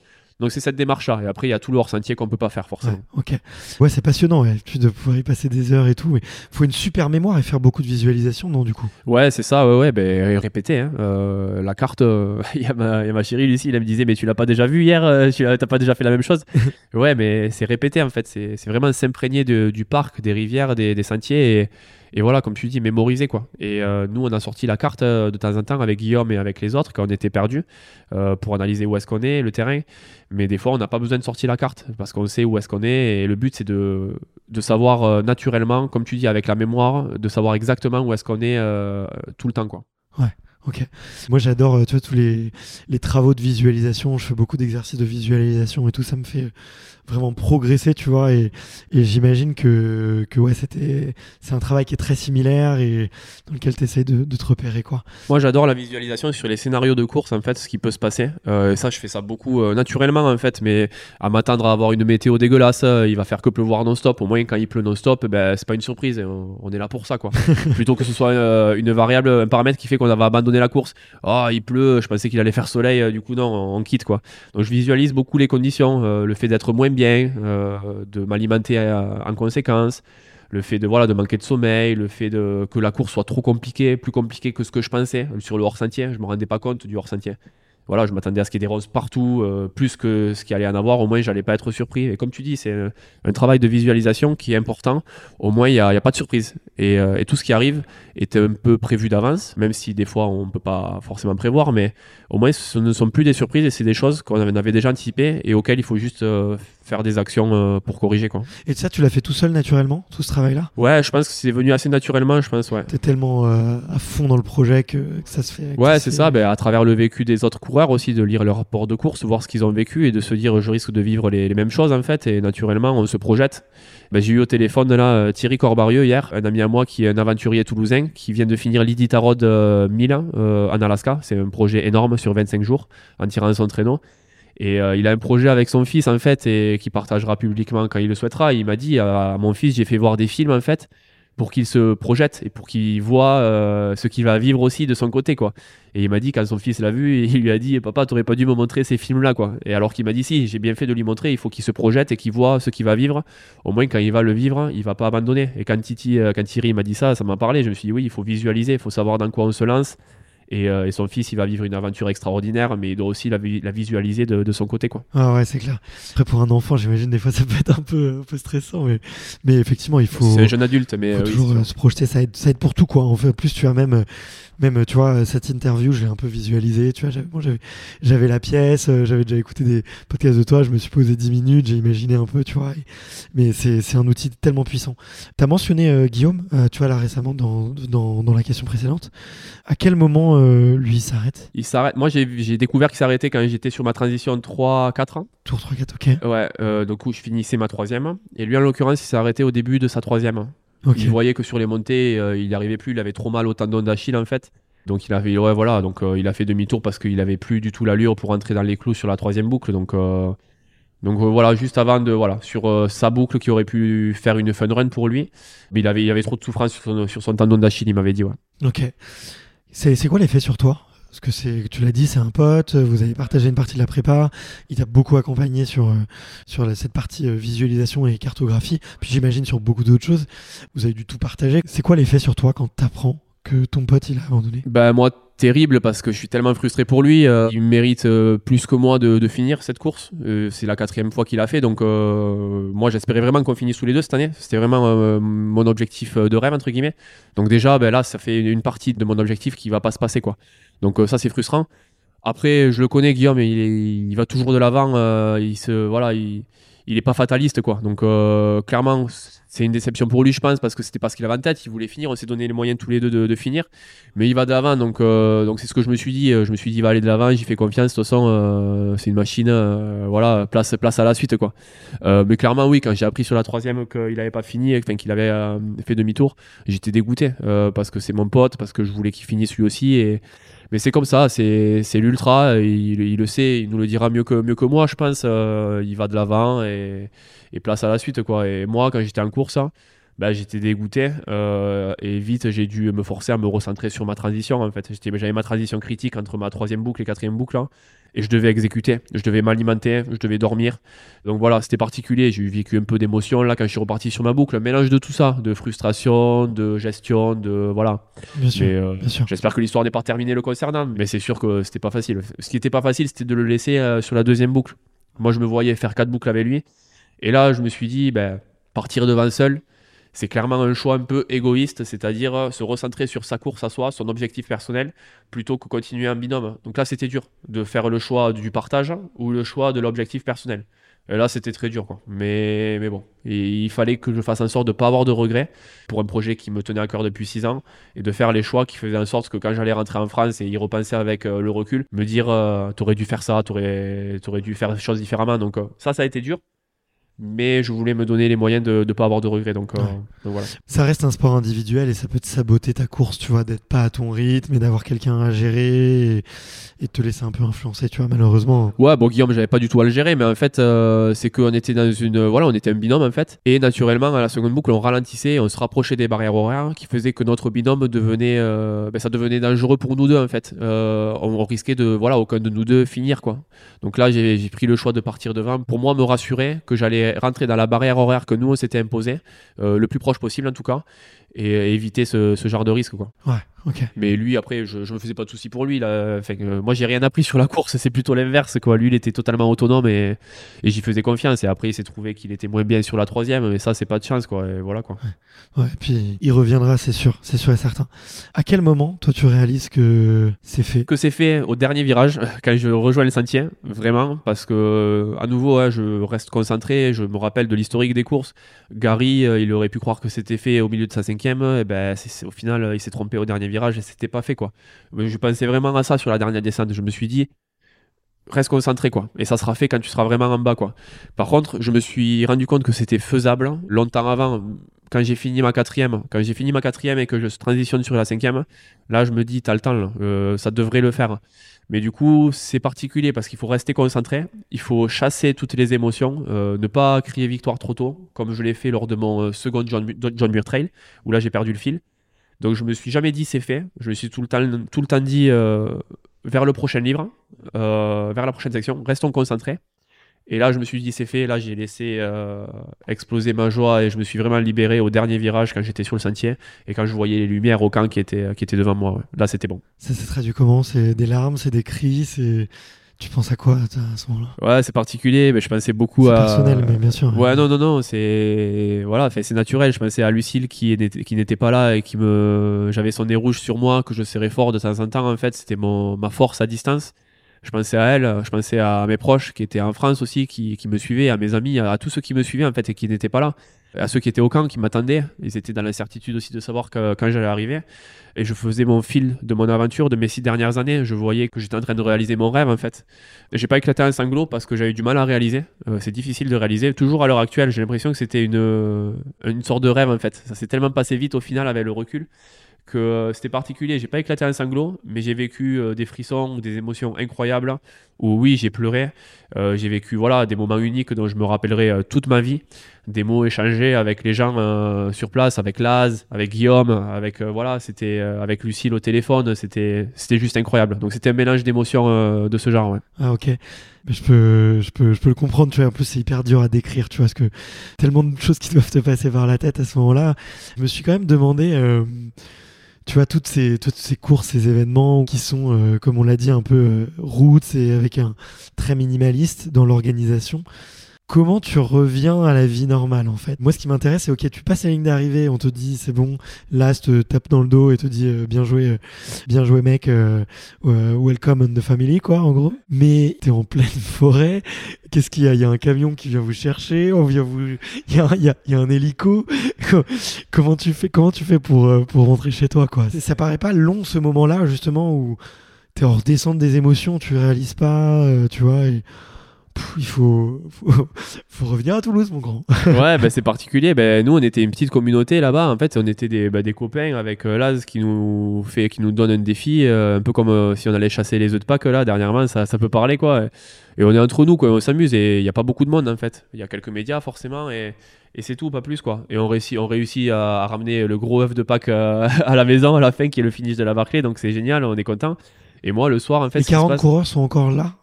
Donc, c'est cette démarche-là. Et après, il y a tout le hors-sentier qu'on peut pas faire, forcément.
Ouais, ok. Ouais, c'est passionnant, ouais. Tu de pouvoir y passer des heures et tout, mais faut une super mémoire et faire beaucoup de visualisation, non, du coup?
Ouais, c'est ça, ouais, ouais, ben, répéter. Hein. Euh, la carte, euh, il y, a ma- il y a ma chérie, Lucie, elle me disait, mais tu l'as pas déjà vu hier euh, Tu t'as pas déjà fait la même chose? Ouais, mais c'est répéter, en fait. C'est vraiment s'imprégner du parc, des rivières, des, des sentiers. Et, et voilà, comme tu dis, mémoriser, quoi. Et euh, nous, on a sorti la carte euh, de temps en temps avec Guillaume et avec les autres quand on était perdus euh, pour analyser où est-ce qu'on est, le terrain. Mais des fois, on n'a pas besoin de sortir la carte parce qu'on sait où est-ce qu'on est. Et le but, c'est de, de savoir naturellement, comme tu dis, avec la mémoire, de savoir exactement où est-ce qu'on est tout le temps, quoi.
Ok. Moi, j'adore, tous les, les travaux de visualisation. Je fais beaucoup d'exercices de visualisation et tout. Ça me fait vraiment progresser, tu vois. Et, et j'imagine que, que ouais, c'était, c'est un travail qui est très similaire et dans lequel tu essayes de, de te repérer, quoi.
Moi, j'adore la visualisation sur les scénarios de course, en fait, ce qui peut se passer. Euh, ça, je fais ça beaucoup euh, naturellement, en fait. Mais à m'attendre à avoir une météo dégueulasse, euh, il va faire que pleuvoir non-stop. Au moins, quand il pleut non-stop, ben, c'est pas une surprise. On, on est là pour ça, quoi. Plutôt que ce soit euh, une variable, un paramètre qui fait qu'on va abandonner la course. Oh, il pleut, je pensais qu'il allait faire soleil, du coup, non, on, on quitte, quoi. Donc, je visualise beaucoup les conditions, le fait d'être moins bien, euh, de m'alimenter en conséquence le fait de voilà de manquer de sommeil, le fait de que la course soit trop compliquée, plus compliquée que ce que je pensais sur le hors sentier, je me rendais pas compte du hors sentier. Voilà, je m'attendais à ce qu'il y ait des roses partout, euh, plus que ce qu'il allait en avoir. Au moins, j'allais pas être surpris. Et comme tu dis, c'est un, un travail de visualisation qui est important. Au moins, il n'y a, pas de surprise. Et, euh, et tout ce qui arrive est un peu prévu d'avance, même si des fois on peut pas forcément prévoir. Mais au moins, ce ne sont plus des surprises et c'est des choses qu'on avait, déjà anticipées et auxquelles il faut juste euh, faire des actions pour corriger. Quoi.
Et ça, tu l'as fait tout seul naturellement, tout ce travail-là?
Ouais, je pense que c'est venu assez naturellement, je pense, ouais.
T'es tellement à fond dans le projet que, que ça se fait.
Ouais, c'est ça, ben, à travers le vécu des autres aussi, de lire leur rapport de course, voir ce qu'ils ont vécu et de se dire je risque de vivre les, mêmes choses en fait, et naturellement on se projette. Ben, J'ai eu au téléphone là euh, Thierry Corbarieux hier, un ami à moi qui est un aventurier toulousain qui vient de finir l'Iditarod euh, 1000 euh, en Alaska. C'est un projet énorme sur 25 jours en tirant son traîneau. Et euh, il a un projet avec son fils en fait et qui partagera publiquement quand il le souhaitera. Il m'a dit à mon fils j'ai fait voir des films en fait pour qu'il se projette et pour qu'il voit euh, ce qu'il va vivre aussi de son côté quoi. Et il m'a dit quand son fils l'a vu, il lui a dit papa t'aurais pas dû me montrer ces films là quoi. Et alors qu'il m'a dit si j'ai bien fait de lui montrer, il faut qu'il se projette et qu'il voit ce qu'il va vivre. Au moins quand il va le vivre, il va pas abandonner. Et quand Titi, euh, quand Thierry m'a dit ça, ça m'a parlé. Je me suis dit oui il faut visualiser, il faut savoir dans quoi on se lance. Et, euh, et son fils, il va vivre une aventure extraordinaire, mais il doit aussi la, vi- la visualiser de, de son côté. Quoi.
Ah ouais, c'est clair. Après, pour un enfant, j'imagine des fois ça peut être un peu, un peu stressant, mais, mais effectivement, il faut,
C'est un jeune adulte, mais
faut
euh, oui,
toujours euh, se projeter. Ça aide, ça aide pour tout, quoi. En fait, plus, tu as même, euh, même, tu vois, cette interview, je l'ai un peu visualisée. Tu vois, j'avais, bon, j'avais, la pièce, euh, j'avais déjà écouté des podcasts de toi, je me suis posé 10 minutes, j'ai imaginé un peu, tu vois. et- mais c'est, un outil tellement puissant. T'as mentionné euh, Guillaume, euh, tu vois, là récemment dans, dans, dans la question précédente. À quel moment euh, lui, il s'arrête?
Il s'arrête. Moi, j'ai découvert qu'il s'arrêtait quand j'étais sur ma transition 3-4 ans.
Tour 3-4, ok.
Ouais, donc où je finissais ma troisième. Et lui, en l'occurrence, il s'est arrêté au début de sa troisième. Il voyait que sur les montées, euh, il n'y arrivait plus. Il avait trop mal au tendon d'Achille, en fait. Donc il avait, ouais, voilà, donc euh, il a fait demi-tour parce qu'il avait plus du tout l'allure pour entrer dans les clous sur la troisième boucle. Donc, euh, donc voilà, juste avant de, voilà, sur sa boucle qui aurait pu faire une fun run pour lui, mais il avait, il avait trop de souffrance sur son, sur son tendon d'Achille, il m'avait dit, ouais.
Ok. C'est quoi l'effet sur toi? Parce que c'est, tu l'as dit, c'est un pote, vous avez partagé une partie de la prépa, il t'a beaucoup accompagné sur, euh, sur cette partie euh, visualisation et cartographie, puis j'imagine sur beaucoup d'autres choses. Vous avez dû tout partager. C'est quoi l'effet sur toi quand t'apprends? Que ton pote il a abandonné
Ben moi, terrible parce que je suis tellement frustré pour lui. euh, il mérite euh, plus que moi de, finir cette course. Euh, c'est la quatrième fois qu'il a fait, donc moi j'espérais vraiment qu'on finisse tous les deux cette année. C'était vraiment mon objectif de rêve entre guillemets. Donc déjà, ben là, ça fait une partie de mon objectif qui va pas se passer quoi. Donc ça c'est frustrant. Après, je le connais Guillaume, il, il va toujours de l'avant. il se, voilà, il, il est pas fataliste quoi. Donc euh, clairement, c'est une déception pour lui, je pense, parce que c'était pas ce qu'il avait en tête. Il voulait finir. On s'est donné les moyens tous les deux de, finir, mais il va de l'avant. Donc euh, donc c'est ce que je me suis dit. Je me suis dit, il va aller de l'avant. J'y fais confiance. De toute façon, euh, c'est une machine. voilà, place place à la suite quoi. Mais clairement, oui, quand j'ai appris sur la troisième qu'il avait pas fini, enfin qu'il avait fait demi-tour, j'étais dégoûté parce que c'est mon pote, parce que je voulais qu'il finisse lui aussi et mais c'est comme ça, c'est l'ultra, il, le sait, il nous le dira mieux que, moi, je pense. euh, il va de l'avant et, place à la suite. quoi. Et moi, quand j'étais en course, hein, ben, j'étais dégoûté euh, et vite j'ai dû me forcer à me recentrer sur ma transition. En fait, j'avais ma transition critique entre ma troisième boucle et quatrième boucle là, et je devais exécuter, je devais m'alimenter, je devais dormir. Donc voilà, c'était particulier. J'ai vécu un peu d'émotion là quand je suis reparti sur ma boucle, un mélange de tout ça, de frustration, de gestion, de voilà.
Bien sûr.
Euh,
sûr.
J'espère que l'histoire n'est pas terminée le concernant, mais c'est sûr que c'était pas facile. Ce qui était pas facile, c'était de le laisser euh, sur la deuxième boucle. Moi, je me voyais faire quatre boucles avec lui, et là, je me suis dit, ben, partir devant seul, c'est clairement un choix un peu égoïste, c'est-à-dire euh, se recentrer sur sa course à soi, son objectif personnel, plutôt que continuer en binôme. Donc là, c'était dur de faire le choix du partage ou le choix de l'objectif personnel. Et là, c'était très dur. Mais, mais bon, il fallait que je fasse en sorte de ne pas avoir de regrets pour un projet qui me tenait à cœur depuis six ans et de faire les choix qui faisaient en sorte que quand j'allais rentrer en France et y repenser avec euh, le recul, me dire euh, t'aurais dû faire ça, t'aurais aurais dû faire les choses différemment. Donc euh, ça, ça a été dur. Mais je voulais me donner les moyens de ne pas avoir de regrets. Donc, euh, donc voilà.
Ça reste un sport individuel et ça peut te saboter ta course, tu vois, d'être pas à ton rythme et d'avoir quelqu'un à gérer et, et te laisser un peu influencer, tu vois, malheureusement.
Ouais, bon, Guillaume, j'avais pas du tout à le gérer, mais en fait, euh, c'est qu'on était dans une. Voilà, on était un binôme en fait. Et naturellement, à la seconde boucle, on ralentissait, on se rapprochait des barrières horaires qui faisaient que notre binôme devenait. euh, ben, ça devenait dangereux pour nous deux en fait. On, on risquait de. Voilà, aucun de nous deux finir quoi. Donc là, j'ai pris le choix de partir devant pour moi me rassurer que j'allais rentrer dans la barrière horaire que nous on s'était imposé, euh, le plus proche possible en tout cas, et éviter ce, genre de risque quoi. Mais lui, après, je, je me faisais pas de soucis pour lui. Là. Enfin, euh, moi, j'ai rien appris sur la course. C'est plutôt l'inverse. Quoi. Lui, il était totalement autonome et, et j'y faisais confiance. Et après, il s'est trouvé qu'il était moins bien sur la troisième. Mais ça, c'est pas de chance. Quoi. Et voilà, quoi.
Ouais, puis il reviendra, c'est sûr, c'est sûr et certain. À quel moment, toi, tu réalises que c'est fait?
Que c'est fait au dernier virage, quand je rejoins le sentier, vraiment, parce que, à nouveau, hein, je reste concentré. Je me rappelle de l'historique des courses. Gary, euh, il aurait pu croire que c'était fait au milieu de sa cinquième. Et ben, c'est- au final, euh, il s'est trompé au dernier virage et c'était pas fait. Quoi. Mais je pensais vraiment à ça sur la dernière descente. Je me suis dit, reste concentré quoi. Et ça sera fait quand tu seras vraiment en bas quoi. Par contre je me suis rendu compte que c'était faisable. Longtemps avant quand j'ai fini ma quatrième quand j'ai fini ma quatrième et que je transitionne sur la cinquième là je me dis t'as le temps euh, ça devrait le faire. Mais du coup c'est particulier parce qu'il faut rester concentré. Il faut chasser toutes les émotions. Euh, ne pas crier victoire trop tôt comme je l'ai fait lors de mon euh, second John, John Muir Trail où là j'ai perdu le fil donc je me suis jamais dit c'est fait je me suis tout le temps, tout le temps dit euh, vers le prochain livre euh, vers la prochaine section. Restons concentrés. Et là, je me suis dit, c'est fait. Là, j'ai laissé euh, exploser ma joie et je me suis vraiment libéré au dernier virage quand j'étais sur le sentier et quand je voyais les lumières au camp qui étaient, qui devant moi. Là, c'était bon.
Ça s'est traduit comment? C'est des larmes, c'est des cris, c'est. Tu penses à quoi à ce moment-là?
Ouais, c'est particulier, mais je pensais beaucoup
C'est
à.
personnel, mais bien sûr.
Ouais, non, non, non, c'est voilà, c'est naturel. Je pensais à Lucille qui n'était qui n'était pas là et qui me, j'avais son nez rouge sur moi que je serrais fort de temps en temps. En fait, c'était mon ma force à distance. Je pensais à elle, je pensais à mes proches qui étaient en France aussi, qui, qui me suivaient, à mes amis, à, à tous ceux qui me suivaient en fait et qui n'étaient pas là. À ceux qui étaient au camp, qui m'attendaient. Ils étaient dans l'incertitude aussi de savoir quand j'allais arriver. Et je faisais mon fil de mon aventure de mes six dernières années. Je voyais que j'étais en train de réaliser mon rêve en fait. J'ai pas éclaté un sanglot parce que j'avais du mal à réaliser. Euh, c'est difficile de réaliser. Toujours à l'heure actuelle, j'ai l'impression que c'était une, une sorte de rêve en fait. Ça s'est tellement passé vite au final avec le recul que euh, c'était particulier. J'ai pas éclaté un sanglot, mais j'ai vécu euh, des frissons, des émotions incroyables. Où oui, j'ai pleuré. Euh, j'ai vécu voilà des moments uniques dont je me rappellerai toute ma vie. Des mots échangés avec les gens sur place, avec Laz, avec Guillaume, avec voilà, c'était avec Lucille au téléphone. C'était c'était juste incroyable. Donc c'était un mélange d'émotions de ce genre. Ouais.
Ah ok. je peux, je peux, je peux le comprendre. Tu vois, en plus c'est hyper dur à décrire. Tu vois, parce que tellement de choses qui doivent te passer par la tête à ce moment-là. Je me suis quand même demandé tu vois, toutes ces, toutes ces courses, ces événements qui sont, euh, comme on l'a dit, un peu euh, routes et avec un très minimaliste dans l'organisation. Comment tu reviens à la vie normale en fait? Moi, ce qui m'intéresse, c'est ok, tu passes la ligne d'arrivée, on te dit c'est bon, là, te tape dans le dos et te dit euh, bien joué, euh, bien joué mec, euh, welcome on the family quoi, en gros. Mais t'es en pleine forêt, qu'est-ce qu'il y a? Il y a un camion qui vient vous chercher, on vient vous, il y a, un hélico. comment tu fais Comment tu fais pour pour rentrer chez toi quoi? Ça paraît pas long ce moment-là justement où t'es en redescente des émotions, tu réalises pas, tu vois. Il faut, faut, revenir à Toulouse, mon grand.
ouais, bah, c'est particulier. Ben, nous, on était une petite communauté là-bas. En fait, on était des, bah, des copains avec euh, Laz qui nous, fait, qui nous donne un défi, euh, un peu comme euh, si on allait chasser les œufs de Pâques là, dernièrement. Ça, ça peut parler, quoi. Et on est entre nous, quoi. On s'amuse et il n'y a pas beaucoup de monde, en fait. Il y a quelques médias, forcément, et, et c'est tout, pas plus, quoi. Et on réussit, on réussit à, ramener le gros œuf de Pâques à la maison à la fin, qui est le finish de la Barclay. Donc, c'est génial, on est content. Et moi, le soir, en fait.
Les 40 coureurs sont encore là,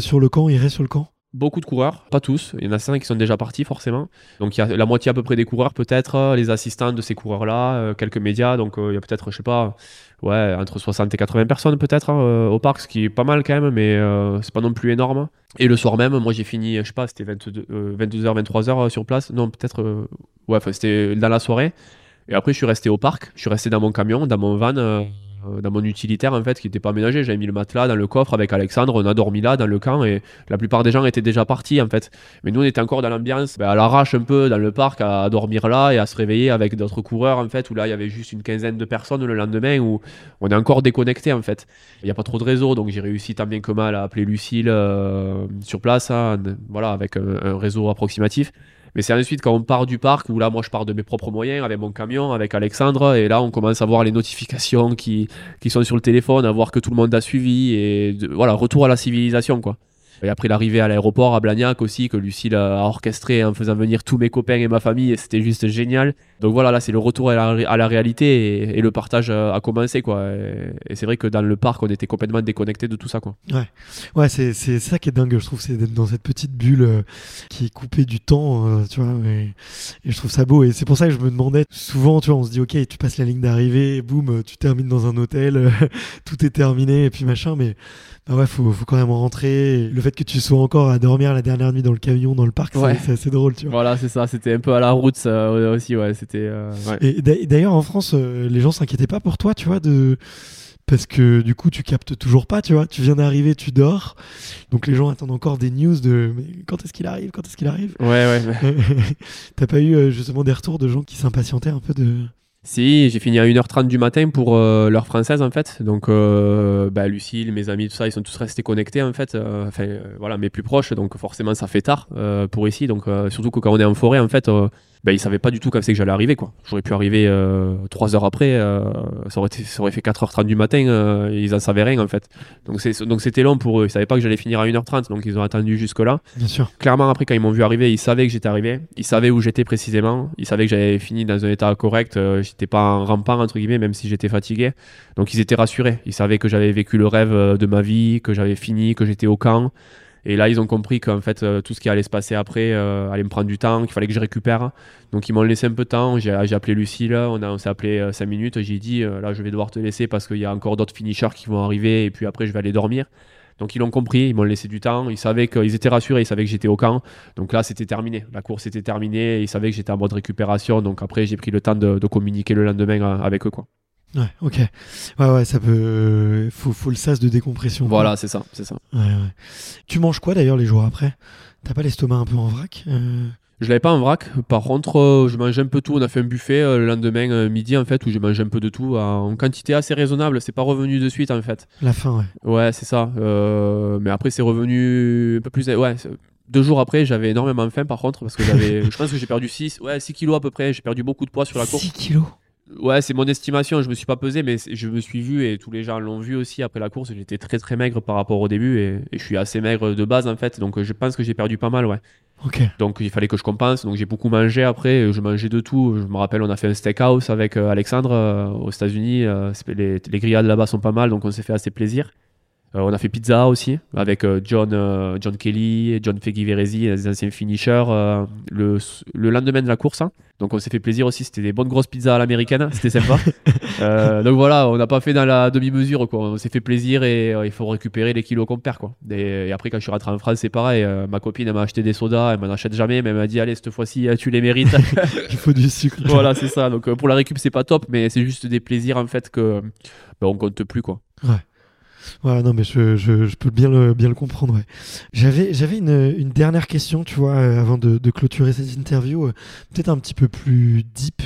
sur le camp, ils restent sur le camp
beaucoup de coureurs, pas tous. Il y en a certains qui sont déjà partis forcément. Donc il y a la moitié à peu près des coureurs peut-être, euh, les assistants de ces coureurs-là, euh, quelques médias. Donc euh, il y a peut-être, je sais pas, ouais, entre 60 et 80 personnes peut-être hein, au parc, ce qui est pas mal quand même, mais c'est pas non plus énorme. Et le soir même, moi j'ai fini, je sais pas, c'était 22, 22h, 23h sur place. Non, peut-être, ouais, c'était dans la soirée. Et après je suis resté au parc, je suis resté dans mon camion, dans mon van euh, dans mon utilitaire en fait qui n'était pas aménagé. J'avais mis le matelas dans le coffre avec Alexandre, on a dormi là dans le camp et la plupart des gens étaient déjà partis en fait. Mais nous on était encore dans l'ambiance, ben, à l'arrache un peu dans le parc à, dormir là et à se réveiller avec d'autres coureurs en fait où là il y avait juste une quinzaine de personnes le lendemain où on est encore déconnecté en fait. Il n'y a pas trop de réseau donc j'ai réussi tant bien que mal à appeler Lucille euh, sur place, hein, voilà avec un réseau approximatif. Mais c'est ensuite quand on part du parc, où là, moi, je pars de mes propres moyens, avec mon camion, avec Alexandre, et là, on commence à voir les notifications qui, qui sont sur le téléphone, à voir que tout le monde a suivi, et voilà, retour à la civilisation, quoi. Et après l'arrivée à l'aéroport à Blagnac aussi, que Lucille a orchestré en faisant venir tous mes copains et ma famille, et c'était juste génial. Donc voilà, là c'est le retour à la, réalité et, le partage a commencé quoi. Et, c'est vrai que dans le parc, on était complètement déconnecté de tout ça quoi.
Ouais, ouais c'est, ça qui est dingue, je trouve, c'est d'être dans cette petite bulle euh, qui est coupée du temps, euh, tu vois. Et, je trouve ça beau. Et c'est pour ça que je me demandais souvent, tu vois, on se dit ok, tu passes la ligne d'arrivée, boum, tu termines dans un hôtel, tout est terminé et puis machin, mais bah ouais, faut, faut quand même rentrer. Le fait que tu sois encore à dormir la dernière nuit dans le camion, dans le parc, c'est assez drôle, tu vois.
Voilà, c'est ça. C'était un peu à la route ça, aussi, ouais. C'était. Euh,
et d'ailleurs, en France, euh, les gens s'inquiétaient pas pour toi, tu vois, de parce que du coup tu captes toujours pas, tu vois, tu viens d'arriver, tu dors, donc les gens attendent encore des news de mais quand est-ce qu'il arrive, quand est-ce qu'il arrive?
Ouais ouais.
T'as pas eu euh, justement des retours de gens qui s'impatientaient un peu de.
Si, j'ai fini à 1h30 du matin pour euh, l'heure française en fait. Donc, euh, bah, Lucille, mes amis, tout ça, ils sont tous restés connectés en fait. Euh, enfin, voilà, mes plus proches. Donc, forcément, ça fait tard pour ici. Donc, surtout que quand on est en forêt, en fait, ben, ils savaient pas du tout quand c'est que j'allais arriver quoi. J'aurais pu arriver euh, 3 heures après, euh, ça, aurait ça aurait fait 4h30 du matin, euh, ils en savaient rien en fait. Donc c'est donc c'était long pour eux, ils savaient pas que j'allais finir à 1h30 donc ils ont attendu jusque là.
Bien sûr.
Clairement après quand ils m'ont vu arriver, ils savaient que j'étais arrivé, ils savaient où j'étais précisément, ils savaient que j'avais fini dans un état correct, euh, j'étais pas en rampant entre guillemets même si j'étais fatigué. Donc ils étaient rassurés, ils savaient que j'avais vécu le rêve de ma vie, que j'avais fini, que j'étais au camp et là, ils ont compris qu'en fait, euh, tout ce qui allait se passer après euh, allait me prendre du temps, qu'il fallait que je récupère. Donc, ils m'ont laissé un peu de temps. J'ai appelé Lucille, on, s'est appelé 5 euh, minutes. J'ai dit, là, je vais devoir te laisser parce qu'il y a encore d'autres finishers qui vont arriver et puis après, je vais aller dormir. Donc, ils l'ont compris, ils m'ont laissé du temps. Ils savaient qu'ils étaient rassurés, ils savaient que j'étais au camp. Donc là, c'était terminé. La course était terminée. Ils savaient que j'étais en mode récupération. Donc après, j'ai pris le temps de, de communiquer le lendemain avec eux. Quoi.
Ouais, ok. Ouais, ouais, ça peut. Faut, faut le sas de décompression.
Voilà, c'est ça, c'est ça.
Ouais, ouais. Tu manges quoi d'ailleurs les jours après? T'as pas l'estomac un peu en vrac euh?
Je l'avais pas en vrac. Par contre, euh, je mangeais un peu tout. On a fait un buffet euh, le lendemain euh, midi en fait où j'ai mangé un peu de tout en quantité assez raisonnable. C'est pas revenu de suite en fait.
La fin, ouais.
Ouais, c'est ça. Mais après, c'est revenu un peu plus. Ouais, deux jours après, j'avais énormément faim par contre parce que j'avais. je pense que j'ai perdu 6 ouais, 6 kilos à peu près. J'ai perdu beaucoup de poids sur la course.
6 kilos?
Ouais, c'est mon estimation. Je me suis pas pesé, mais je me suis vu et tous les gens l'ont vu aussi après la course. J'étais très très maigre par rapport au début et, et je suis assez maigre de base en fait. Donc je pense que j'ai perdu pas mal, ouais.
Ok.
Donc il fallait que je compense. Donc j'ai beaucoup mangé après. Je mangeais de tout. Je me rappelle, on a fait un steakhouse avec euh, Alexandre euh, aux États-Unis. Euh, les, les grillades là-bas sont pas mal, donc on s'est fait assez plaisir. Euh, on a fait pizza aussi avec euh, John, euh, John Kelly, John Fegui Verezi, les anciens finishers, le, le lendemain de la course. hein. Donc on s'est fait plaisir aussi. C'était des bonnes grosses pizzas à l'américaine. C'était sympa. Euh, donc voilà, on n'a pas fait dans la demi-mesure. quoi. On s'est fait plaisir et euh, il faut récupérer les kilos qu'on perd. Quoi. Et, et après, quand je suis rentré en France, c'est pareil. Euh, ma copine, elle m'a acheté des sodas. Elle m'en achète jamais, mais elle m'a dit Allez, cette fois-ci, tu les mérites.
Il faut du sucre.
voilà, c'est ça. Donc pour la récup, c'est pas top, mais c'est juste des plaisirs en fait que ben, on compte plus. quoi.
Ouais, non, mais je, je, je peux bien le, bien le comprendre, ouais. J'avais, j'avais une, une dernière question, tu vois, euh, avant de, de clôturer cette interview, euh, peut-être un petit peu plus deep.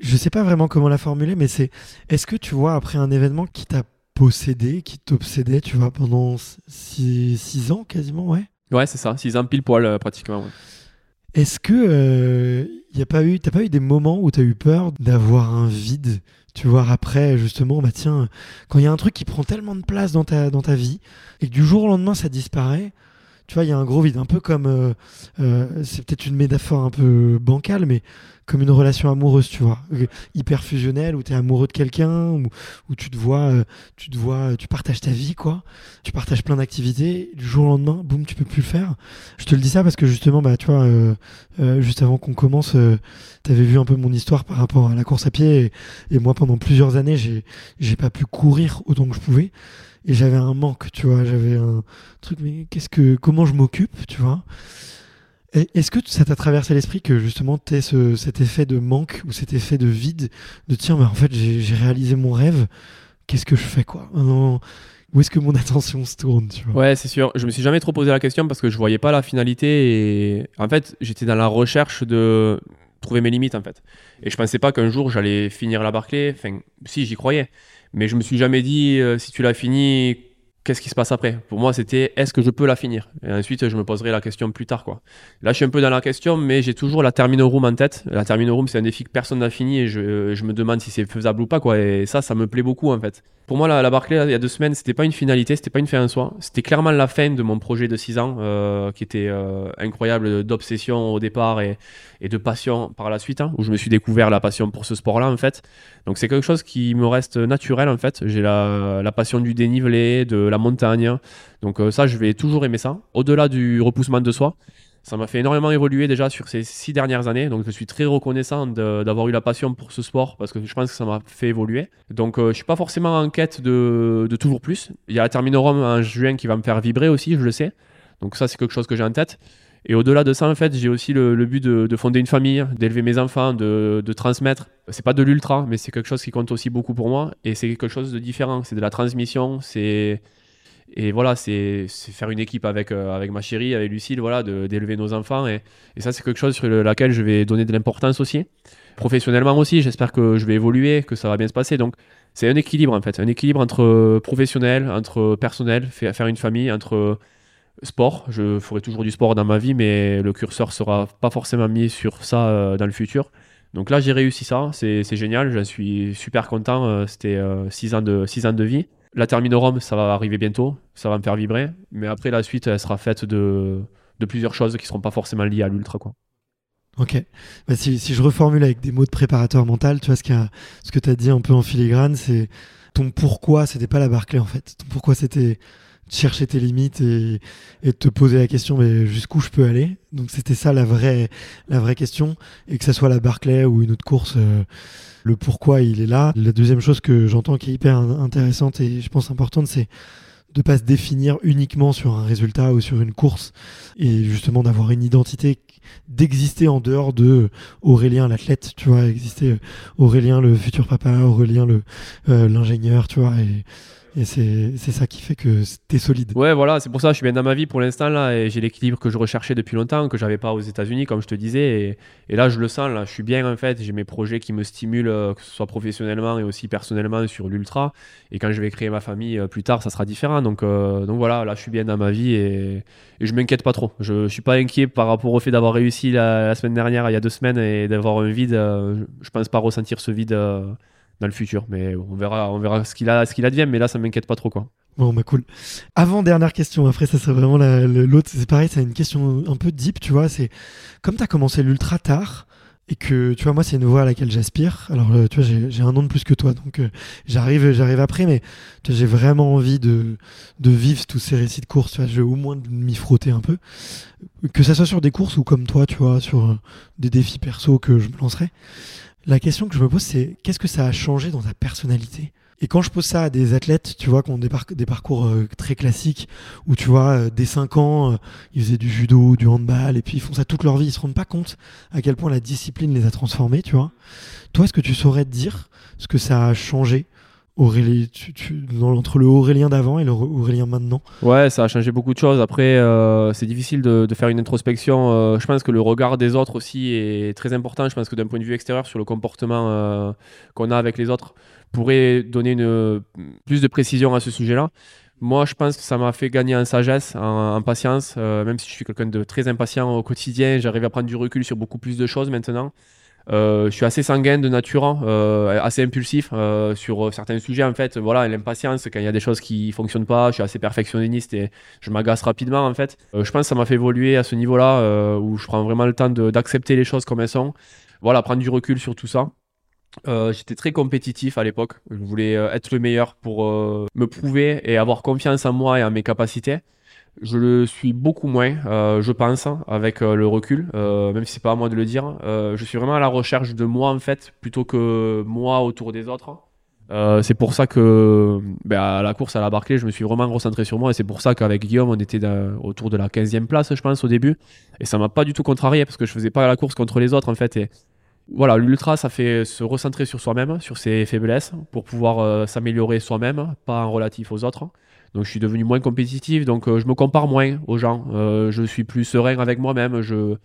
Je sais pas vraiment comment la formuler, mais c'est, est-ce que tu vois, après un événement qui t'a possédé, qui t'obsédait, tu vois, pendant 6 ans quasiment, ouais?
Ouais, c'est ça. 6 ans pile poil euh, pratiquement. ouais.
Est-ce que euh, y a pas eu, t'as pas eu des moments où t'as eu peur d'avoir un vide, tu vois, après justement, bah tiens, quand il y a un truc qui prend tellement de place dans ta dans ta vie et que du jour au lendemain ça disparaît, tu vois, il y a un gros vide, un peu comme, euh, euh, c'est peut-être une métaphore un peu bancale, mais comme une relation amoureuse, tu vois, euh, hyper fusionnelle où t'es amoureux de quelqu'un, où, tu te vois, euh, tu te vois, tu partages ta vie, quoi, tu partages plein d'activités, du jour au lendemain, boum, tu peux plus le faire. Je te le dis ça parce que justement, bah, tu vois, euh, euh, juste avant qu'on commence, tu avais vu un peu mon histoire par rapport à la course à pied. Et, et moi, pendant plusieurs années, j'ai j'ai pas pu courir autant que je pouvais. Et j'avais un manque, tu vois. J'avais un truc, mais qu'est-ce que, comment je m'occupe, tu vois. Est-ce que ça t'a traversé l'esprit que justement tu ce, cet effet de manque ou cet effet de vide, de tiens, bah, en fait, j'ai réalisé mon rêve, qu'est-ce que je fais, quoi? Où est-ce que mon attention se tourne, tu vois?
Ouais, c'est sûr. Je me suis jamais trop posé la question parce que je voyais pas la finalité et en fait, j'étais dans la recherche de trouver mes limites en fait. Et je pensais pas qu'un jour j'allais finir la Barclay. Enfin, si j'y croyais, mais je me suis jamais dit euh, si tu l'as fini, qu'est-ce qui se passe après? Pour moi, c'était est-ce que je peux la finir? Et ensuite, je me poserai la question plus tard quoi. Là, je suis un peu dans la question, mais j'ai toujours la terminal room en tête. La terminal room, c'est un défi que personne n'a fini et je, me demande si c'est faisable ou pas quoi. Et ça, ça me plaît beaucoup en fait. Pour moi, la, la Barclay, il y a deux semaines, c'était pas une finalité, c'était pas une fin en soi. C'était clairement la fin de mon projet de 6 ans, euh, qui était euh, incroyable d'obsession au départ et, de passion par la suite, hein, où je me suis découvert la passion pour ce sport-là, en fait. Donc c'est quelque chose qui me reste naturel, en fait. J'ai la, la passion du dénivelé, de la montagne. Donc euh, ça, je vais toujours aimer ça. Au-delà du repoussement de soi, ça m'a fait énormément évoluer déjà sur ces six dernières années. Donc je suis très reconnaissant d'avoir eu la passion pour ce sport parce que je pense que ça m'a fait évoluer. Donc euh, je suis pas forcément en quête de, toujours plus. Il y a la Terminorum en juin qui va me faire vibrer aussi, je le sais. Donc ça c'est quelque chose que j'ai en tête. Et au-delà de ça, en fait, j'ai aussi le, but de, de fonder une famille, d'élever mes enfants, de, de transmettre. C'est pas de l'ultra, mais c'est quelque chose qui compte aussi beaucoup pour moi. Et c'est quelque chose de différent. C'est de la transmission. Et voilà, c'est faire une équipe avec, euh, avec ma chérie, avec Lucille, voilà, d'élever nos enfants. Et, ça, c'est quelque chose sur le- laquelle je vais donner de l'importance aussi. Professionnellement aussi, j'espère que je vais évoluer, que ça va bien se passer. Donc, c'est un équilibre en fait, un équilibre entre professionnel, entre personnel, faire une famille, entre sport. Je ferai toujours du sport dans ma vie, mais le curseur sera pas forcément mis sur ça euh, dans le futur. Donc là, j'ai réussi ça, c'est génial, j'en suis super content. euh, C'était 6 ans, de, six ans de vie. La Terminorum, ça va arriver bientôt, ça va me faire vibrer. Mais après, la suite, elle sera faite de, de plusieurs choses qui seront pas forcément liées à l'ultra.
Ok. Bah, si, si je reformule avec des mots de préparateur mental, tu vois, ce, ce que tu as dit un peu en filigrane, c'est ton pourquoi, c'était pas la Barclay en fait. Ton pourquoi, c'était chercher tes limites et, et te poser la question mais jusqu'où je peux aller? Donc c'était ça la vraie, la vraie question. Et que ça soit la Barclay ou une autre course, euh, le pourquoi il est là. La deuxième chose que j'entends qui est hyper in- intéressante et je pense importante, c'est de pas se définir uniquement sur un résultat ou sur une course et justement d'avoir une identité d'exister en dehors de Aurélien l'athlète, tu vois, exister euh, Aurélien le futur papa, Aurélien le euh, l'ingénieur, tu vois, et, Et c'est ça qui fait que t'es solide.
Ouais, voilà, c'est pour ça que je suis bien dans ma vie pour l'instant là et j'ai l'équilibre que je recherchais depuis longtemps, que j'avais pas aux États-Unis, comme je te disais. Et, là, je le sens, là, je suis bien en fait. J'ai mes projets qui me stimulent, euh, que ce soit professionnellement et aussi personnellement sur l'ultra. Et quand je vais créer ma famille euh, plus tard, ça sera différent. Donc, euh, donc voilà, là, je suis bien dans ma vie et, et je m'inquiète pas trop. Je, je, suis pas inquiet par rapport au fait d'avoir réussi la, semaine dernière, il y a deux semaines, et d'avoir un vide. je pense pas ressentir ce vide dans le futur. Mais on verra, on verra ce qu'il a, ce qu'il advient. Mais là, ça m'inquiète pas trop, quoi.
Bon, bah cool. Avant dernière question. Après, ça serait vraiment l'autre. C'est pareil, c'est une question un peu deep, tu vois. C'est comme tu as commencé l'ultra tard et que tu vois moi c'est une voie à laquelle j'aspire alors euh, tu vois j'ai un an de plus que toi donc euh, j'arrive j'arrive après mais j'ai vraiment envie de, vivre tous ces récits de courses tu vois je au moins m'y frotter un peu que ça soit sur des courses ou comme toi tu vois sur euh, des défis perso que je me lancerai la question que je me pose, c'est qu'est-ce que ça a changé dans ta personnalité? Et quand je pose ça à des athlètes, tu vois, qui ont des, parcours euh, très classiques, où tu vois, euh, dès 5 ans, euh, ils faisaient du judo, du handball, et puis ils font ça toute leur vie, ils se rendent pas compte à quel point la discipline les a transformés, tu vois? Toi, est-ce que tu saurais te dire ce que ça a changé Entre le Aurélien d'avant et le Aurélien maintenant
Ouais, ça a changé beaucoup de choses. Après, euh, c'est difficile de, faire une introspection. Euh, je pense que le regard des autres aussi est très important. Je pense que d'un point de vue extérieur, sur le comportement euh, qu'on a avec les autres, pourrait donner plus de précision à ce sujet-là. Moi, je pense que ça m'a fait gagner en sagesse, en patience. même si je suis quelqu'un de très impatient au quotidien, j'arrive à prendre du recul sur beaucoup plus de choses maintenant. Euh, je suis assez sanguin de nature, hein, euh, assez impulsif euh, sur certains sujets. En fait, voilà, l'impatience quand il y a des choses qui fonctionnent pas. Je suis assez perfectionniste et je m'agace rapidement. En fait, je pense que ça m'a fait évoluer à ce niveau-là où je prends vraiment le temps d'accepter les choses comme elles sont. Voilà, prendre du recul sur tout ça. j'étais très compétitif à l'époque. Je voulais être le meilleur pour me prouver et avoir confiance en moi et en mes capacités. Je le suis beaucoup moins, euh, je pense, avec euh, le recul, euh, même si c'est pas à moi de le dire. je suis vraiment à la recherche de moi en fait, plutôt que moi autour des autres. c'est pour ça que ben, à la course à la Barclay, je me suis vraiment recentré sur moi et c'est pour ça qu'avec Guillaume, on était autour de la 15e place, je pense, au début. Et ça m'a pas du tout contrarié parce que je faisais pas la course contre les autres en fait. Voilà, l'ultra, ça fait se recentrer sur soi-même, sur ses faiblesses, pour pouvoir s'améliorer soi-même, pas en relatif aux autres. Donc je suis devenu moins compétitif, donc euh, je me compare moins aux gens. Euh, je suis plus serein avec moi-même. Je,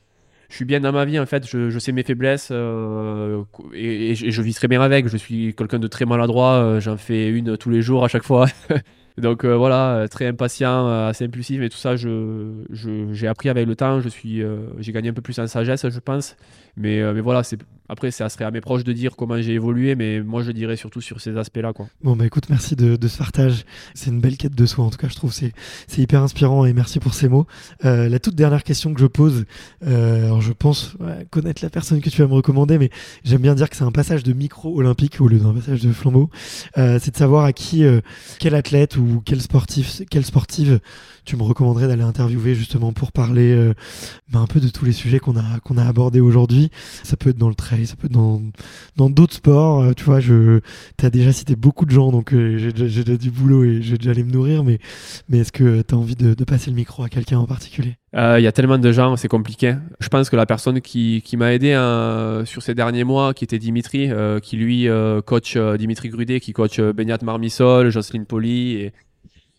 je suis bien dans ma vie en fait. Je, je sais mes faiblesses euh, et, et, je vis très bien avec. Je suis quelqu'un de très maladroit. J'en fais une tous les jours à chaque fois. Donc voilà, très impatient, assez impulsif, mais tout ça, je, j'ai appris avec le temps. Je suis, j'ai gagné un peu plus en sagesse, je pense. Mais, mais voilà, c'est, après, ça serait à mes proches de dire comment j'ai évolué, mais moi, je dirais surtout sur ces aspects-là. Quoi.
Bon, bah écoute, merci de, ce partage. C'est une belle quête de soi, en tout cas, je trouve. C'est, c'est hyper inspirant et merci pour ces mots. la toute dernière question que je pose, alors je pense connaître la personne que tu vas me recommander, mais j'aime bien dire que c'est un passage de micro olympique au lieu d'un passage de flambeau. c'est de savoir à qui, quel athlète ou quel sportif, quelle sportive tu me recommanderais d'aller interviewer justement pour parler euh, bah, un peu de tous les sujets qu'on a qu'on a abordés aujourd'hui. Ça peut être dans le trail, ça peut être dans d'autres sports. Euh, tu vois, je t'as déjà cité beaucoup de gens, donc euh, j'ai déjà du boulot et je vais déjà aller me nourrir. Mais est-ce que tu as envie de, passer le micro à quelqu'un en particulier?
Il y a tellement de gens, c'est compliqué. Je pense que la personne qui, qui m'a aidé hein, sur ces derniers mois, qui était Dimitri, qui lui coach Dimitri Grudet, qui coach Benyat Marmisol, Jocelyne Poli et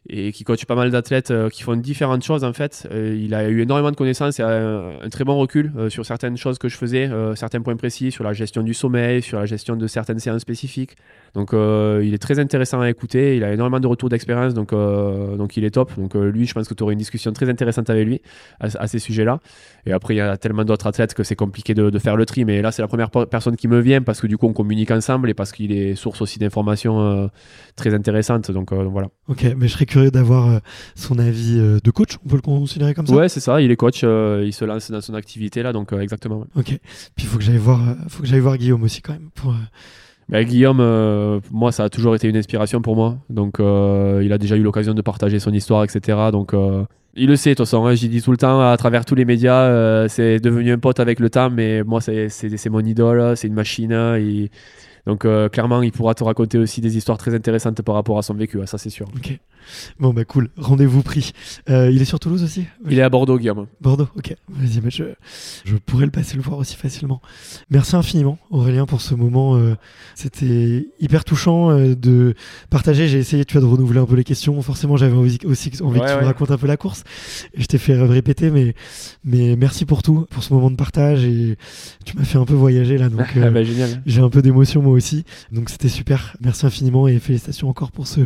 et qui coach pas mal d'athlètes euh, qui font différentes choses en fait. Euh, il a eu énormément de connaissances et un, un très bon recul euh, sur certaines choses que je faisais, certains points précis sur la gestion du sommeil, sur la gestion de certaines séances spécifiques. Donc il est très intéressant à écouter, il a énormément de retours d'expérience, donc, donc il est top. Donc lui, je pense que tu aurais une discussion très intéressante avec lui à, ces sujets-là. Et après, il y a tellement d'autres athlètes que c'est compliqué de, de, faire le tri, mais là, c'est la première personne qui me vient parce que du coup, on communique ensemble et parce qu'il est source aussi d'informations très intéressantes. Donc voilà.
Ok, mais je serais curieux d'avoir euh, son avis euh, de coach, on peut le considérer comme ça?
Ouais, c'est ça, il est coach, euh, il se lance dans son activité là, donc exactement.
Ok, puis il faut que j'aille voir, faut que j'aille voir Guillaume aussi quand même. Pour,
bah, Guillaume, moi, ça a toujours été une inspiration pour moi. Donc, il a déjà eu l'occasion de partager son histoire, etc. Donc, il le sait, de toute façon. Hein, J'y dis tout le temps à travers tous les médias. c'est devenu un pote avec le temps, mais moi, c'est mon idole. C'est une machine. Il, Donc euh, clairement, il pourra te raconter aussi des histoires très intéressantes par rapport à son vécu, ça c'est sûr.
Ok. Bon bah cool, rendez-vous pris. Euh, il est sur Toulouse aussi?
Il est à Bordeaux, Guillaume.
Bordeaux, ok. Vas-y, bah, je, je pourrais le passer le voir aussi facilement. Merci infiniment Aurélien pour ce moment. euh, C'était hyper touchant de partager. J'ai essayé, tu vois, de renouveler un peu les questions. Forcément, j'avais aussi envie
Ouais,
que tu
ouais.
me racontes un peu la course. Je t'ai fait répéter, mais, mais merci pour tout, pour ce moment de partage. Et tu m'as fait un peu voyager là, donc
bah, génial.
j'ai un peu d'émotion moi aussi. Donc c'était super. Merci infiniment et félicitations encore pour ce,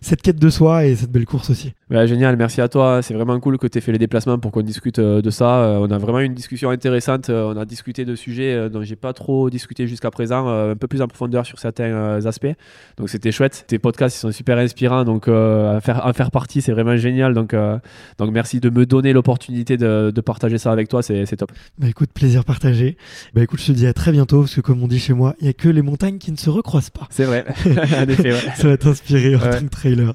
cette quête de soi et cette belle course aussi.
Génial, merci à toi. C'est vraiment cool que tu aies fait les déplacements pour qu'on discute euh, de ça. Euh, on a vraiment eu une discussion intéressante. Euh, on a discuté de sujets dont j'ai pas trop discuté jusqu'à présent, un peu plus en profondeur sur certains aspects. Donc c'était chouette. Tes podcasts ils sont super inspirants. Donc à faire, en faire partie, c'est vraiment génial. Donc, donc merci de me donner l'opportunité de, de partager ça avec toi. C'est top.
Bah écoute, plaisir partagé. Bah écoute, je te dis à très bientôt parce que comme on dit chez moi, il y a que les montagnes qui ne se recroisent pas.
C'est vrai. en effet, ouais.
Ça va t'inspirer en
Ouais.
tant que trailer.